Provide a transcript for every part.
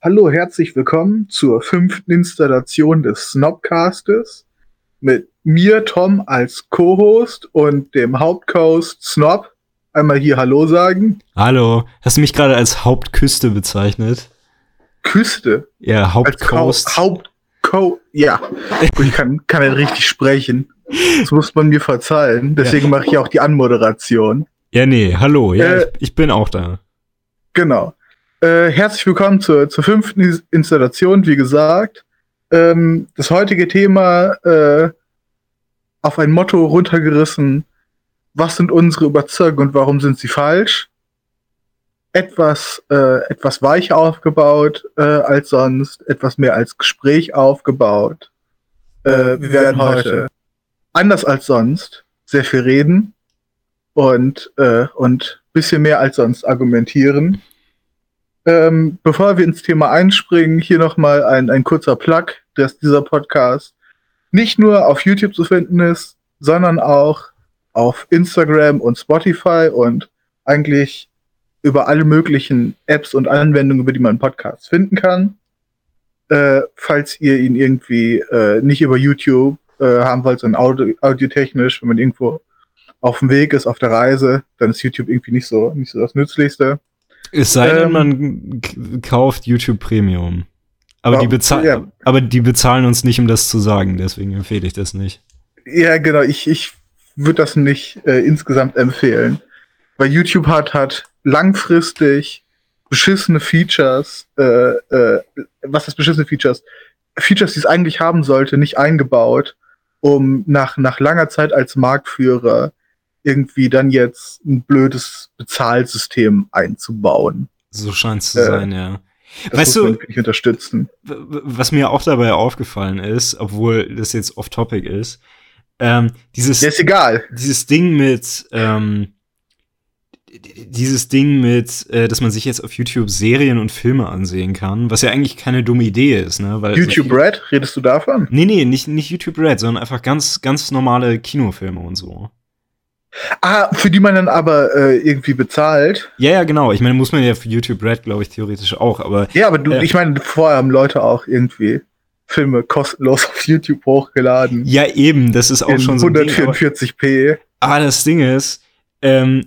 Hallo, herzlich willkommen zur fünften Installation des Snobcastes mit mir, Tom, als Co-Host und dem Hauptcoast Snob. Einmal hier Hallo sagen. Hallo, hast du mich gerade als Hauptküste bezeichnet? Küste? Ja, Hauptcoast. Hauptco, ja. ich kann, kann ja richtig sprechen. Das muss man mir verzeihen. Deswegen ja. mache ich auch die Anmoderation. Ja, nee, hallo. Ja, äh, ich, ich bin auch da. Genau. Äh, herzlich willkommen zur, zur fünften Installation, wie gesagt. Ähm, das heutige Thema äh, auf ein Motto runtergerissen. Was sind unsere Überzeugungen und warum sind sie falsch? Etwas, äh, etwas weicher aufgebaut äh, als sonst, etwas mehr als Gespräch aufgebaut. Äh, wir werden heute anders als sonst sehr viel reden und, und bisschen mehr als sonst argumentieren. Ähm, bevor wir ins Thema einspringen, hier nochmal ein, ein kurzer Plug, dass dieser Podcast nicht nur auf YouTube zu finden ist, sondern auch auf Instagram und Spotify und eigentlich über alle möglichen Apps und Anwendungen, über die man Podcasts finden kann. Äh, falls ihr ihn irgendwie äh, nicht über YouTube äh, haben wollt, sondern audio audiotechnisch, wenn man irgendwo auf dem Weg ist, auf der Reise, dann ist YouTube irgendwie nicht so, nicht so das Nützlichste. Es sei denn, ähm, man kauft YouTube Premium. Aber, die bezahlen, ja. aber die bezahlen uns nicht, um das zu sagen, deswegen empfehle ich das nicht. Ja, genau, ich, ich würde das nicht äh, insgesamt empfehlen. Weil YouTube hat, hat langfristig beschissene Features, äh, äh, was ist beschissene Features? Features, die es eigentlich haben sollte, nicht eingebaut, um nach, nach langer Zeit als Marktführer irgendwie dann jetzt ein blödes Bezahlsystem einzubauen. So scheint es zu äh, sein, ja. Das weißt du, nicht unterstützen. Was mir auch dabei aufgefallen ist, obwohl das jetzt off-topic ist, ähm, dieses, ja, ist egal. dieses Ding mit, ähm, dieses Ding mit, äh, dass man sich jetzt auf YouTube Serien und Filme ansehen kann, was ja eigentlich keine dumme Idee ist, ne? Weil YouTube also, Red, redest du davon? Nee, nee, nicht, nicht YouTube Red, sondern einfach ganz, ganz normale Kinofilme und so. Ah, für die man dann aber äh, irgendwie bezahlt. Ja, ja, genau. Ich meine, muss man ja für YouTube Red, glaube ich, theoretisch auch, aber. Ja, aber du, äh, ich meine, vorher haben Leute auch irgendwie Filme kostenlos auf YouTube hochgeladen. Ja, eben, das ist auch schon so. 144p. Aber das Ding ist, ähm,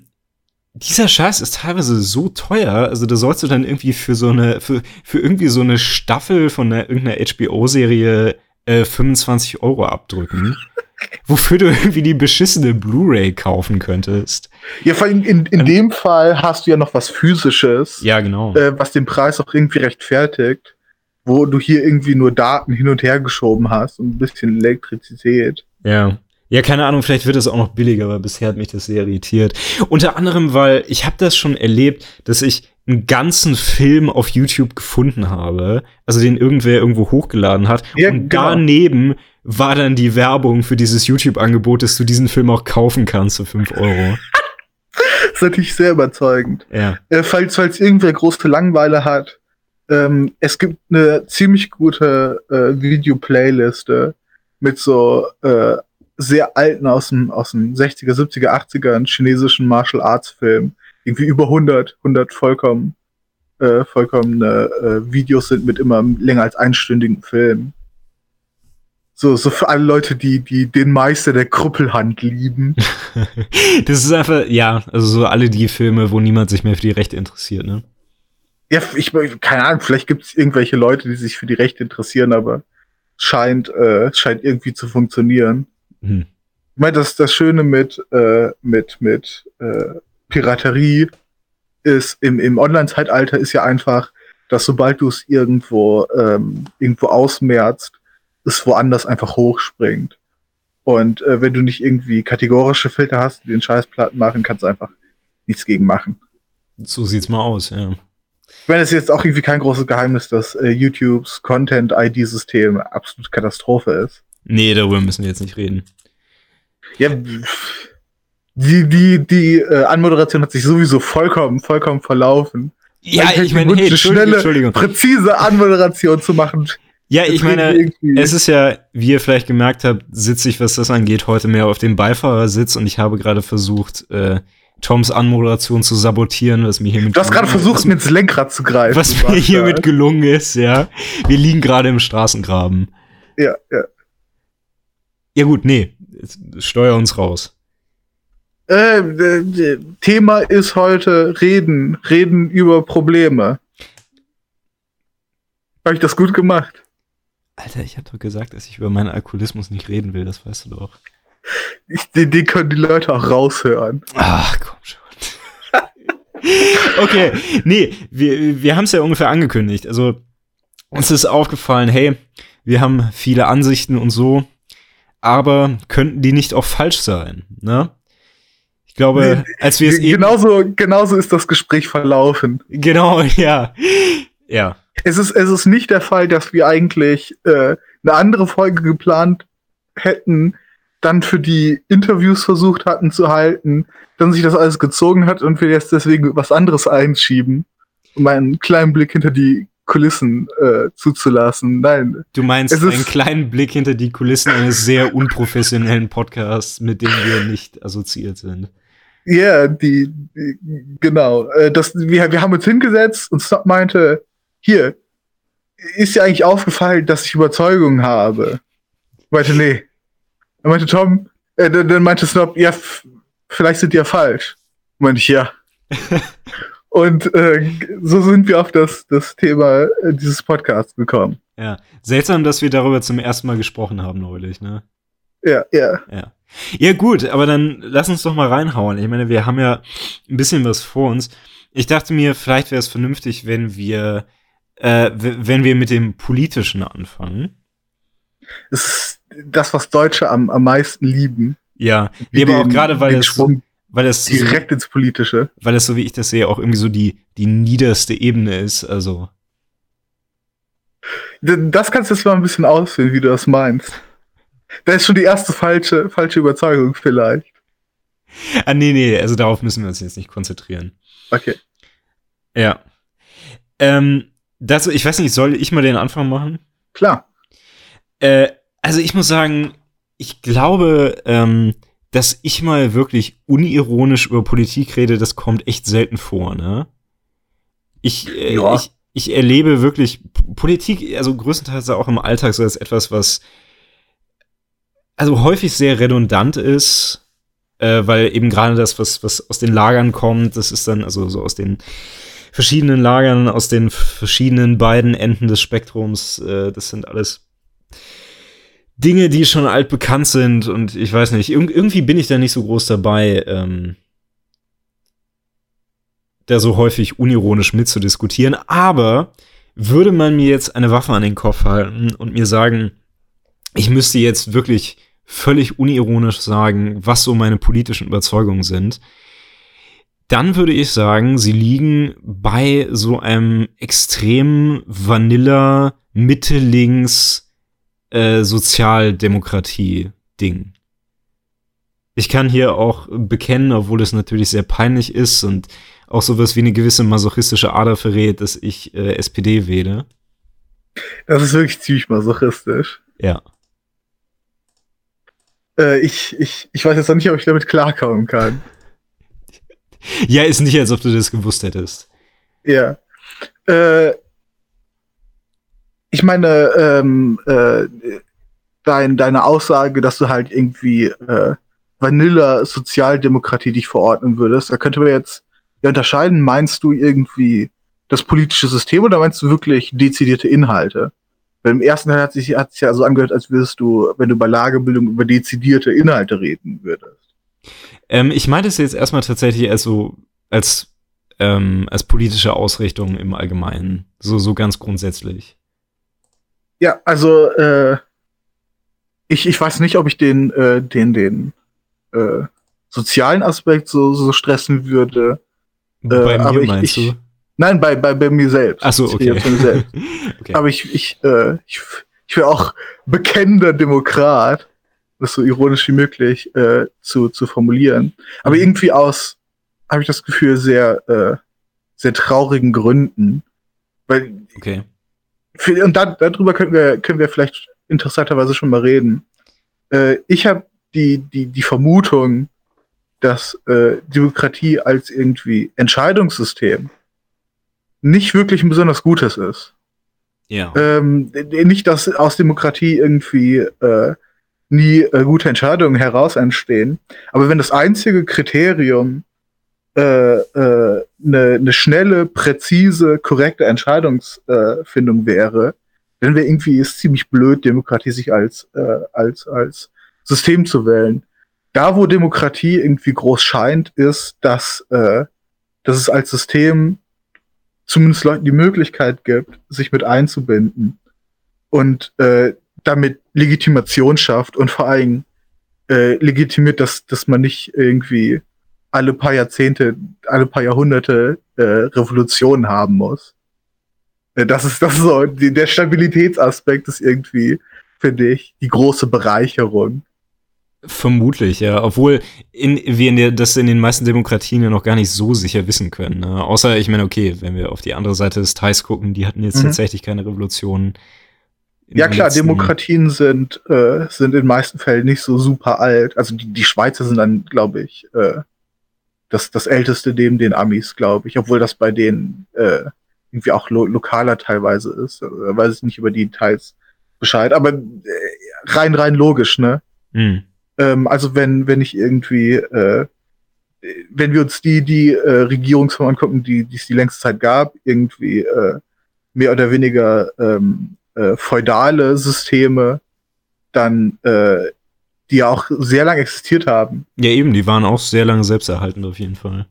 dieser Scheiß ist teilweise so teuer, also da sollst du dann irgendwie für so eine, für, für irgendwie so eine Staffel von einer, irgendeiner HBO-Serie äh, 25 Euro abdrücken wofür du irgendwie die beschissene Blu-ray kaufen könntest. Ja, vor allem in, in ähm, dem Fall hast du ja noch was Physisches. Ja, genau. Äh, was den Preis auch irgendwie rechtfertigt, wo du hier irgendwie nur Daten hin und her geschoben hast und ein bisschen Elektrizität. Ja. Ja, keine Ahnung, vielleicht wird es auch noch billiger, aber bisher hat mich das sehr irritiert. Unter anderem, weil ich habe das schon erlebt, dass ich einen ganzen Film auf YouTube gefunden habe, also den irgendwer irgendwo hochgeladen hat ja, und genau. daneben war dann die Werbung für dieses YouTube-Angebot, dass du diesen Film auch kaufen kannst für 5 Euro. das ist natürlich sehr überzeugend. Ja. Äh, falls, falls irgendwer große Langeweile hat, ähm, es gibt eine ziemlich gute äh, Video-Playliste mit so äh, sehr alten aus dem, aus den 60er, 70er, 80er chinesischen Martial Arts Filmen. Irgendwie über 100, 100 vollkommen, äh, vollkommene äh, Videos sind mit immer länger als einstündigen Filmen. So, so für alle Leute, die, die den Meister der Krüppelhand lieben. das ist einfach, ja, also so alle die Filme, wo niemand sich mehr für die Rechte interessiert, ne? Ja, ich, keine Ahnung, vielleicht gibt es irgendwelche Leute, die sich für die Rechte interessieren, aber scheint, äh, scheint irgendwie zu funktionieren. Hm. Ich meine, das, das Schöne mit, äh, mit, mit äh, Piraterie ist im, im Online-Zeitalter ist ja einfach, dass sobald du es irgendwo, ähm, irgendwo ausmerzt, es woanders einfach hochspringt. Und äh, wenn du nicht irgendwie kategorische Filter hast, die den Scheißplatten machen, kannst du einfach nichts gegen machen. So sieht's mal aus, ja. Ich meine, es ist jetzt auch irgendwie kein großes Geheimnis, dass äh, YouTubes Content-ID-System absolut Katastrophe ist. Nee, darüber müssen wir jetzt nicht reden. Ja, die, die, die äh, Anmoderation hat sich sowieso vollkommen, vollkommen verlaufen. Ja, ich meine, hey, schnelle, präzise Anmoderation zu machen. Ja, ich meine, es ist ja, wie ihr vielleicht gemerkt habt, sitze ich, was das angeht, heute mehr auf dem Beifahrersitz und ich habe gerade versucht, äh, Toms Anmoderation zu sabotieren, was mir hiermit. Du hast gerade versucht, mir ins Lenkrad zu greifen. Was mir hiermit gelungen ist, ja. Wir liegen gerade im Straßengraben. Ja, ja. Ja, gut, nee. Steuer uns raus. Äh, äh, Thema ist heute Reden. Reden über Probleme. Habe ich das gut gemacht? Alter, ich hatte doch gesagt, dass ich über meinen Alkoholismus nicht reden will, das weißt du doch. Ich, den, den können die Leute auch raushören. Ach, komm schon. okay, nee, wir, wir haben es ja ungefähr angekündigt. Also, uns ist aufgefallen, hey, wir haben viele Ansichten und so, aber könnten die nicht auch falsch sein, ne? Ich glaube, als wir es eben. Genauso, genauso ist das Gespräch verlaufen. Genau, ja. Ja. Es ist, es ist nicht der Fall, dass wir eigentlich äh, eine andere Folge geplant hätten, dann für die Interviews versucht hatten zu halten, dann sich das alles gezogen hat und wir jetzt deswegen was anderes einschieben, um einen kleinen Blick hinter die Kulissen äh, zuzulassen. Nein. Du meinst einen kleinen Blick hinter die Kulissen eines sehr unprofessionellen Podcasts, mit dem wir nicht assoziiert sind. Ja, yeah, die, die, genau. Äh, das, wir, wir haben uns hingesetzt und Snob meinte, hier, ist dir eigentlich aufgefallen, dass ich Überzeugung habe? Ich meinte, nee. Er meinte Tom, äh, dann, dann meinte Snob, ja, vielleicht sind die ja falsch. Meinte ich, ja. Und äh, so sind wir auf das, das Thema äh, dieses Podcasts gekommen. Ja, seltsam, dass wir darüber zum ersten Mal gesprochen haben neulich, ne? Ja, ja. Ja. Ja, gut, aber dann lass uns doch mal reinhauen. Ich meine, wir haben ja ein bisschen was vor uns. Ich dachte mir, vielleicht wäre es vernünftig, wenn wir, äh, wenn wir mit dem Politischen anfangen. Es ist das, was Deutsche am, am meisten lieben. Ja, nee, aber auch gerade, weil es, weil es direkt so, ins Politische. Weil es, so wie ich das sehe, auch irgendwie so die, die niederste Ebene ist, also. Das kannst du jetzt mal ein bisschen ausführen, wie du das meinst. Da ist schon die erste falsche, falsche Überzeugung vielleicht. Ah, nee, nee, also darauf müssen wir uns jetzt nicht konzentrieren. Okay. Ja. Ähm, das, ich weiß nicht, soll ich mal den Anfang machen? Klar. Äh, also ich muss sagen, ich glaube, ähm, dass ich mal wirklich unironisch über Politik rede, das kommt echt selten vor, ne? Ich, äh, ja. ich, ich erlebe wirklich Politik, also größtenteils auch im Alltag so als etwas, was also häufig sehr redundant ist, äh, weil eben gerade das, was, was aus den Lagern kommt, das ist dann also so aus den verschiedenen Lagern, aus den verschiedenen beiden Enden des Spektrums, äh, das sind alles Dinge, die schon altbekannt sind und ich weiß nicht, irg irgendwie bin ich da nicht so groß dabei, ähm, da so häufig unironisch mitzudiskutieren. Aber würde man mir jetzt eine Waffe an den Kopf halten und mir sagen, ich müsste jetzt wirklich völlig unironisch sagen, was so meine politischen Überzeugungen sind, dann würde ich sagen, sie liegen bei so einem extrem Vanilla Mitte links äh, Sozialdemokratie-Ding. Ich kann hier auch bekennen, obwohl es natürlich sehr peinlich ist und auch sowas wie eine gewisse masochistische Ader verrät, dass ich äh, SPD wähle. Das ist wirklich ziemlich masochistisch. Ja. Äh, ich, ich, ich weiß jetzt noch nicht, ob ich damit klarkommen kann. ja, ist nicht, als ob du das gewusst hättest. Ja. Äh, ich meine, ähm, äh, dein, deine Aussage, dass du halt irgendwie äh, Vanilla Sozialdemokratie dich verordnen würdest, da könnte man jetzt ja unterscheiden. Meinst du irgendwie das politische System oder meinst du wirklich dezidierte Inhalte? Weil im ersten Teil hat sich, hat sich ja so angehört, als würdest du, wenn du bei Lagebildung über dezidierte Inhalte reden würdest. Ähm, ich meinte es jetzt erstmal tatsächlich als so, als, ähm, als politische Ausrichtung im Allgemeinen. So, so ganz grundsätzlich. Ja, also äh, ich, ich weiß nicht, ob ich den, äh, den, den äh, sozialen Aspekt so, so stressen würde. Bei äh, mir meinst ich, du? Nein, bei, bei, bei mir selbst. Ach so, okay. okay. Aber ich, ich, äh, ich, ich wäre auch bekennender Demokrat, das so ironisch wie möglich äh, zu, zu formulieren. Aber mhm. irgendwie aus, habe ich das Gefühl, sehr, äh, sehr traurigen Gründen. Weil okay. Für, und da, darüber können wir, können wir vielleicht interessanterweise schon mal reden. Äh, ich habe die, die, die Vermutung, dass äh, Demokratie als irgendwie Entscheidungssystem nicht wirklich ein besonders gutes ist. Ja. Ähm, nicht, dass aus Demokratie irgendwie äh, nie äh, gute Entscheidungen heraus entstehen. Aber wenn das einzige Kriterium eine äh, äh, ne, ne schnelle, präzise, korrekte Entscheidungsfindung wäre, dann wäre irgendwie ist ziemlich blöd, Demokratie sich als, äh, als, als System zu wählen. Da, wo Demokratie irgendwie groß scheint, ist, dass, äh, dass es als System zumindest Leuten die Möglichkeit gibt, sich mit einzubinden und äh, damit Legitimation schafft und vor allem äh, legitimiert, dass, dass man nicht irgendwie alle paar Jahrzehnte, alle paar Jahrhunderte äh, Revolutionen haben muss. Äh, das ist das ist so, der Stabilitätsaspekt ist irgendwie, finde ich, die große Bereicherung. Vermutlich, ja. Obwohl in, wir in der, das in den meisten Demokratien ja noch gar nicht so sicher wissen können. Ne? Außer, ich meine, okay, wenn wir auf die andere Seite des Teils gucken, die hatten jetzt mhm. tatsächlich keine Revolution. Ja klar, Demokratien sind, äh, sind in den meisten Fällen nicht so super alt. Also die, die Schweizer sind dann, glaube ich, äh, das, das älteste neben den Amis, glaube ich. Obwohl das bei denen äh, irgendwie auch lo lokaler teilweise ist. Also, da weiß ich nicht über die Details Bescheid. Aber äh, rein, rein logisch, ne? Mhm. Ähm, also wenn, wenn ich irgendwie, äh, wenn wir uns die, die äh, Regierungsform angucken, die, die es die längste Zeit gab, irgendwie äh, mehr oder weniger ähm, äh, feudale Systeme, dann äh, die ja auch sehr lange existiert haben. Ja, eben, die waren auch sehr lange selbsterhaltend auf jeden Fall.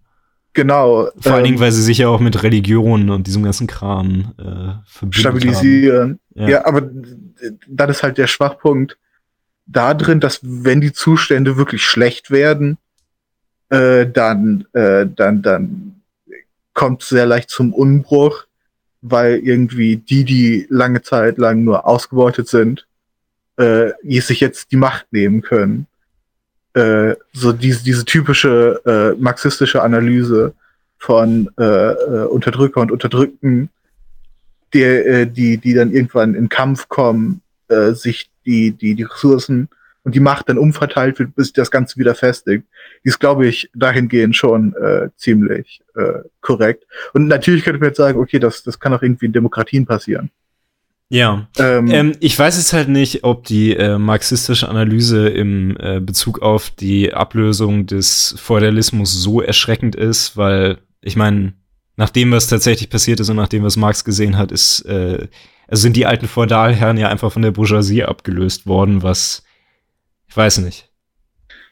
Genau. Vor allen Dingen, ähm, weil sie sich ja auch mit Religionen und diesem ganzen Kram äh, stabilisieren. Ja. ja, aber dann ist halt der Schwachpunkt, da drin, dass wenn die Zustände wirklich schlecht werden, äh, dann, äh, dann, dann kommt sehr leicht zum Unbruch, weil irgendwie die, die lange Zeit lang nur ausgebeutet sind, äh, sich jetzt die Macht nehmen können. Äh, so diese, diese typische äh, marxistische Analyse von äh, äh, Unterdrücker und Unterdrückten, der, äh, die, die dann irgendwann in Kampf kommen, äh, sich die, die, die Ressourcen und die Macht dann umverteilt wird, bis das Ganze wieder festigt. Die ist, glaube ich, dahingehend schon äh, ziemlich äh, korrekt. Und natürlich könnte man jetzt sagen, okay, das, das kann auch irgendwie in Demokratien passieren. Ja. Ähm, ähm, ich weiß jetzt halt nicht, ob die äh, marxistische Analyse im äh, Bezug auf die Ablösung des Feudalismus so erschreckend ist, weil ich meine, nach dem, was tatsächlich passiert ist und nach dem, was Marx gesehen hat, ist äh, sind die alten Feudalherren ja einfach von der Bourgeoisie abgelöst worden, was ich weiß nicht.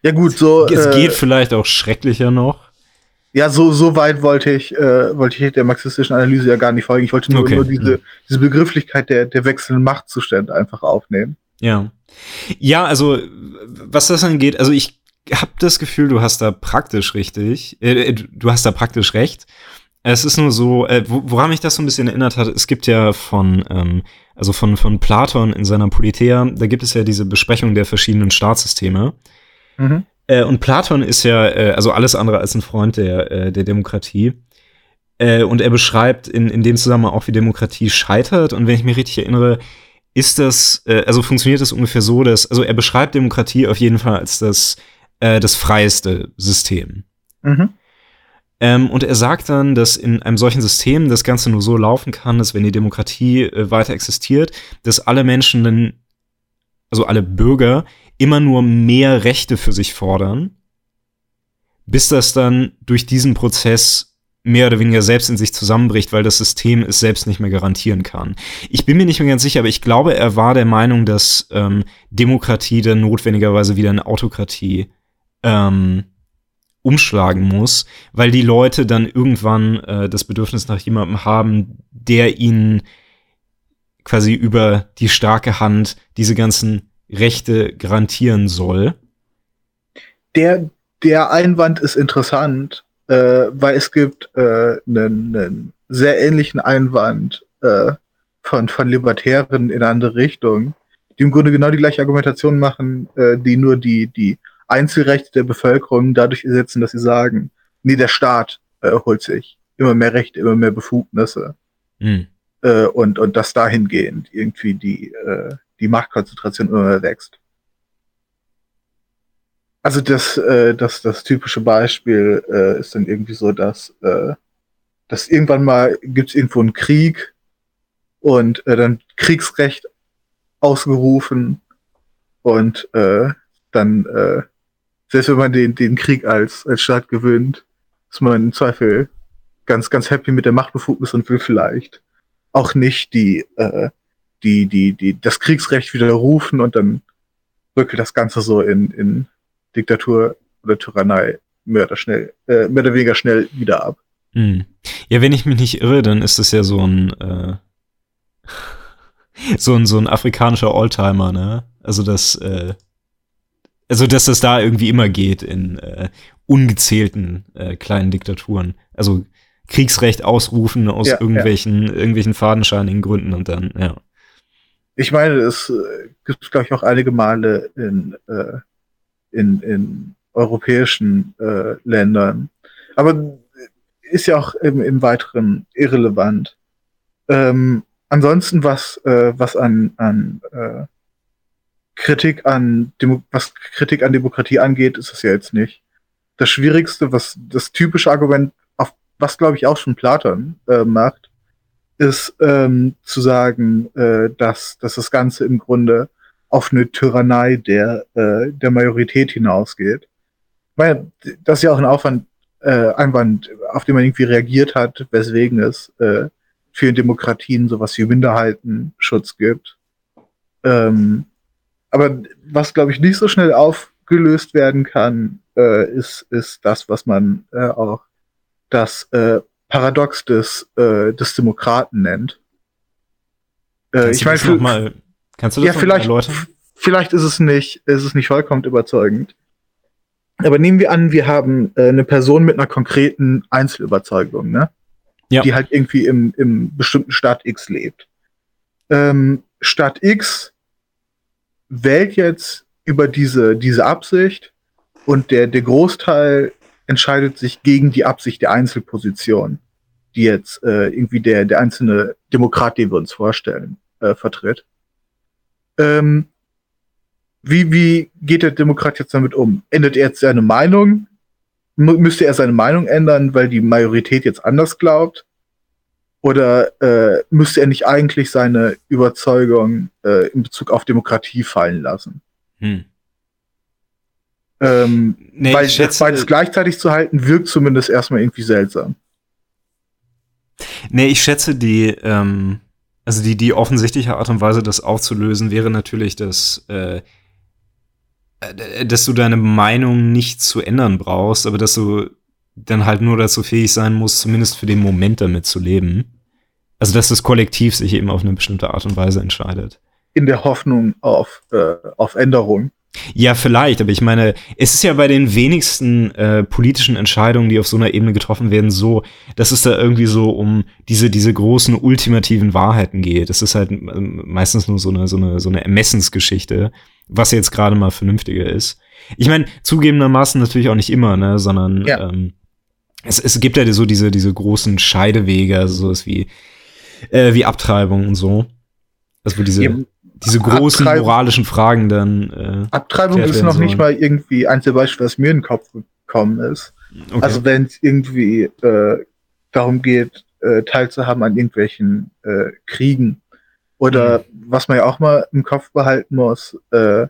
Ja gut, so. Es äh, geht vielleicht auch schrecklicher noch. Ja, so, so weit wollte ich, äh, wollte ich der marxistischen Analyse ja gar nicht folgen. Ich wollte nur, okay. nur diese, diese Begrifflichkeit der, der wechselnden Machtzustände einfach aufnehmen. Ja. Ja, also, was das angeht, also ich habe das Gefühl, du hast da praktisch richtig, äh, du hast da praktisch recht. Es ist nur so, äh, woran mich das so ein bisschen erinnert hat, es gibt ja von, ähm, also von, von Platon in seiner Politeia, da gibt es ja diese Besprechung der verschiedenen Staatssysteme. Mhm. Äh, und Platon ist ja, äh, also alles andere als ein Freund der, äh, der Demokratie. Äh, und er beschreibt in, in dem Zusammenhang auch, wie Demokratie scheitert. Und wenn ich mich richtig erinnere, ist das, äh, also funktioniert das ungefähr so, dass, also er beschreibt Demokratie auf jeden Fall als das, äh, das freieste System. Mhm. Ähm, und er sagt dann, dass in einem solchen System das Ganze nur so laufen kann, dass wenn die Demokratie äh, weiter existiert, dass alle Menschen dann, also alle Bürger, immer nur mehr Rechte für sich fordern, bis das dann durch diesen Prozess mehr oder weniger selbst in sich zusammenbricht, weil das System es selbst nicht mehr garantieren kann. Ich bin mir nicht mehr ganz sicher, aber ich glaube, er war der Meinung, dass ähm, Demokratie dann notwendigerweise wieder eine Autokratie ähm, umschlagen muss, weil die Leute dann irgendwann äh, das Bedürfnis nach jemandem haben, der ihnen quasi über die starke Hand diese ganzen Rechte garantieren soll. Der, der Einwand ist interessant, äh, weil es gibt einen äh, sehr ähnlichen Einwand äh, von, von Libertären in eine andere Richtung, die im Grunde genau die gleiche Argumentation machen, äh, die nur die, die Einzelrechte der Bevölkerung dadurch ersetzen, dass sie sagen, nee, der Staat äh, holt sich immer mehr Rechte, immer mehr Befugnisse. Mhm. Äh, und, und dass dahingehend irgendwie die, äh, die Machtkonzentration immer mehr wächst. also das, äh, das, das typische Beispiel äh, ist dann irgendwie so, dass, äh, dass irgendwann mal gibt es irgendwo einen Krieg und äh, dann Kriegsrecht ausgerufen und äh, dann, äh, selbst wenn man den, den Krieg als, als Staat gewinnt, ist man im Zweifel ganz, ganz happy mit der Machtbefugnis und will vielleicht auch nicht die, äh, die, die, die, das Kriegsrecht widerrufen und dann rückelt das Ganze so in, in Diktatur oder Tyrannei mehr oder schnell, äh, mehr oder weniger schnell wieder ab. Hm. Ja, wenn ich mich nicht irre, dann ist das ja so ein, äh, so ein, so ein afrikanischer Oldtimer, ne? Also das, äh, also dass das da irgendwie immer geht in äh, ungezählten äh, kleinen Diktaturen. Also Kriegsrecht ausrufen aus ja, irgendwelchen, ja. irgendwelchen fadenscheinigen Gründen und dann, ja. Ich meine, es äh, gibt, glaube ich, auch einige Male in, äh, in, in europäischen äh, Ländern. Aber ist ja auch im, im Weiteren irrelevant. Ähm, ansonsten, was, äh, was an, an äh, Kritik an Demo was Kritik an Demokratie angeht, ist es ja jetzt nicht. Das Schwierigste, was das typische Argument, auf was glaube ich auch schon Platon äh, macht, ist ähm, zu sagen, äh, dass, dass das Ganze im Grunde auf eine Tyrannei der, äh, der Majorität hinausgeht. Weil das ist ja auch ein Aufwand, äh, Einwand, auf den man irgendwie reagiert hat, weswegen es äh, für Demokratien sowas wie Minderheitenschutz gibt. Ähm, aber was, glaube ich, nicht so schnell aufgelöst werden kann, äh, ist, ist das, was man äh, auch das äh, Paradox des, äh, des Demokraten nennt. Äh, ich weiß noch mal, kannst du das ja, vielleicht, erläutern? Vielleicht ist es nicht, ist es nicht vollkommen überzeugend. Aber nehmen wir an, wir haben äh, eine Person mit einer konkreten Einzelüberzeugung, ne? Ja. Die halt irgendwie im, im bestimmten Staat X lebt. Ähm, Staat X wählt jetzt über diese, diese Absicht und der, der Großteil entscheidet sich gegen die Absicht der Einzelposition, die jetzt äh, irgendwie der, der einzelne Demokrat, den wir uns vorstellen, äh, vertritt. Ähm, wie, wie geht der Demokrat jetzt damit um? Ändert er jetzt seine Meinung? M müsste er seine Meinung ändern, weil die Majorität jetzt anders glaubt? Oder äh, müsste er nicht eigentlich seine Überzeugung äh, in Bezug auf Demokratie fallen lassen? Hm. Ähm, nee, weil schätze, beides gleichzeitig zu halten, wirkt zumindest erstmal irgendwie seltsam. Nee, ich schätze die, ähm, also die, die offensichtliche Art und Weise, das aufzulösen, wäre natürlich, dass, äh, äh dass du deine Meinung nicht zu ändern brauchst, aber dass du dann halt nur dazu fähig sein muss, zumindest für den Moment damit zu leben. Also, dass das Kollektiv sich eben auf eine bestimmte Art und Weise entscheidet. In der Hoffnung auf, äh, auf Änderung. Ja, vielleicht, aber ich meine, es ist ja bei den wenigsten äh, politischen Entscheidungen, die auf so einer Ebene getroffen werden, so, dass es da irgendwie so um diese, diese großen ultimativen Wahrheiten geht. Es ist halt ähm, meistens nur so eine, so eine, so eine Ermessensgeschichte, was jetzt gerade mal vernünftiger ist. Ich meine, zugegebenermaßen natürlich auch nicht immer, ne, sondern ja. ähm, es, es gibt ja so diese, diese großen Scheidewege, also sowas wie, äh, wie Abtreibung und so. Also wo diese, Eben. diese großen Abtreibung, moralischen Fragen dann. Äh, Abtreibung ist noch sollen. nicht mal irgendwie eins der Beispiele, was mir in den Kopf gekommen ist. Okay. Also wenn es irgendwie äh, darum geht, äh, teilzuhaben an irgendwelchen äh, Kriegen. Oder mhm. was man ja auch mal im Kopf behalten muss, äh,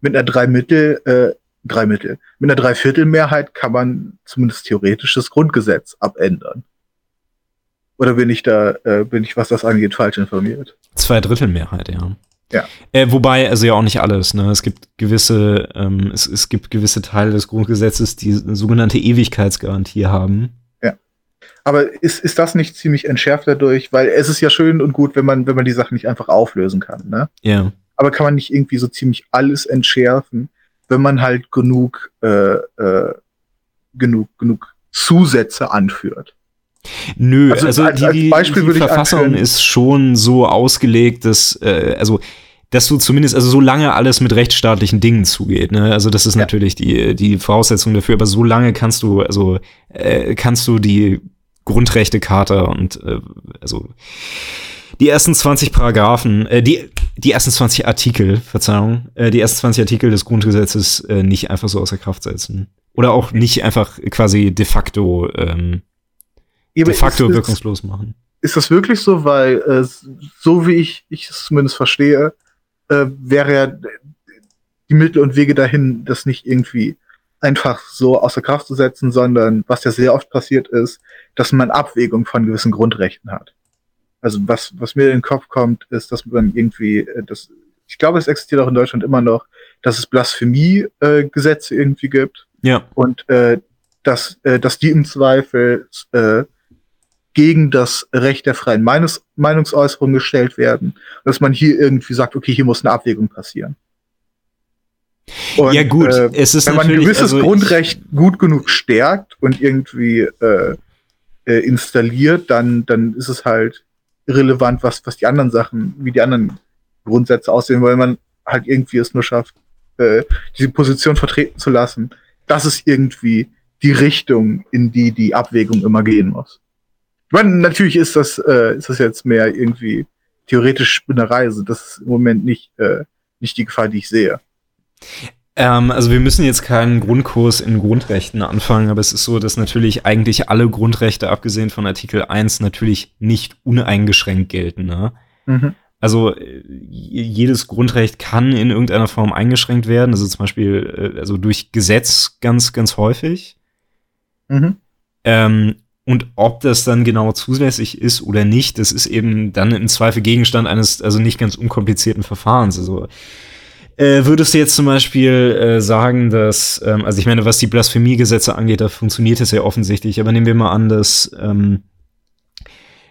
mit einer drei Mittel, äh, drei Mittel, mit einer Dreiviertelmehrheit kann man zumindest theoretisch das Grundgesetz abändern. Oder bin ich da, äh, bin ich, was das angeht, falsch informiert? Zwei Drittel Mehrheit, ja. Ja. Äh, wobei, also ja auch nicht alles, ne? Es gibt gewisse, ähm, es, es gibt gewisse Teile des Grundgesetzes, die sogenannte Ewigkeitsgarantie haben. Ja. Aber ist, ist das nicht ziemlich entschärft dadurch? Weil es ist ja schön und gut, wenn man, wenn man die Sachen nicht einfach auflösen kann, ne? Ja. Aber kann man nicht irgendwie so ziemlich alles entschärfen, wenn man halt genug, äh, äh, genug, genug Zusätze anführt? Nö, also, also als, die, als die, die Verfassung ist schon so ausgelegt, dass, äh, also, dass du zumindest, also solange alles mit rechtsstaatlichen Dingen zugeht, ne? Also das ist ja. natürlich die, die Voraussetzung dafür, aber solange kannst du, also äh, kannst du die Grundrechtecharta und äh, also die ersten 20 Paragraphen, äh, die, die ersten 20 Artikel, Verzeihung, äh, die ersten 20 Artikel des Grundgesetzes äh, nicht einfach so außer Kraft setzen. Oder auch nicht einfach quasi de facto, ähm, de facto ist, wirkungslos machen. Ist das wirklich so? Weil, äh, so wie ich, ich es zumindest verstehe, äh, wäre ja die Mittel und Wege dahin, das nicht irgendwie einfach so außer Kraft zu setzen, sondern was ja sehr oft passiert ist, dass man Abwägung von gewissen Grundrechten hat. Also was, was mir in den Kopf kommt, ist, dass man irgendwie, äh, das, ich glaube, es existiert auch in Deutschland immer noch, dass es Blasphemie-Gesetze äh, irgendwie gibt. Ja. Und äh, dass, äh, dass die im Zweifel äh, gegen das Recht der freien Meinungs Meinungsäußerung gestellt werden. Dass man hier irgendwie sagt, okay, hier muss eine Abwägung passieren. Und, ja gut, äh, es ist wenn man ein gewisses also Grundrecht gut genug stärkt und irgendwie äh, äh, installiert, dann, dann ist es halt irrelevant, was, was die anderen Sachen, wie die anderen Grundsätze aussehen, weil man halt irgendwie es nur schafft, äh, diese Position vertreten zu lassen. Das ist irgendwie die Richtung, in die die Abwägung immer gehen muss. Ich meine, natürlich ist das, äh, ist das jetzt mehr irgendwie theoretisch Spinnerei. Also das ist im Moment nicht, äh, nicht die Gefahr, die ich sehe. Ähm, also wir müssen jetzt keinen Grundkurs in Grundrechten anfangen, aber es ist so, dass natürlich eigentlich alle Grundrechte, abgesehen von Artikel 1, natürlich nicht uneingeschränkt gelten. Ne? Mhm. Also äh, jedes Grundrecht kann in irgendeiner Form eingeschränkt werden, also zum Beispiel äh, also durch Gesetz ganz, ganz häufig. Mhm. Ähm, und ob das dann genau zulässig ist oder nicht, das ist eben dann im Zweifel Gegenstand eines also nicht ganz unkomplizierten Verfahrens. Also äh, würdest du jetzt zum Beispiel äh, sagen, dass, ähm, also ich meine, was die Blasphemiegesetze angeht, da funktioniert es ja offensichtlich, aber nehmen wir mal an, dass, ähm,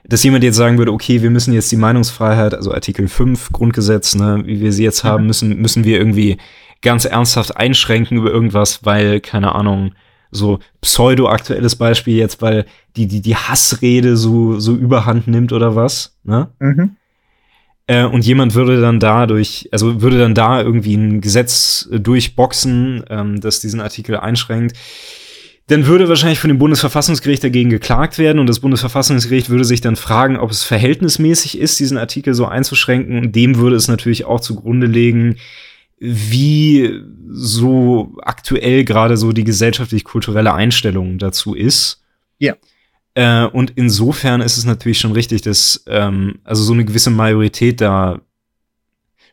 dass jemand jetzt sagen würde, okay, wir müssen jetzt die Meinungsfreiheit, also Artikel 5 Grundgesetz, ne, wie wir sie jetzt haben, mhm. müssen, müssen wir irgendwie ganz ernsthaft einschränken über irgendwas, weil, keine Ahnung, so pseudo-aktuelles Beispiel jetzt, weil die, die, die Hassrede so, so überhand nimmt oder was, ne? Mhm. Äh, und jemand würde dann dadurch, also würde dann da irgendwie ein Gesetz durchboxen, ähm, das diesen Artikel einschränkt. Dann würde wahrscheinlich von dem Bundesverfassungsgericht dagegen geklagt werden und das Bundesverfassungsgericht würde sich dann fragen, ob es verhältnismäßig ist, diesen Artikel so einzuschränken. Und dem würde es natürlich auch zugrunde legen, wie so aktuell gerade so die gesellschaftlich-kulturelle Einstellung dazu ist. Ja. Äh, und insofern ist es natürlich schon richtig, dass ähm, also so eine gewisse Majorität da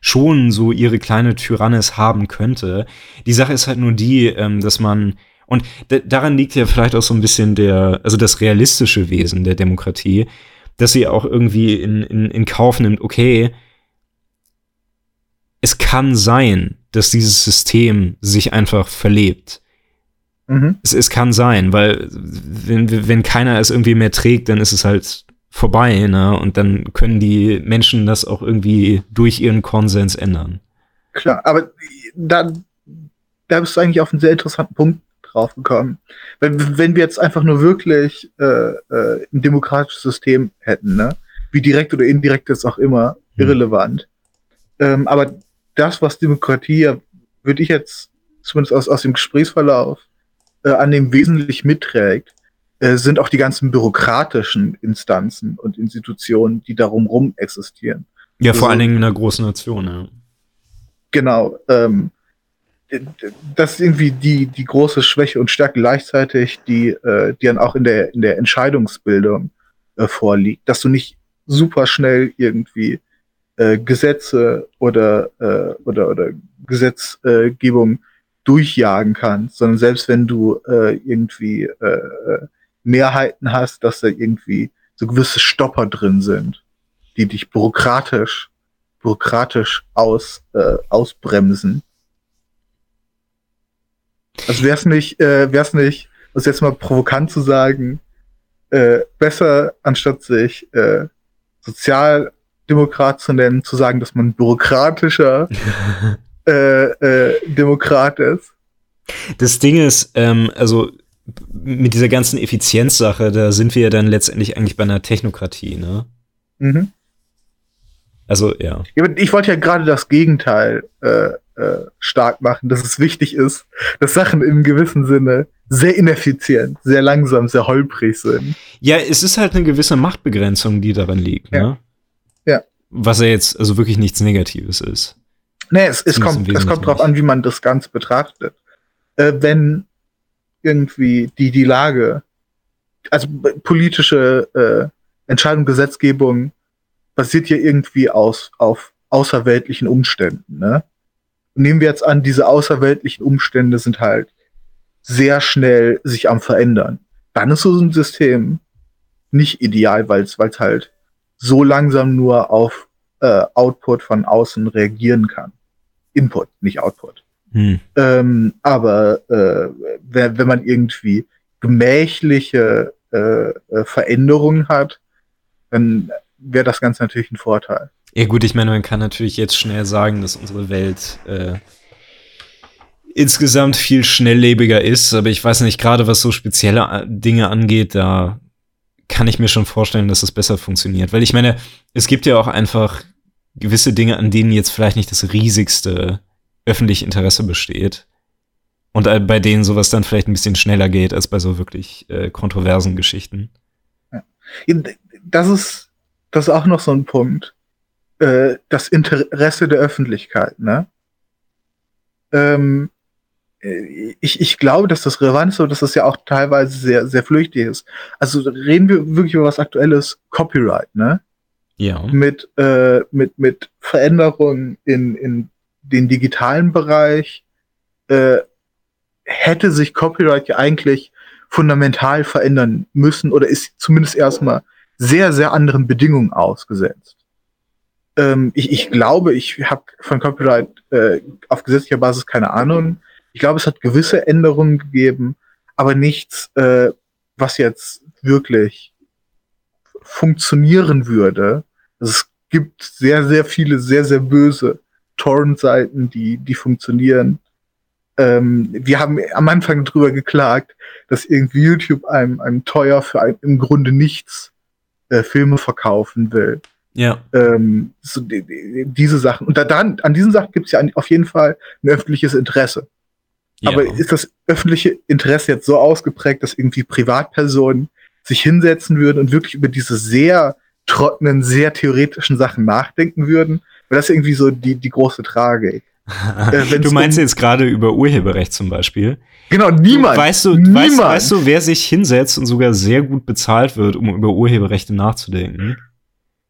schon so ihre kleine Tyrannis haben könnte. Die Sache ist halt nur die, ähm, dass man und daran liegt ja vielleicht auch so ein bisschen der, also das realistische Wesen der Demokratie, dass sie auch irgendwie in, in, in Kauf nimmt, okay, es kann sein, dass dieses System sich einfach verlebt. Mhm. Es, es kann sein, weil wenn, wenn keiner es irgendwie mehr trägt, dann ist es halt vorbei, ne? Und dann können die Menschen das auch irgendwie durch ihren Konsens ändern. Klar, aber da, da bist du eigentlich auf einen sehr interessanten Punkt drauf gekommen. Wenn, wenn wir jetzt einfach nur wirklich äh, äh, ein demokratisches System hätten, ne? Wie direkt oder indirekt ist auch immer, mhm. irrelevant. Ähm, aber das, was Demokratie, würde ich jetzt zumindest aus, aus dem Gesprächsverlauf äh, an dem wesentlich mitträgt, äh, sind auch die ganzen bürokratischen Instanzen und Institutionen, die darum rum existieren. Ja, vor also, allen Dingen in einer großen Nation, ja. Genau. Ähm, das ist irgendwie die, die große Schwäche und Stärke gleichzeitig, die, äh, die dann auch in der, in der Entscheidungsbildung äh, vorliegt, dass du nicht super schnell irgendwie äh, Gesetze oder, äh, oder, oder Gesetzgebung durchjagen kannst, sondern selbst wenn du äh, irgendwie äh, Mehrheiten hast, dass da irgendwie so gewisse Stopper drin sind, die dich bürokratisch, bürokratisch aus, äh, ausbremsen. Also wär's nicht, äh, wär's nicht, was jetzt mal provokant zu sagen, äh, besser anstatt sich äh, Sozialdemokrat zu nennen, zu sagen, dass man bürokratischer äh, äh, Demokrat ist. Das Ding ist, ähm, also mit dieser ganzen Effizienzsache, da sind wir ja dann letztendlich eigentlich bei einer Technokratie, ne? Mhm. Also, ja. Ich wollte ja gerade das Gegenteil äh, äh, stark machen, dass es wichtig ist, dass Sachen im gewissen Sinne sehr ineffizient, sehr langsam, sehr holprig sind. Ja, es ist halt eine gewisse Machtbegrenzung, die daran liegt, ja. ne? Ja. was ja jetzt also wirklich nichts Negatives ist. Nee, es, es kommt, es kommt drauf an, wie man das Ganze betrachtet. Äh, wenn irgendwie die, die Lage, also politische äh, Entscheidung, Gesetzgebung basiert ja irgendwie aus, auf außerweltlichen Umständen. Ne? nehmen wir jetzt an, diese außerweltlichen Umstände sind halt sehr schnell sich am verändern. Dann ist so ein System nicht ideal, weil es halt so langsam nur auf äh, Output von außen reagieren kann. Input, nicht Output. Hm. Ähm, aber äh, wenn, wenn man irgendwie gemächliche äh, äh Veränderungen hat, dann wäre das Ganze natürlich ein Vorteil. Ja gut, ich meine, man kann natürlich jetzt schnell sagen, dass unsere Welt äh, insgesamt viel schnelllebiger ist, aber ich weiß nicht, gerade was so spezielle äh, Dinge angeht, da kann ich mir schon vorstellen, dass es besser funktioniert. Weil ich meine, es gibt ja auch einfach gewisse Dinge, an denen jetzt vielleicht nicht das riesigste öffentliche Interesse besteht. Und bei denen sowas dann vielleicht ein bisschen schneller geht als bei so wirklich äh, kontroversen Geschichten. Das ist, das ist auch noch so ein Punkt. Äh, das Interesse der Öffentlichkeit, ne? Ähm, äh, ich, ich glaube, dass das relevant ist, aber dass das ja auch teilweise sehr, sehr flüchtig ist. Also reden wir wirklich über was Aktuelles, Copyright, ne? Ja. Mit, äh, mit, mit Veränderungen in, in den digitalen Bereich äh, hätte sich Copyright ja eigentlich fundamental verändern müssen oder ist zumindest erstmal sehr, sehr anderen Bedingungen ausgesetzt. Ähm, ich, ich glaube, ich habe von Copyright äh, auf gesetzlicher Basis keine Ahnung. Ich glaube, es hat gewisse Änderungen gegeben, aber nichts, äh, was jetzt wirklich funktionieren würde. Also es gibt sehr, sehr viele, sehr, sehr böse Torrent-Seiten, die, die funktionieren. Ähm, wir haben am Anfang darüber geklagt, dass irgendwie YouTube einem, einem teuer für ein, im Grunde nichts äh, Filme verkaufen will. Ja. Ähm, so die, die, diese Sachen. Und da, dann, an diesen Sachen gibt es ja auf jeden Fall ein öffentliches Interesse. Ja. Aber ist das öffentliche Interesse jetzt so ausgeprägt, dass irgendwie Privatpersonen sich hinsetzen würden und wirklich über diese sehr trockenen, sehr theoretischen Sachen nachdenken würden? Weil das ist irgendwie so die, die große Tragik. äh, du meinst um jetzt gerade über Urheberrecht zum Beispiel? Genau, niemand. Weißt du, niemand. Weißt, weißt du, wer sich hinsetzt und sogar sehr gut bezahlt wird, um über Urheberrechte nachzudenken?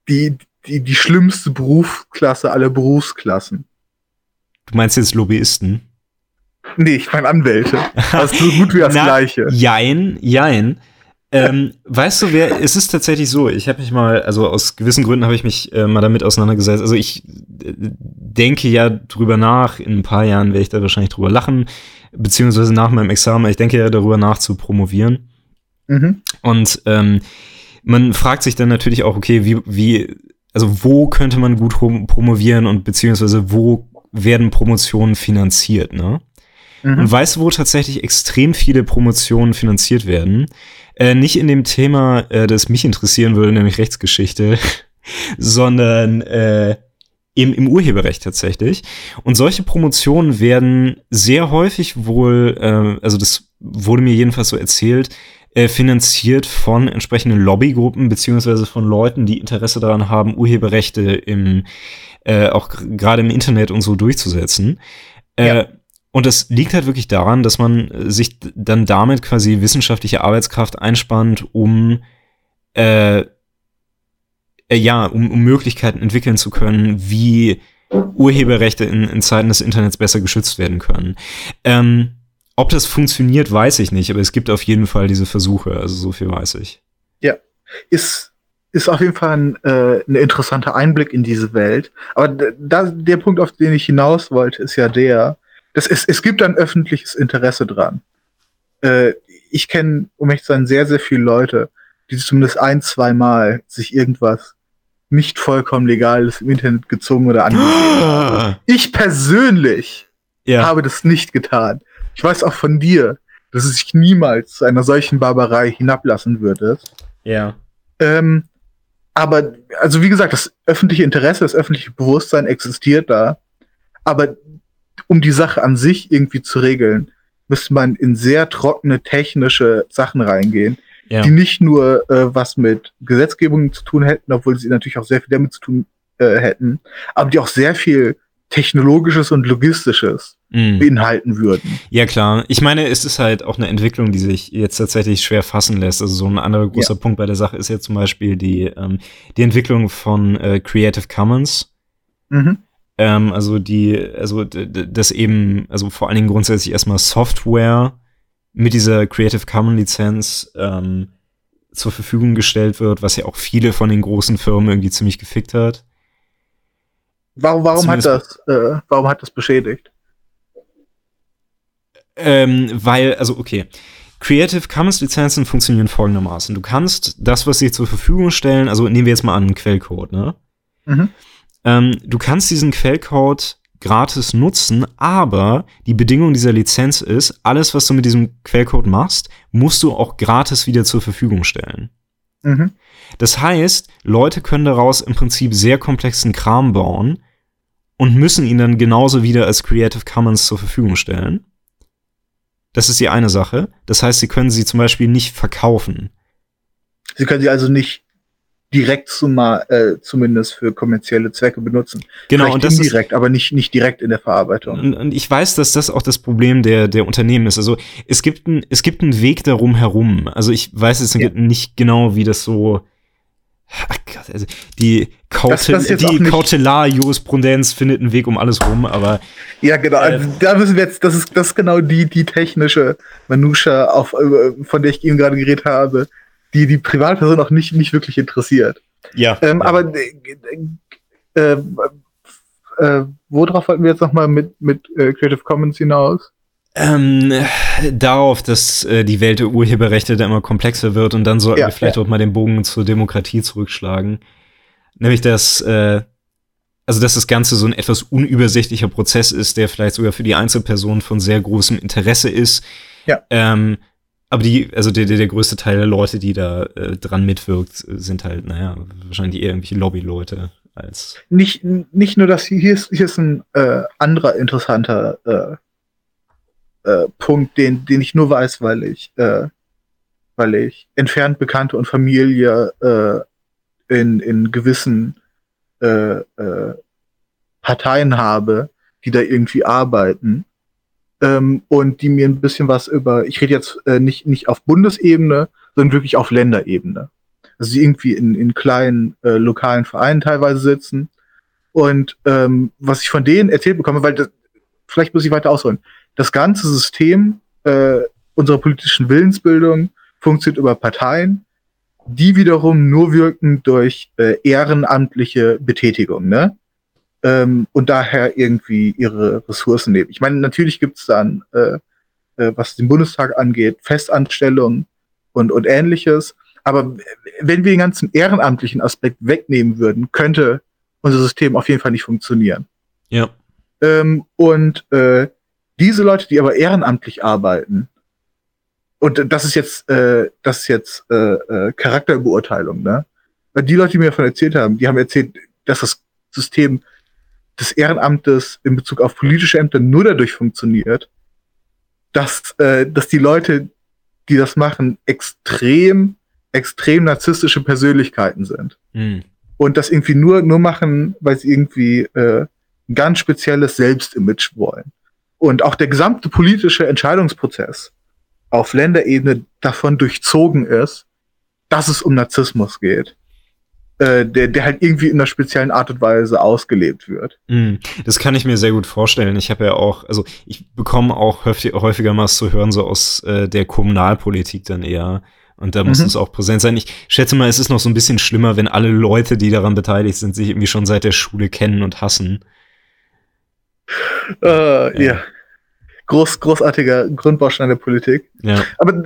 die, die, die schlimmste Berufsklasse aller Berufsklassen. Du meinst jetzt Lobbyisten? Nee, ich meine Anwälte. Das ist so gut wie das Na, Gleiche. Jein, jein. Ähm, weißt du, wer, es ist tatsächlich so, ich habe mich mal, also aus gewissen Gründen habe ich mich äh, mal damit auseinandergesetzt. Also ich äh, denke ja drüber nach, in ein paar Jahren werde ich da wahrscheinlich drüber lachen, beziehungsweise nach meinem Examen, ich denke ja darüber nach zu promovieren. Mhm. Und ähm, man fragt sich dann natürlich auch, okay, wie, wie, also wo könnte man gut promovieren und beziehungsweise wo werden Promotionen finanziert, ne? Mhm. Und weißt du, wo tatsächlich extrem viele Promotionen finanziert werden? Äh, nicht in dem Thema, äh, das mich interessieren würde, nämlich Rechtsgeschichte, sondern äh, im, im Urheberrecht tatsächlich. Und solche Promotionen werden sehr häufig wohl, äh, also das wurde mir jedenfalls so erzählt, äh, finanziert von entsprechenden Lobbygruppen beziehungsweise von Leuten, die Interesse daran haben, Urheberrechte im äh, auch gerade im Internet und so durchzusetzen. Äh, ja. Und das liegt halt wirklich daran, dass man sich dann damit quasi wissenschaftliche Arbeitskraft einspannt, um äh, äh, ja, um, um Möglichkeiten entwickeln zu können, wie Urheberrechte in, in Zeiten des Internets besser geschützt werden können. Ähm, ob das funktioniert, weiß ich nicht, aber es gibt auf jeden Fall diese Versuche, also so viel weiß ich. Ja, ist, ist auf jeden Fall ein, äh, ein interessanter Einblick in diese Welt. Aber da, der Punkt, auf den ich hinaus wollte, ist ja der, dass es, es gibt ein öffentliches Interesse dran. Äh, ich kenne, um echt zu sein, sehr, sehr viele Leute, die zumindest ein, zwei Mal sich irgendwas nicht vollkommen Legales im Internet gezogen oder angesehen haben. Ich persönlich ja. habe das nicht getan. Ich weiß auch von dir, dass es sich niemals zu einer solchen Barbarei hinablassen würde. Ja. Ähm, aber, also wie gesagt, das öffentliche Interesse, das öffentliche Bewusstsein existiert da. Aber um die Sache an sich irgendwie zu regeln, müsste man in sehr trockene technische Sachen reingehen, ja. die nicht nur äh, was mit Gesetzgebung zu tun hätten, obwohl sie natürlich auch sehr viel damit zu tun äh, hätten, aber die auch sehr viel technologisches und logistisches mm. beinhalten würden. Ja, klar. Ich meine, es ist halt auch eine Entwicklung, die sich jetzt tatsächlich schwer fassen lässt. Also so ein anderer großer ja. Punkt bei der Sache ist ja zum Beispiel die, ähm, die Entwicklung von äh, Creative Commons. Mhm. Ähm, also die, also das eben, also vor allen Dingen grundsätzlich erstmal Software mit dieser Creative Commons Lizenz ähm, zur Verfügung gestellt wird, was ja auch viele von den großen Firmen irgendwie ziemlich gefickt hat. Warum, warum hat das, äh, warum hat das beschädigt? Ähm, weil, also okay. Creative Commons Lizenzen funktionieren folgendermaßen. Du kannst das, was sie zur Verfügung stellen, also nehmen wir jetzt mal an einen Quellcode, ne? Mhm. Ähm, du kannst diesen Quellcode gratis nutzen, aber die Bedingung dieser Lizenz ist, alles, was du mit diesem Quellcode machst, musst du auch gratis wieder zur Verfügung stellen. Mhm. Das heißt, Leute können daraus im Prinzip sehr komplexen Kram bauen und müssen ihn dann genauso wieder als Creative Commons zur Verfügung stellen. Das ist die eine Sache. Das heißt, sie können sie zum Beispiel nicht verkaufen. Sie können sie also nicht direkt zumal, äh, zumindest für kommerzielle Zwecke benutzen. Genau, Vielleicht und das indirekt, aber nicht, nicht direkt in der Verarbeitung. Und, und, ich weiß, dass das auch das Problem der, der Unternehmen ist. Also es gibt, ein, es gibt einen Weg darum herum. Also ich weiß jetzt ja. nicht genau, wie das so. Ach Gott, also die, Kautel, die Kautelar-Jurisprudenz findet einen Weg um alles rum, aber. Ja, genau. Äh, da müssen wir jetzt, das ist, das ist genau die, die technische Manuscha, auf, äh, von der ich eben gerade geredet habe die die Privatperson auch nicht, nicht wirklich interessiert. Ja. Ähm, ja. Aber äh, äh, äh, worauf wollten wir jetzt nochmal mit, mit äh, Creative Commons hinaus? Ähm, darauf, dass äh, die Welt der Urheberrechte da immer komplexer wird und dann sollten ja, wir vielleicht ja. auch mal den Bogen zur Demokratie zurückschlagen. Nämlich, dass, äh, also dass das Ganze so ein etwas unübersichtlicher Prozess ist, der vielleicht sogar für die Einzelperson von sehr großem Interesse ist. Ja. Ähm, aber die, also der, der, der größte Teil der Leute, die da äh, dran mitwirkt, sind halt, naja, wahrscheinlich eher irgendwelche Lobbyleute als. Nicht, nicht nur das, hier ist, hier ist ein äh, anderer interessanter äh, äh, Punkt, den, den ich nur weiß, weil ich, äh, weil ich entfernt Bekannte und Familie äh, in, in gewissen äh, äh, Parteien habe, die da irgendwie arbeiten ähm, und die mir ein bisschen was über, ich rede jetzt äh, nicht, nicht auf Bundesebene, sondern wirklich auf Länderebene. Also die irgendwie in, in kleinen äh, lokalen Vereinen teilweise sitzen. Und ähm, was ich von denen erzählt bekomme, weil das, vielleicht muss ich weiter ausholen, das ganze System äh, unserer politischen Willensbildung funktioniert über Parteien, die wiederum nur wirken durch äh, ehrenamtliche Betätigung. Ne? Ähm, und daher irgendwie ihre Ressourcen nehmen. Ich meine, natürlich gibt es dann, äh, äh, was den Bundestag angeht, Festanstellungen und, und ähnliches. Aber wenn wir den ganzen ehrenamtlichen Aspekt wegnehmen würden, könnte unser System auf jeden Fall nicht funktionieren. Ja. Ähm, und äh, diese Leute, die aber ehrenamtlich arbeiten, und das ist jetzt, äh, das ist jetzt äh, äh, Charakterbeurteilung, ne? Die Leute, die mir davon erzählt haben, die haben erzählt, dass das System des Ehrenamtes in Bezug auf politische Ämter nur dadurch funktioniert, dass, äh, dass die Leute, die das machen, extrem, extrem narzisstische Persönlichkeiten sind. Mhm. Und das irgendwie nur, nur machen, weil sie irgendwie äh, ein ganz spezielles Selbstimage wollen. Und auch der gesamte politische Entscheidungsprozess auf Länderebene davon durchzogen ist, dass es um Narzissmus geht. Äh, der, der halt irgendwie in einer speziellen Art und Weise ausgelebt wird. Mm, das kann ich mir sehr gut vorstellen. Ich habe ja auch, also ich bekomme auch häufiger mal zu hören, so aus äh, der Kommunalpolitik dann eher. Und da muss mhm. es auch präsent sein. Ich schätze mal, es ist noch so ein bisschen schlimmer, wenn alle Leute, die daran beteiligt sind, sich irgendwie schon seit der Schule kennen und hassen. Äh, ja. ja. Groß, großartiger Grundbaustein der Politik. Ja. Aber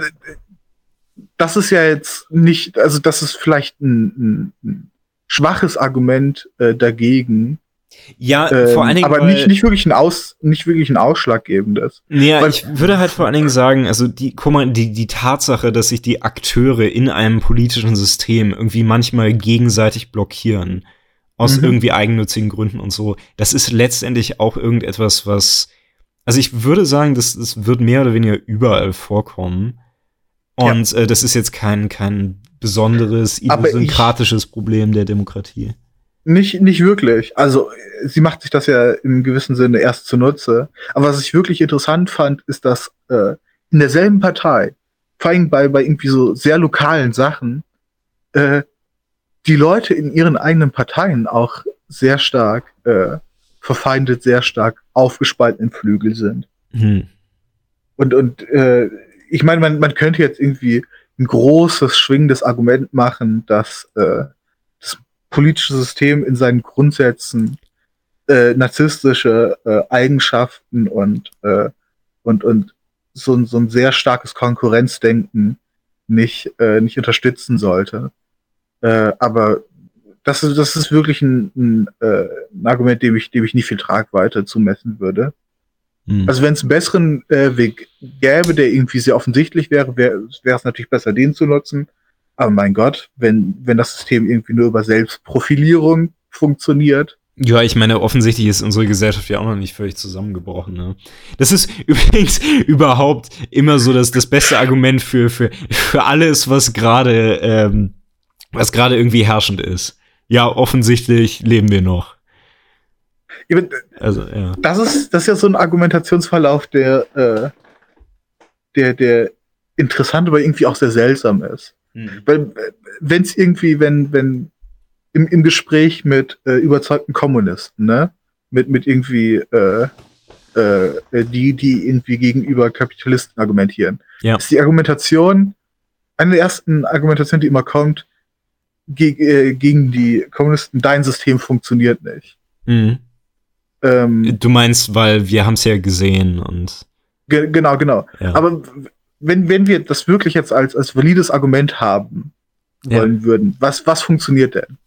das ist ja jetzt nicht, also das ist vielleicht ein, ein schwaches Argument äh, dagegen. Ja, ähm, vor allen Dingen. Aber nicht, nicht wirklich ein Aus, nicht wirklich ein ausschlaggebendes. Ja, ich würde halt vor allen Dingen sagen, also die, guck mal, die, die Tatsache, dass sich die Akteure in einem politischen System irgendwie manchmal gegenseitig blockieren, aus mhm. irgendwie eigennützigen Gründen und so, das ist letztendlich auch irgendetwas, was, also ich würde sagen, das, das wird mehr oder weniger überall vorkommen. Und ja. äh, das ist jetzt kein, kein besonderes idiosynkratisches Problem der Demokratie. Nicht, nicht wirklich. Also, sie macht sich das ja im gewissen Sinne erst zunutze. Aber was ich wirklich interessant fand, ist, dass äh, in derselben Partei, vor allem bei, bei irgendwie so sehr lokalen Sachen, äh, die Leute in ihren eigenen Parteien auch sehr stark äh, verfeindet, sehr stark aufgespalten in Flügel sind. Hm. Und, und äh, ich meine, man, man könnte jetzt irgendwie ein großes, schwingendes Argument machen, dass äh, das politische System in seinen Grundsätzen äh, narzisstische äh, Eigenschaften und, äh, und, und so, so ein sehr starkes Konkurrenzdenken nicht, äh, nicht unterstützen sollte. Äh, aber das ist, das ist wirklich ein, ein, äh, ein Argument, dem ich, dem ich nicht viel Tragweite zumessen würde. Mhm. Also wenn es einen besseren äh, Weg gäbe, der irgendwie sehr offensichtlich wäre, wäre es natürlich besser, den zu nutzen. Aber mein Gott, wenn, wenn das System irgendwie nur über Selbstprofilierung funktioniert. Ja, ich meine, offensichtlich ist unsere Gesellschaft ja auch noch nicht völlig zusammengebrochen. Ne? Das ist übrigens überhaupt immer so das, das beste Argument für, für, für alles, was gerade ähm, was gerade irgendwie herrschend ist. Ja, offensichtlich leben wir noch. Also, ja. Das ist, das ist ja so ein Argumentationsverlauf, der, äh, der, der interessant, aber irgendwie auch sehr seltsam ist. Mhm. Weil, wenn es irgendwie, wenn, wenn im, im Gespräch mit äh, überzeugten Kommunisten, ne, mit, mit irgendwie, äh, äh, die, die irgendwie gegenüber Kapitalisten argumentieren, ja. ist die Argumentation, eine der ersten Argumentationen, die immer kommt, ge äh, gegen die Kommunisten, dein System funktioniert nicht. Mhm. Ähm, du meinst, weil wir haben es ja gesehen und. Ge genau, genau. Ja. Aber wenn, wenn wir das wirklich jetzt als, als valides Argument haben wollen ja. würden, was, was funktioniert denn?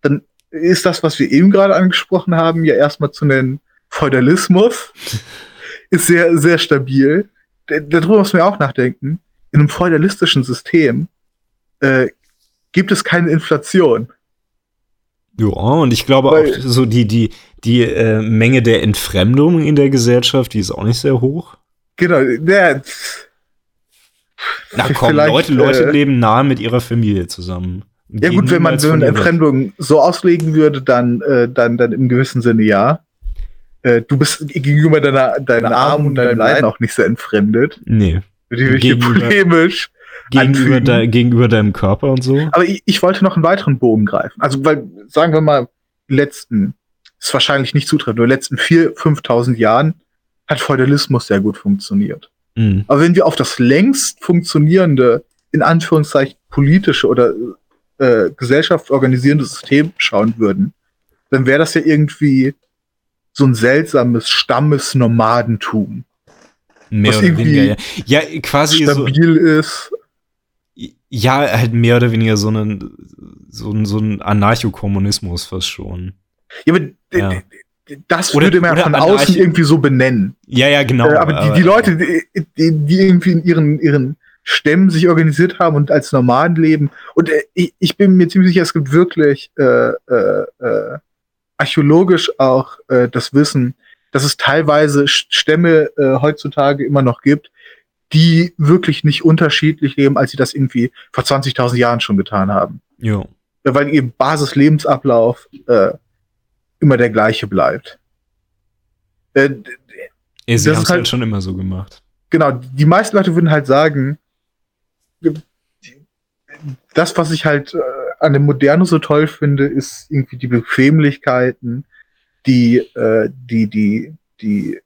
Dann ist das, was wir eben gerade angesprochen haben, ja erstmal zu nennen Feudalismus. ist sehr, sehr stabil. Darüber muss man auch nachdenken. In einem feudalistischen System äh, gibt es keine Inflation. Ja, und ich glaube Weil, auch so die, die, die äh, Menge der Entfremdung in der Gesellschaft, die ist auch nicht sehr hoch. Genau, der. Na komm, Leute, Leute äh, leben nahe mit ihrer Familie zusammen. Ja gut, wenn man, wenn Entfremdung so auslegen würde, dann, äh, dann, dann im gewissen Sinne ja. Äh, du bist gegenüber deiner, deiner Arm und deinem Leiden auch nicht so entfremdet. Nee. Gegenüber, polemisch gegenüber, de, gegenüber deinem Körper und so. Aber ich, ich wollte noch einen weiteren Bogen greifen. Also, weil, sagen wir mal, letzten, ist wahrscheinlich nicht zutreffend, nur letzten vier, 5.000 Jahren hat Feudalismus sehr gut funktioniert. Mhm. Aber wenn wir auf das längst funktionierende, in Anführungszeichen politische oder äh, gesellschaftsorganisierende System schauen würden, dann wäre das ja irgendwie so ein seltsames Stammes-Nomadentum. Mehr was oder weniger, ja. ja, quasi stabil so, ist. Ja, halt mehr oder weniger so ein, so ein, so ein Anarchokommunismus fast schon. Ja, aber ja. das oder, würde man ja von außen irgendwie so benennen. Ja, ja, genau. Äh, aber, die, die Leute, die, die, irgendwie in ihren, ihren Stämmen sich organisiert haben und als Nomaden leben. Und äh, ich, ich, bin mir ziemlich sicher, es gibt wirklich äh, äh, äh archäologisch auch äh, das Wissen, dass es teilweise Stämme äh, heutzutage immer noch gibt, die wirklich nicht unterschiedlich leben, als sie das irgendwie vor 20.000 Jahren schon getan haben. Ja. Weil ihr Basislebensablauf äh, immer der gleiche bleibt. Äh, ja, sie haben es halt, halt schon immer so gemacht. Genau, die meisten Leute würden halt sagen, das, was ich halt äh, an der Moderne so toll finde, ist irgendwie die Bequemlichkeiten, die, äh, die, die, die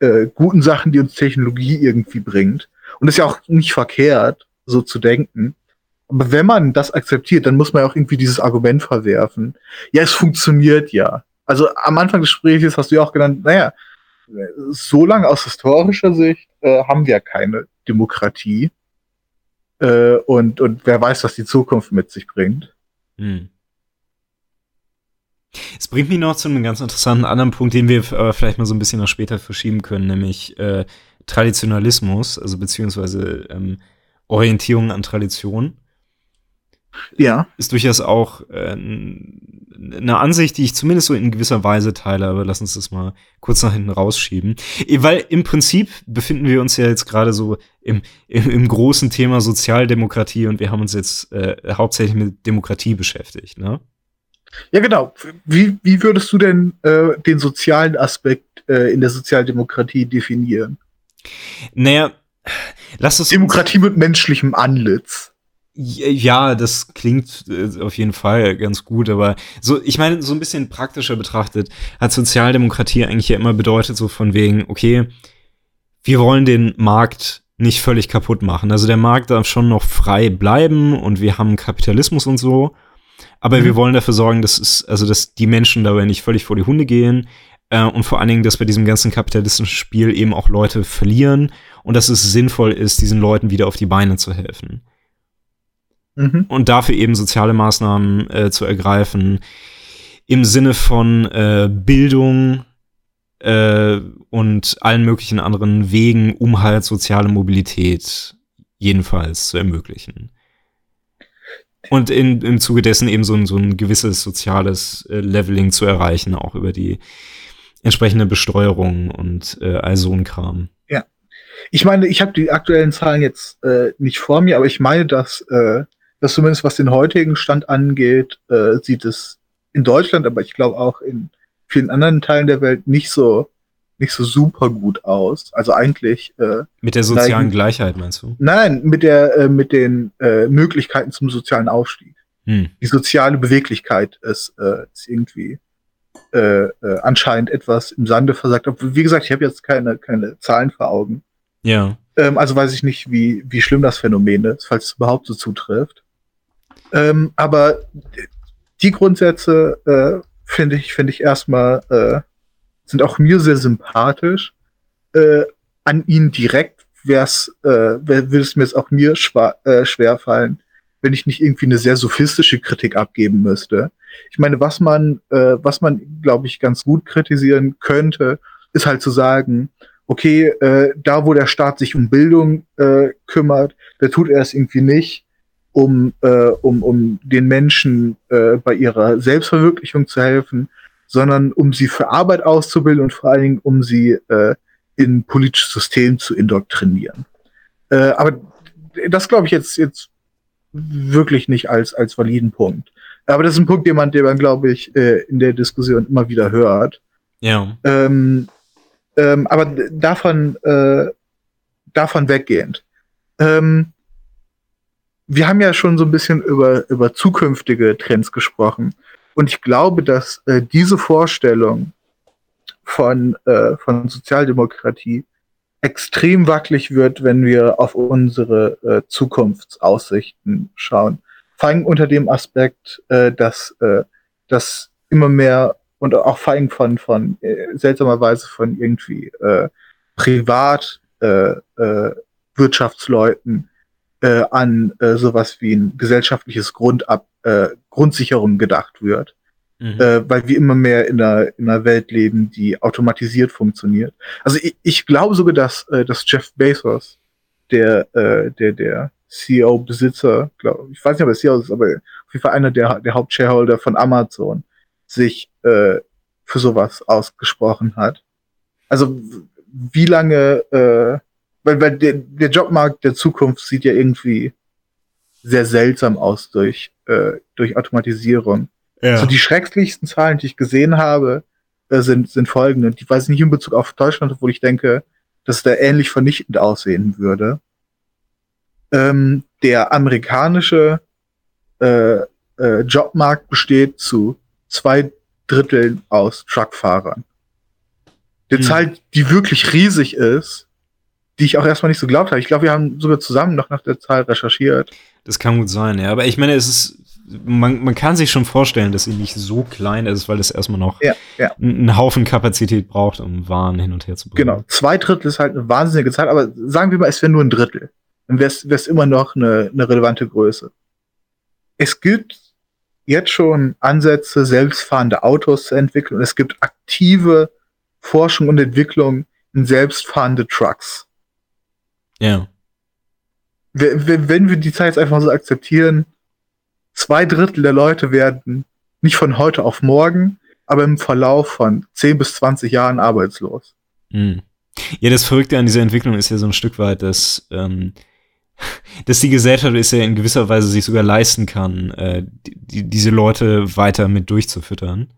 äh, guten Sachen, die uns Technologie irgendwie bringt. Und ist ja auch nicht verkehrt, so zu denken. Aber wenn man das akzeptiert, dann muss man ja auch irgendwie dieses Argument verwerfen. Ja, es funktioniert ja. Also am Anfang des Gesprächs hast du ja auch genannt, naja, so lange aus historischer Sicht äh, haben wir keine Demokratie. Äh, und, und wer weiß, was die Zukunft mit sich bringt. Hm. Es bringt mich noch zu einem ganz interessanten anderen Punkt, den wir äh, vielleicht mal so ein bisschen nach später verschieben können, nämlich äh, Traditionalismus, also beziehungsweise ähm, Orientierung an Tradition. Ja. Ist durchaus auch äh, eine Ansicht, die ich zumindest so in gewisser Weise teile, aber lass uns das mal kurz nach hinten rausschieben. Weil im Prinzip befinden wir uns ja jetzt gerade so im, im, im, großen Thema Sozialdemokratie und wir haben uns jetzt äh, hauptsächlich mit Demokratie beschäftigt, ne? Ja, genau. Wie, wie würdest du denn äh, den sozialen Aspekt äh, in der Sozialdemokratie definieren? Naja, lass es. Demokratie mit menschlichem Anlitz. Ja, das klingt äh, auf jeden Fall ganz gut, aber so, ich meine, so ein bisschen praktischer betrachtet hat Sozialdemokratie eigentlich ja immer bedeutet, so von wegen, okay, wir wollen den Markt nicht völlig kaputt machen. Also der Markt darf schon noch frei bleiben und wir haben Kapitalismus und so. Aber mhm. wir wollen dafür sorgen, dass es, also dass die Menschen dabei nicht völlig vor die Hunde gehen. Äh, und vor allen Dingen, dass bei diesem ganzen kapitalistischen Spiel eben auch Leute verlieren und dass es sinnvoll ist, diesen Leuten wieder auf die Beine zu helfen. Mhm. Und dafür eben soziale Maßnahmen äh, zu ergreifen. Im Sinne von äh, Bildung, äh, und allen möglichen anderen Wegen, um halt soziale Mobilität jedenfalls zu ermöglichen. Und in, im Zuge dessen eben so ein, so ein gewisses soziales äh, Leveling zu erreichen, auch über die entsprechende Besteuerung und äh, all so ein Kram. Ja. Ich meine, ich habe die aktuellen Zahlen jetzt äh, nicht vor mir, aber ich meine, dass, äh, dass zumindest was den heutigen Stand angeht, äh, sieht es in Deutschland, aber ich glaube auch in vielen anderen Teilen der Welt nicht so nicht so super gut aus. Also eigentlich äh, mit der sozialen neigen, Gleichheit meinst du? Nein, mit der äh, mit den äh, Möglichkeiten zum sozialen Aufstieg. Hm. Die soziale Beweglichkeit ist, äh, ist irgendwie äh, äh, anscheinend etwas im Sande versagt. Wie gesagt, ich habe jetzt keine keine Zahlen vor Augen. Ja. Ähm, also weiß ich nicht, wie wie schlimm das Phänomen ist, falls es überhaupt so zutrifft. Ähm, aber die Grundsätze äh, finde ich, finde ich erstmal, äh, sind auch mir sehr sympathisch. Äh, an ihnen direkt wär's, äh, würde es mir jetzt auch mir schwer, äh, schwer fallen, wenn ich nicht irgendwie eine sehr sophistische Kritik abgeben müsste. Ich meine, was man, äh, was man, glaube ich, ganz gut kritisieren könnte, ist halt zu sagen, okay, äh, da wo der Staat sich um Bildung äh, kümmert, da tut er es irgendwie nicht um, äh, um, um den Menschen äh, bei ihrer Selbstverwirklichung zu helfen, sondern um sie für Arbeit auszubilden und vor allen Dingen um sie äh, in politisches System zu indoktrinieren. Äh, aber das glaube ich jetzt, jetzt wirklich nicht als, als validen Punkt. Aber das ist ein Punkt, den man, den man glaube ich, äh, in der Diskussion immer wieder hört. Ja. Ähm, ähm, aber davon, äh, davon weggehend. Ähm, wir haben ja schon so ein bisschen über, über zukünftige Trends gesprochen. Und ich glaube, dass äh, diese Vorstellung von, äh, von Sozialdemokratie extrem wackelig wird, wenn wir auf unsere äh, Zukunftsaussichten schauen. Vor allem unter dem Aspekt, äh, dass, äh, dass immer mehr und auch vor allem von, von äh, seltsamerweise von irgendwie äh, privat äh, äh, Wirtschaftsleuten äh, an äh, sowas wie ein gesellschaftliches Grundab äh, Grundsicherung gedacht wird. Mhm. Äh, weil wir immer mehr in einer, in einer Welt leben, die automatisiert funktioniert. Also ich, ich glaube sogar, dass, äh, dass Jeff Bezos, der, äh, der, der CEO-Besitzer, glaube ich, weiß nicht, ob er CEO ist, aber auf jeden Fall einer der, der Hauptshareholder von Amazon, sich äh, für sowas ausgesprochen hat. Also wie lange äh, weil, weil der, der Jobmarkt der Zukunft sieht ja irgendwie sehr seltsam aus durch, äh, durch Automatisierung. Ja. So die schrecklichsten Zahlen, die ich gesehen habe, äh, sind, sind folgende. Die weiß ich nicht in Bezug auf Deutschland, obwohl ich denke, dass der ähnlich vernichtend aussehen würde. Ähm, der amerikanische äh, äh, Jobmarkt besteht zu zwei Dritteln aus Truckfahrern. Die hm. Zahl, die wirklich riesig ist, die ich auch erstmal nicht so glaubt habe. Ich glaube, wir haben sogar zusammen noch nach der Zahl recherchiert. Das kann gut sein, ja. Aber ich meine, es ist, man, man kann sich schon vorstellen, dass sie nicht so klein ist, weil es erstmal noch ja, ja. einen Haufen Kapazität braucht, um Waren hin und her zu bringen. Genau. Zwei Drittel ist halt eine wahnsinnige Zahl, aber sagen wir mal, es wäre nur ein Drittel. Dann wäre es immer noch eine, eine relevante Größe. Es gibt jetzt schon Ansätze, selbstfahrende Autos zu entwickeln. Und es gibt aktive Forschung und Entwicklung in selbstfahrende Trucks. Ja. Wenn wir die Zeit jetzt einfach so akzeptieren, zwei Drittel der Leute werden nicht von heute auf morgen, aber im Verlauf von 10 bis 20 Jahren arbeitslos. Mhm. Ja, das Verrückte an dieser Entwicklung ist ja so ein Stück weit, dass ähm, dass die Gesellschaft es ja in gewisser Weise sich sogar leisten kann, äh, die, diese Leute weiter mit durchzufüttern.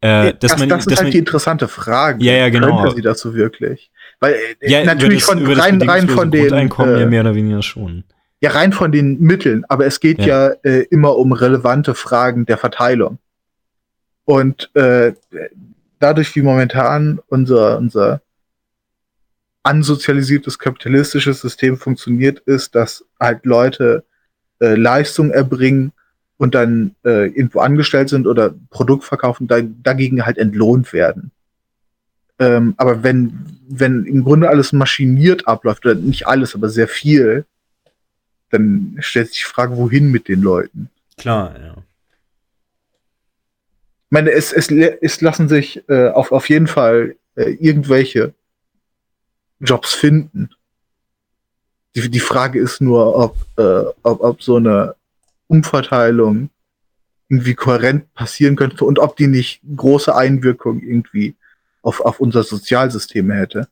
Äh, das, man, das ist halt man, die interessante Frage. Ja, ja, genau. Könnte sie das so wirklich? Weil äh, ja, natürlich das, von rein, rein von den Grundeinkommen äh, ja mehr oder weniger schon. Ja, rein von den Mitteln, aber es geht ja, ja äh, immer um relevante Fragen der Verteilung. Und äh, dadurch, wie momentan unser, unser ansozialisiertes kapitalistisches System funktioniert, ist, dass halt Leute äh, Leistung erbringen und dann äh, irgendwo angestellt sind oder Produkt verkaufen, da, dagegen halt entlohnt werden. Ähm, aber wenn, wenn im Grunde alles maschiniert abläuft, oder nicht alles, aber sehr viel, dann stellt sich die Frage, wohin mit den Leuten? Klar, ja. Ich meine, es, es, es lassen sich äh, auf, auf jeden Fall äh, irgendwelche Jobs finden. Die, die Frage ist nur, ob, äh, ob, ob so eine Umverteilung irgendwie kohärent passieren könnte und ob die nicht große Einwirkung irgendwie auf, auf unser Sozialsystem hätte.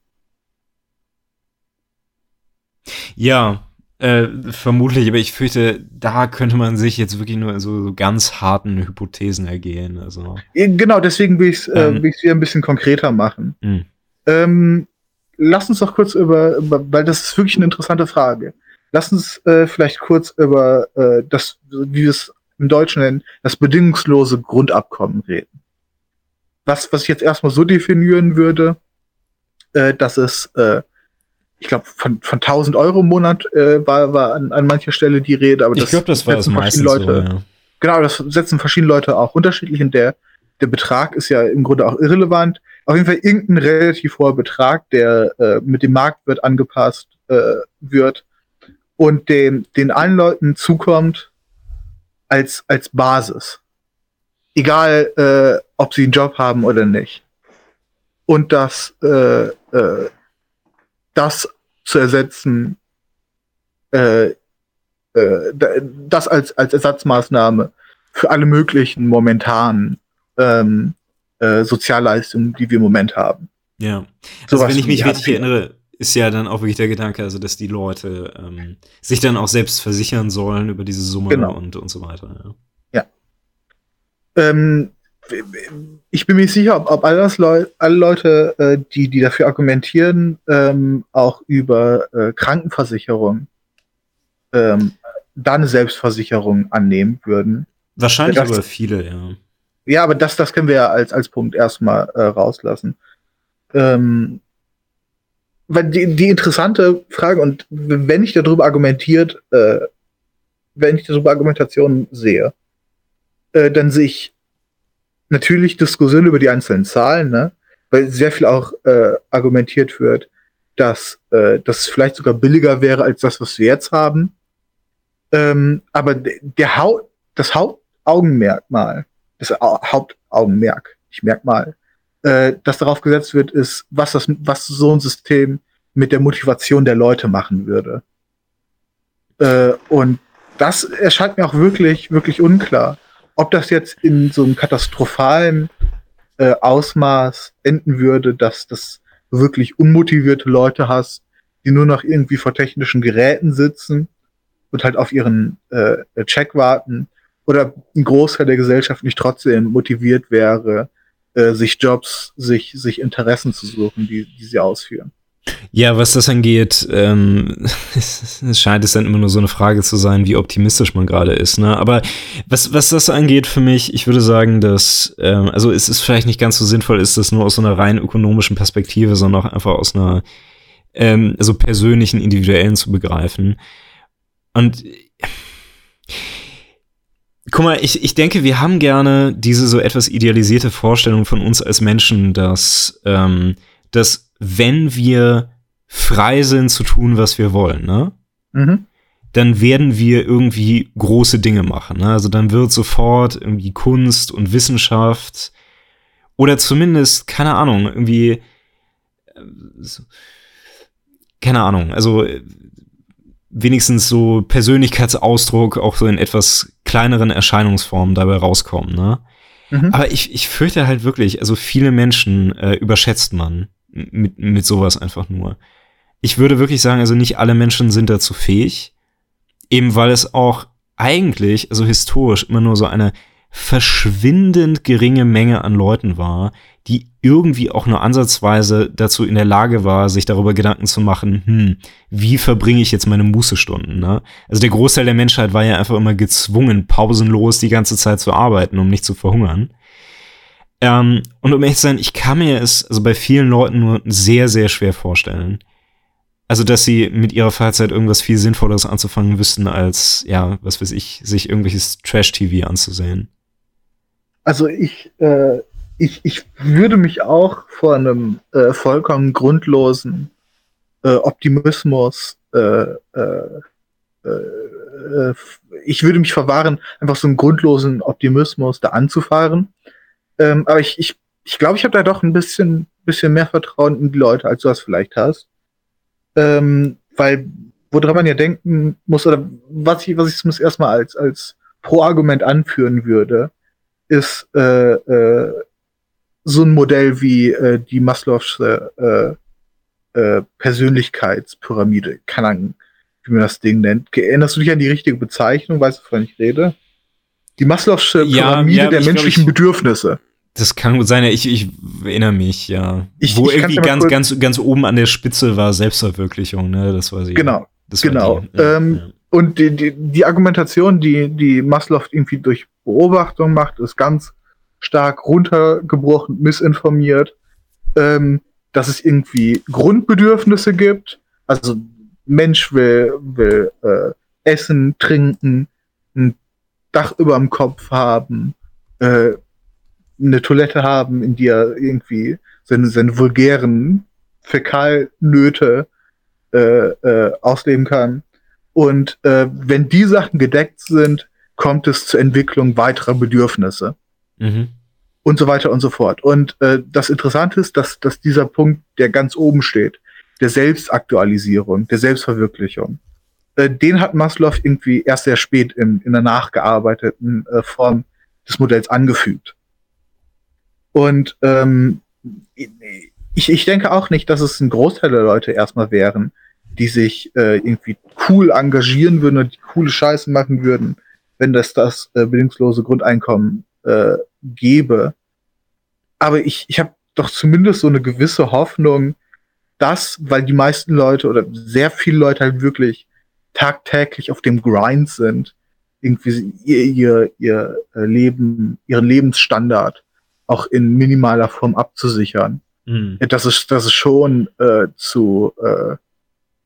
Ja, äh, vermutlich, aber ich fürchte, da könnte man sich jetzt wirklich nur so, so ganz harten Hypothesen ergehen. Also. Genau, deswegen will ich es äh, ähm, wieder ein bisschen konkreter machen. Hm. Ähm, lass uns doch kurz über, über, weil das ist wirklich eine interessante Frage. Lass uns äh, vielleicht kurz über äh, das, wie wir es im Deutschen nennen, das bedingungslose Grundabkommen reden. Was, was ich jetzt erstmal so definieren würde, äh, dass es, äh, ich glaube, von, von 1000 Euro im Monat äh, war, war an, an mancher Stelle die Rede, aber das, ich glaube, das war das meistens Leute, so, ja. Genau, das setzen verschiedene Leute auch unterschiedlich in der, der Betrag ist ja im Grunde auch irrelevant auf jeden Fall irgendein relativ hoher Betrag, der äh, mit dem Marktwert angepasst äh, wird und den, den allen Leuten zukommt als, als Basis. Egal, äh, ob sie einen Job haben oder nicht. Und das, äh, äh, das zu ersetzen, äh, äh, das als, als Ersatzmaßnahme für alle möglichen momentanen ähm, äh, Sozialleistungen, die wir im Moment haben. Ja. So also wenn ich mich richtig erinnere, ist ja dann auch wirklich der Gedanke, also dass die Leute ähm, sich dann auch selbst versichern sollen über diese Summe genau. und, und so weiter. Ja. Ähm, ich bin mir sicher, ob, ob alle, Leu alle Leute, äh, die, die dafür argumentieren, ähm, auch über äh, Krankenversicherung ähm, da eine Selbstversicherung annehmen würden. Wahrscheinlich aber viele, ja. Ja, aber das, das können wir ja als, als Punkt erstmal äh, rauslassen. Ähm, weil die, die interessante Frage, und wenn ich darüber argumentiert, äh, wenn ich darüber Argumentation sehe, äh, dann sehe ich natürlich Diskussionen über die einzelnen Zahlen, ne? weil sehr viel auch äh, argumentiert wird, dass äh, das vielleicht sogar billiger wäre als das, was wir jetzt haben. Ähm, aber der Haupt, das Hauptaugenmerkmal das Hauptaugenmerk, ich merk mal, äh, das darauf gesetzt wird, ist, was das, was so ein System mit der Motivation der Leute machen würde. Äh, und das erscheint mir auch wirklich, wirklich unklar. Ob das jetzt in so einem katastrophalen äh, Ausmaß enden würde, dass das wirklich unmotivierte Leute hast, die nur noch irgendwie vor technischen Geräten sitzen und halt auf ihren äh, Check warten, oder ein Großteil der Gesellschaft nicht trotzdem motiviert wäre, äh, sich Jobs, sich, sich Interessen zu suchen, die, die sie ausführen. Ja, was das angeht, ähm, es, es scheint es dann immer nur so eine Frage zu sein, wie optimistisch man gerade ist. Ne? Aber was, was das angeht für mich, ich würde sagen, dass, ähm, also es ist vielleicht nicht ganz so sinnvoll, ist das nur aus so einer rein ökonomischen Perspektive, sondern auch einfach aus einer ähm, so persönlichen, individuellen zu begreifen. Und Guck mal, ich, ich denke, wir haben gerne diese so etwas idealisierte Vorstellung von uns als Menschen, dass, ähm, dass wenn wir frei sind zu tun, was wir wollen, ne? Mhm. Dann werden wir irgendwie große Dinge machen. Ne? Also dann wird sofort irgendwie Kunst und Wissenschaft oder zumindest, keine Ahnung, irgendwie, äh, keine Ahnung, also wenigstens so Persönlichkeitsausdruck auch so in etwas kleineren Erscheinungsformen dabei rauskommen, ne? Mhm. Aber ich, ich fürchte halt wirklich, also viele Menschen äh, überschätzt man mit, mit sowas einfach nur. ich würde wirklich sagen, also nicht alle Menschen sind dazu fähig, eben weil es auch eigentlich, also historisch, immer nur so eine verschwindend geringe Menge an Leuten war, die irgendwie auch nur ansatzweise dazu in der Lage war, sich darüber Gedanken zu machen, hm, wie verbringe ich jetzt meine Mußestunden, ne? Also der Großteil der Menschheit war ja einfach immer gezwungen, pausenlos die ganze Zeit zu arbeiten, um nicht zu verhungern. Ähm, und um ehrlich zu sein, ich kann mir es also bei vielen Leuten nur sehr, sehr schwer vorstellen. Also, dass sie mit ihrer Freizeit irgendwas viel Sinnvolleres anzufangen wüssten, als, ja, was weiß ich, sich irgendwelches Trash-TV anzusehen. Also ich, äh, ich, ich würde mich auch vor einem äh, vollkommen grundlosen äh, Optimismus, äh, äh, äh, ich würde mich verwahren, einfach so einen grundlosen Optimismus da anzufahren. Ähm, aber ich, ich, ich glaube, ich habe da doch ein bisschen, bisschen mehr Vertrauen in die Leute, als du das vielleicht hast. Ähm, weil, woran man ja denken muss, oder was ich, was ich zumindest erstmal als, als Pro-Argument anführen würde, ist äh, äh, so ein Modell wie äh, die Maslow'sche äh, äh, Persönlichkeitspyramide. Keine Ahnung, wie man das Ding nennt. Erinnerst du dich an die richtige Bezeichnung? Weißt du, wovon ich rede? Die Maslow'sche Pyramide ja, ja, der menschlichen glaub, Bedürfnisse. Das kann gut sein, ich, ich erinnere mich, ja. Ich, Wo ich irgendwie ganz, ganz, ganz oben an der Spitze war Selbstverwirklichung, ne? Das war sie. Genau. Das genau. Die, ähm, ja. Und die, die, die Argumentation, die, die Maslow irgendwie durch Beobachtung macht, ist ganz stark runtergebrochen, missinformiert, ähm, dass es irgendwie Grundbedürfnisse gibt. Also Mensch will, will äh, essen, trinken, ein Dach über dem Kopf haben, äh, eine Toilette haben, in die er irgendwie seine, seine vulgären Fäkalnöte äh, äh, ausleben kann. Und äh, wenn die Sachen gedeckt sind, kommt es zur Entwicklung weiterer Bedürfnisse. Mhm. Und so weiter und so fort. Und äh, das Interessante ist, dass, dass dieser Punkt, der ganz oben steht, der Selbstaktualisierung, der Selbstverwirklichung, äh, den hat Maslow irgendwie erst sehr spät in, in der nachgearbeiteten äh, Form des Modells angefügt. Und ähm, ich, ich denke auch nicht, dass es ein Großteil der Leute erstmal wären, die sich äh, irgendwie cool engagieren würden und die coole Scheiße machen würden, wenn das das äh, bedingungslose Grundeinkommen äh, gäbe. Aber ich, ich habe doch zumindest so eine gewisse Hoffnung, dass, weil die meisten Leute oder sehr viele Leute halt wirklich tagtäglich auf dem Grind sind, irgendwie ihr, ihr, ihr äh, Leben, ihren Lebensstandard auch in minimaler Form abzusichern. Mhm. Dass es, dass es schon äh, zu äh,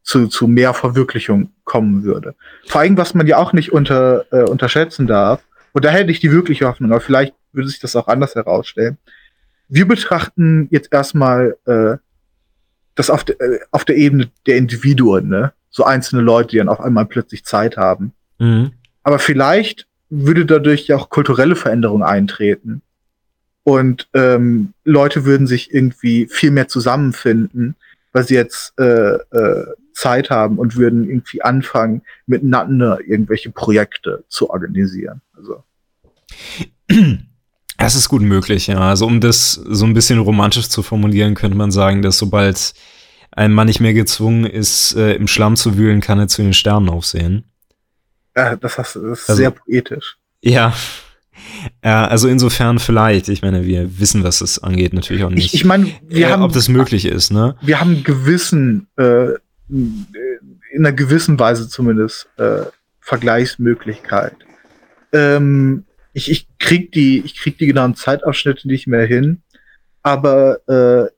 zu, zu mehr Verwirklichung kommen würde. Vor allem, was man ja auch nicht unter, äh, unterschätzen darf, und da hätte ich die wirkliche Hoffnung, aber vielleicht würde sich das auch anders herausstellen. Wir betrachten jetzt erstmal äh, das auf, de, äh, auf der Ebene der Individuen, ne? So einzelne Leute, die dann auf einmal plötzlich Zeit haben. Mhm. Aber vielleicht würde dadurch ja auch kulturelle Veränderung eintreten. Und ähm, Leute würden sich irgendwie viel mehr zusammenfinden, weil sie jetzt äh, äh, Zeit haben und würden irgendwie anfangen, miteinander irgendwelche Projekte zu organisieren. Also. Das ist gut möglich, ja. Also um das so ein bisschen romantisch zu formulieren, könnte man sagen, dass sobald ein Mann nicht mehr gezwungen ist, äh, im Schlamm zu wühlen, kann er zu den Sternen aufsehen. Ja, das, hast, das ist also, sehr poetisch. Ja. Ja, also insofern vielleicht. Ich meine, wir wissen, was das angeht, natürlich auch nicht. Ich, ich meine, wir äh, haben, ob das möglich ist, ne? Wir haben gewissen äh, in einer gewissen Weise zumindest äh, Vergleichsmöglichkeit. Ähm, ich, ich krieg die, ich krieg die genauen Zeitabschnitte nicht mehr hin, aber äh,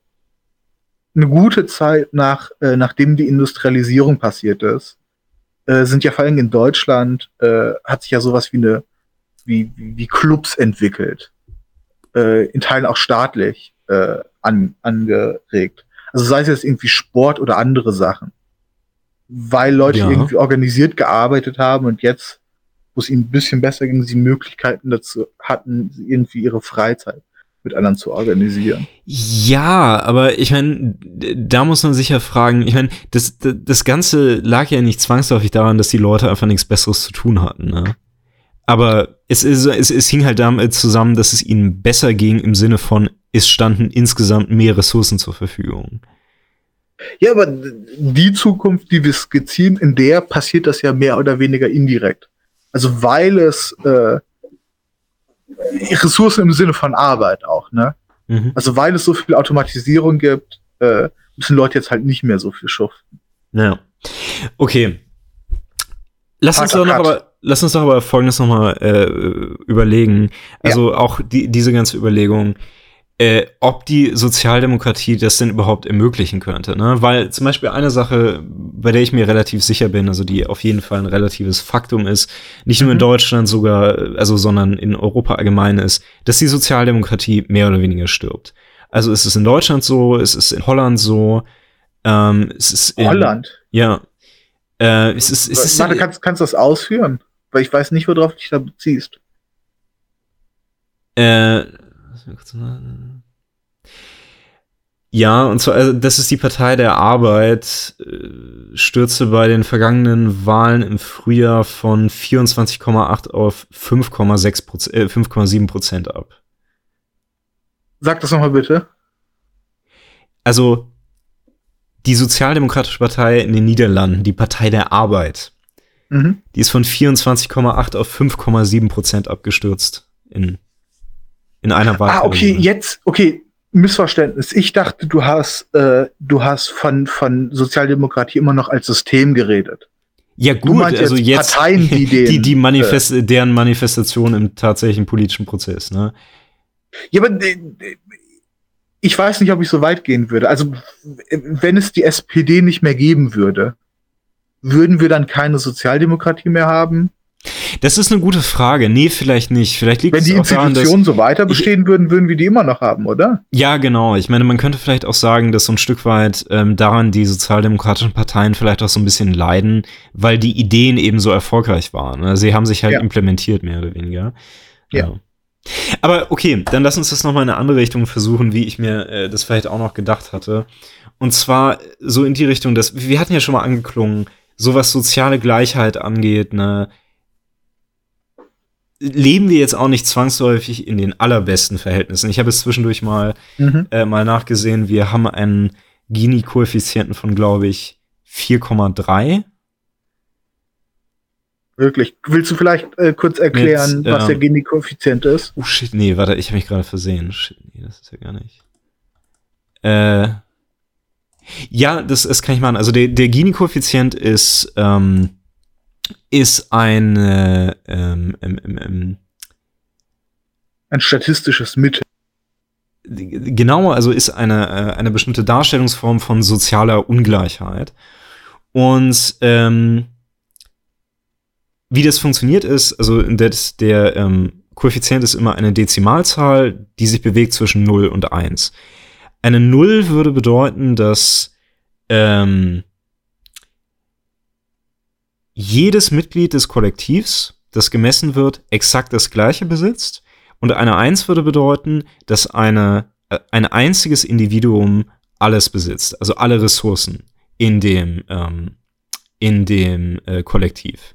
eine gute Zeit nach, äh, nachdem die Industrialisierung passiert ist, äh, sind ja vor allem in Deutschland, äh, hat sich ja sowas wie eine, wie, wie Clubs entwickelt. Äh, in Teilen auch staatlich äh, an, angeregt. Also sei es jetzt irgendwie Sport oder andere Sachen weil Leute ja. irgendwie organisiert gearbeitet haben und jetzt, wo es ihnen ein bisschen besser ging, sie Möglichkeiten dazu hatten, irgendwie ihre Freizeit mit anderen zu organisieren. Ja, aber ich meine, da muss man sich ja fragen, ich meine, das, das Ganze lag ja nicht zwangsläufig daran, dass die Leute einfach nichts Besseres zu tun hatten, ne? Aber es, ist, es, es hing halt damit zusammen, dass es ihnen besser ging im Sinne von, es standen insgesamt mehr Ressourcen zur Verfügung. Ja, aber die Zukunft, die wir skizzieren, in der passiert das ja mehr oder weniger indirekt. Also weil es äh, Ressourcen im Sinne von Arbeit auch, ne? Mhm. Also weil es so viel Automatisierung gibt, äh, müssen Leute jetzt halt nicht mehr so viel schuften. Ja. Okay. Lass uns, doch noch aber, lass uns doch aber Folgendes nochmal äh, überlegen. Also ja. auch die, diese ganze Überlegung, äh, ob die Sozialdemokratie das denn überhaupt ermöglichen könnte. Ne? Weil zum Beispiel eine Sache, bei der ich mir relativ sicher bin, also die auf jeden Fall ein relatives Faktum ist, nicht nur in mhm. Deutschland sogar, also sondern in Europa allgemein ist, dass die Sozialdemokratie mehr oder weniger stirbt. Also ist es in Deutschland so, ist es in Holland so, ähm, es ist in, Holland? Ja. Äh, es ist, es ist Warte, kannst, kannst du das ausführen? Weil ich weiß nicht, worauf du dich da beziehst. Äh, ja, und zwar, also das ist die Partei der Arbeit, äh, stürzte bei den vergangenen Wahlen im Frühjahr von 24,8 auf 5,6 Prozent, äh, 5,7 Prozent ab. Sag das nochmal bitte. Also, die Sozialdemokratische Partei in den Niederlanden, die Partei der Arbeit, mhm. die ist von 24,8 auf 5,7 Prozent abgestürzt in in einer Wahl. Ah, okay, jetzt, okay, Missverständnis. Ich dachte, du hast, äh, du hast von, von Sozialdemokratie immer noch als System geredet. Ja gut, also jetzt, Parteien, die, den, die, die Manifest äh, deren Manifestation im tatsächlichen politischen Prozess, ne? Ja, aber äh, ich weiß nicht, ob ich so weit gehen würde. Also wenn es die SPD nicht mehr geben würde, würden wir dann keine Sozialdemokratie mehr haben? Das ist eine gute Frage. Nee, vielleicht nicht. Vielleicht liegt Wenn die Institutionen so weiter bestehen würden, würden wir die immer noch haben, oder? Ja, genau. Ich meine, man könnte vielleicht auch sagen, dass so ein Stück weit ähm, daran die sozialdemokratischen Parteien vielleicht auch so ein bisschen leiden, weil die Ideen eben so erfolgreich waren. Ne? Sie haben sich halt ja. implementiert, mehr oder weniger. Ja. ja. Aber okay, dann lass uns das nochmal in eine andere Richtung versuchen, wie ich mir äh, das vielleicht auch noch gedacht hatte. Und zwar so in die Richtung, dass wir hatten ja schon mal angeklungen, so was soziale Gleichheit angeht, ne, leben wir jetzt auch nicht zwangsläufig in den allerbesten Verhältnissen. Ich habe es zwischendurch mal, mhm. äh, mal nachgesehen. Wir haben einen Gini-Koeffizienten von, glaube ich, 4,3. Wirklich. Willst du vielleicht äh, kurz erklären, Mit, was der ähm, Gini-Koeffizient ist? Oh shit, nee, warte, ich habe mich gerade versehen. Shit, nee, das ist ja gar nicht. Äh, ja, das, das kann ich machen. Also der, der Gini-Koeffizient ist ähm, ist eine ähm, ähm, ein statistisches Mittel. Genau, also ist eine, äh, eine bestimmte Darstellungsform von sozialer Ungleichheit. Und ähm, wie das funktioniert ist, also das, der ähm, Koeffizient ist immer eine Dezimalzahl, die sich bewegt zwischen 0 und 1. Eine 0 würde bedeuten, dass ähm, jedes Mitglied des Kollektivs, das gemessen wird, exakt das gleiche besitzt. Und eine Eins würde bedeuten, dass eine, äh, ein einziges Individuum alles besitzt, also alle Ressourcen in dem, ähm, in dem äh, Kollektiv.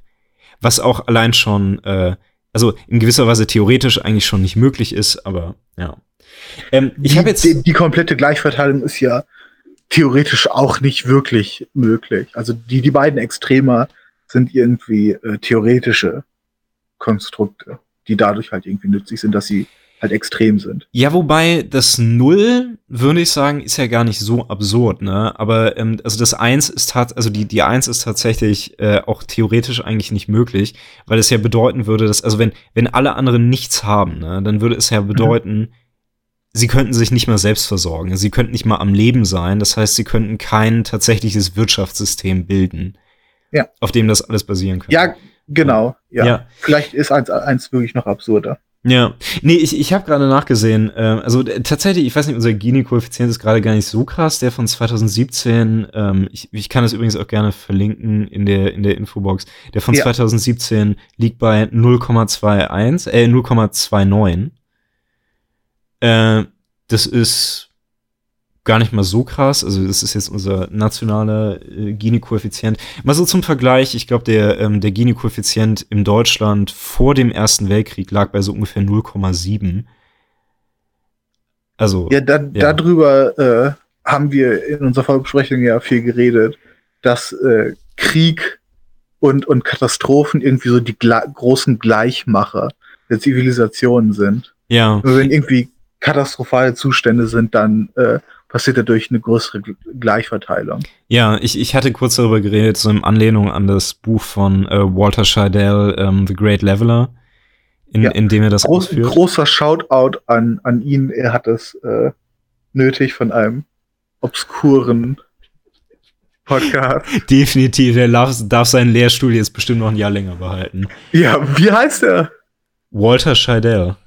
Was auch allein schon, äh, also in gewisser Weise theoretisch eigentlich schon nicht möglich ist, aber ja. Ähm, ich habe jetzt die, die komplette Gleichverteilung ist ja theoretisch auch nicht wirklich möglich. Also die, die beiden Extremer sind irgendwie äh, theoretische Konstrukte, die dadurch halt irgendwie nützlich sind, dass sie halt extrem sind. Ja, wobei das Null, würde ich sagen, ist ja gar nicht so absurd, ne? Aber ähm, also das Eins ist tat, also die, die Eins ist tatsächlich äh, auch theoretisch eigentlich nicht möglich, weil es ja bedeuten würde, dass, also wenn, wenn alle anderen nichts haben, ne, dann würde es ja mhm. bedeuten, mhm. sie könnten sich nicht mal selbst versorgen. Sie könnten nicht mal am Leben sein. Das heißt, sie könnten kein tatsächliches Wirtschaftssystem bilden ja. auf dem das alles basieren kann. Ja, genau. Ja. ja. Vielleicht ist eins, eins wirklich noch absurder. Ja, nee, ich, ich habe gerade nachgesehen. Äh, also tatsächlich, ich weiß nicht, unser Gini-Koeffizient ist gerade gar nicht so krass. Der von 2017, ähm, ich, ich kann das übrigens auch gerne verlinken in der in der Infobox. Der von ja. 2017 liegt bei 0,21, äh 0,29. Äh, das ist gar nicht mal so krass. Also das ist jetzt unser nationaler äh, Gini-Koeffizient. Mal so zum Vergleich, ich glaube, der, ähm, der Gini-Koeffizient in Deutschland vor dem Ersten Weltkrieg lag bei so ungefähr 0,7. Also. Ja, da, ja. darüber, äh, haben wir in unserer Vorbesprechung ja viel geredet, dass äh, Krieg und, und Katastrophen irgendwie so die gle großen Gleichmacher der Zivilisation sind. Ja. Also wenn irgendwie katastrophale Zustände sind, dann äh, passiert dadurch eine größere Gleichverteilung. Ja, ich, ich hatte kurz darüber geredet, so in Anlehnung an das Buch von äh, Walter Scheidel, ähm, The Great Leveler, in, ja. in dem er das Groß, ausführt. Großer Shoutout an, an ihn. Er hat es äh, nötig von einem obskuren Podcast. Definitiv, er darf, darf seinen Lehrstuhl jetzt bestimmt noch ein Jahr länger behalten. Ja, wie heißt er? Walter Scheidel.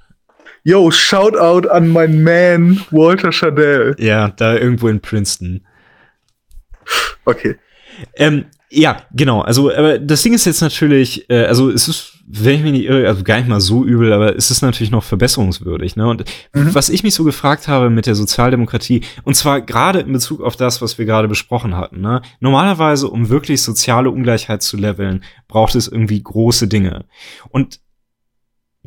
Yo, Shoutout an meinen Man, Walter Scheidel. Ja, da irgendwo in Princeton. Okay. Ähm, ja, genau. Also, aber das Ding ist jetzt natürlich, äh, also es ist, wenn ich mich nicht irre, also gar nicht mal so übel, aber es ist natürlich noch verbesserungswürdig. Ne? Und mhm. was ich mich so gefragt habe mit der Sozialdemokratie, und zwar gerade in Bezug auf das, was wir gerade besprochen hatten. Ne? Normalerweise, um wirklich soziale Ungleichheit zu leveln, braucht es irgendwie große Dinge. Und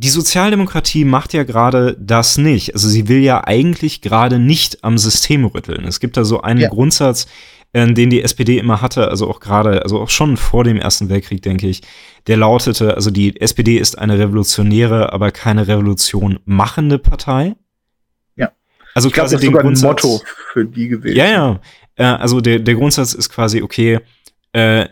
die Sozialdemokratie macht ja gerade das nicht. Also sie will ja eigentlich gerade nicht am System rütteln. Es gibt da so einen ja. Grundsatz, äh, den die SPD immer hatte, also auch gerade, also auch schon vor dem Ersten Weltkrieg, denke ich, der lautete, also die SPD ist eine revolutionäre, aber keine Revolution machende Partei. Ja. Also ich quasi glaub, das den sogar Grundsatz, ein Motto für die gewesen. Ja, ja. Äh, also der, der Grundsatz ist quasi, okay, äh,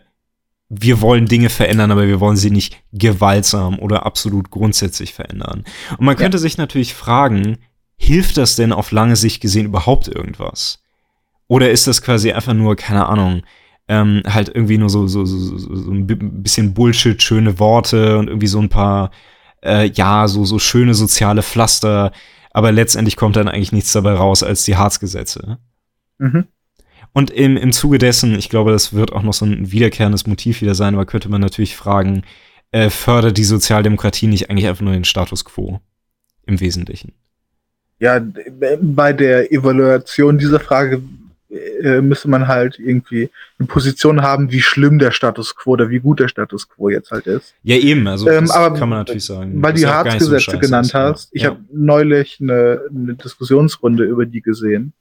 wir wollen Dinge verändern, aber wir wollen sie nicht gewaltsam oder absolut grundsätzlich verändern. Und man könnte ja. sich natürlich fragen, hilft das denn auf lange Sicht gesehen überhaupt irgendwas? Oder ist das quasi einfach nur, keine Ahnung, ähm, halt irgendwie nur so, so, so, so ein bisschen Bullshit, schöne Worte und irgendwie so ein paar, äh, ja, so, so schöne soziale Pflaster, aber letztendlich kommt dann eigentlich nichts dabei raus als die Harzgesetze. Mhm. Und im, im Zuge dessen, ich glaube, das wird auch noch so ein wiederkehrendes Motiv wieder sein, aber könnte man natürlich fragen, äh, fördert die Sozialdemokratie nicht eigentlich einfach nur den Status quo im Wesentlichen? Ja, bei der Evaluation dieser Frage äh, müsste man halt irgendwie eine Position haben, wie schlimm der Status quo oder wie gut der Status quo jetzt halt ist. Ja, eben, also ähm, aber kann man natürlich sagen. Weil du die Harzgesetze so genannt hast, ich ja. habe neulich eine, eine Diskussionsrunde über die gesehen.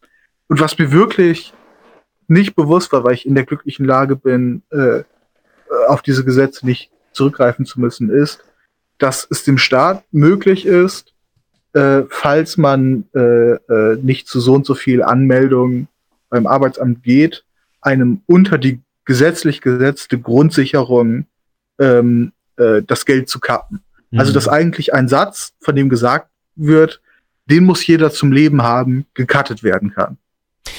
Und was mir wirklich nicht bewusst war, weil ich in der glücklichen Lage bin, äh, auf diese Gesetze nicht zurückgreifen zu müssen, ist, dass es dem Staat möglich ist, äh, falls man äh, äh, nicht zu so und so viel Anmeldungen beim Arbeitsamt geht, einem unter die gesetzlich gesetzte Grundsicherung ähm, äh, das Geld zu kappen. Mhm. Also dass eigentlich ein Satz, von dem gesagt wird, den muss jeder zum Leben haben, gekattet werden kann.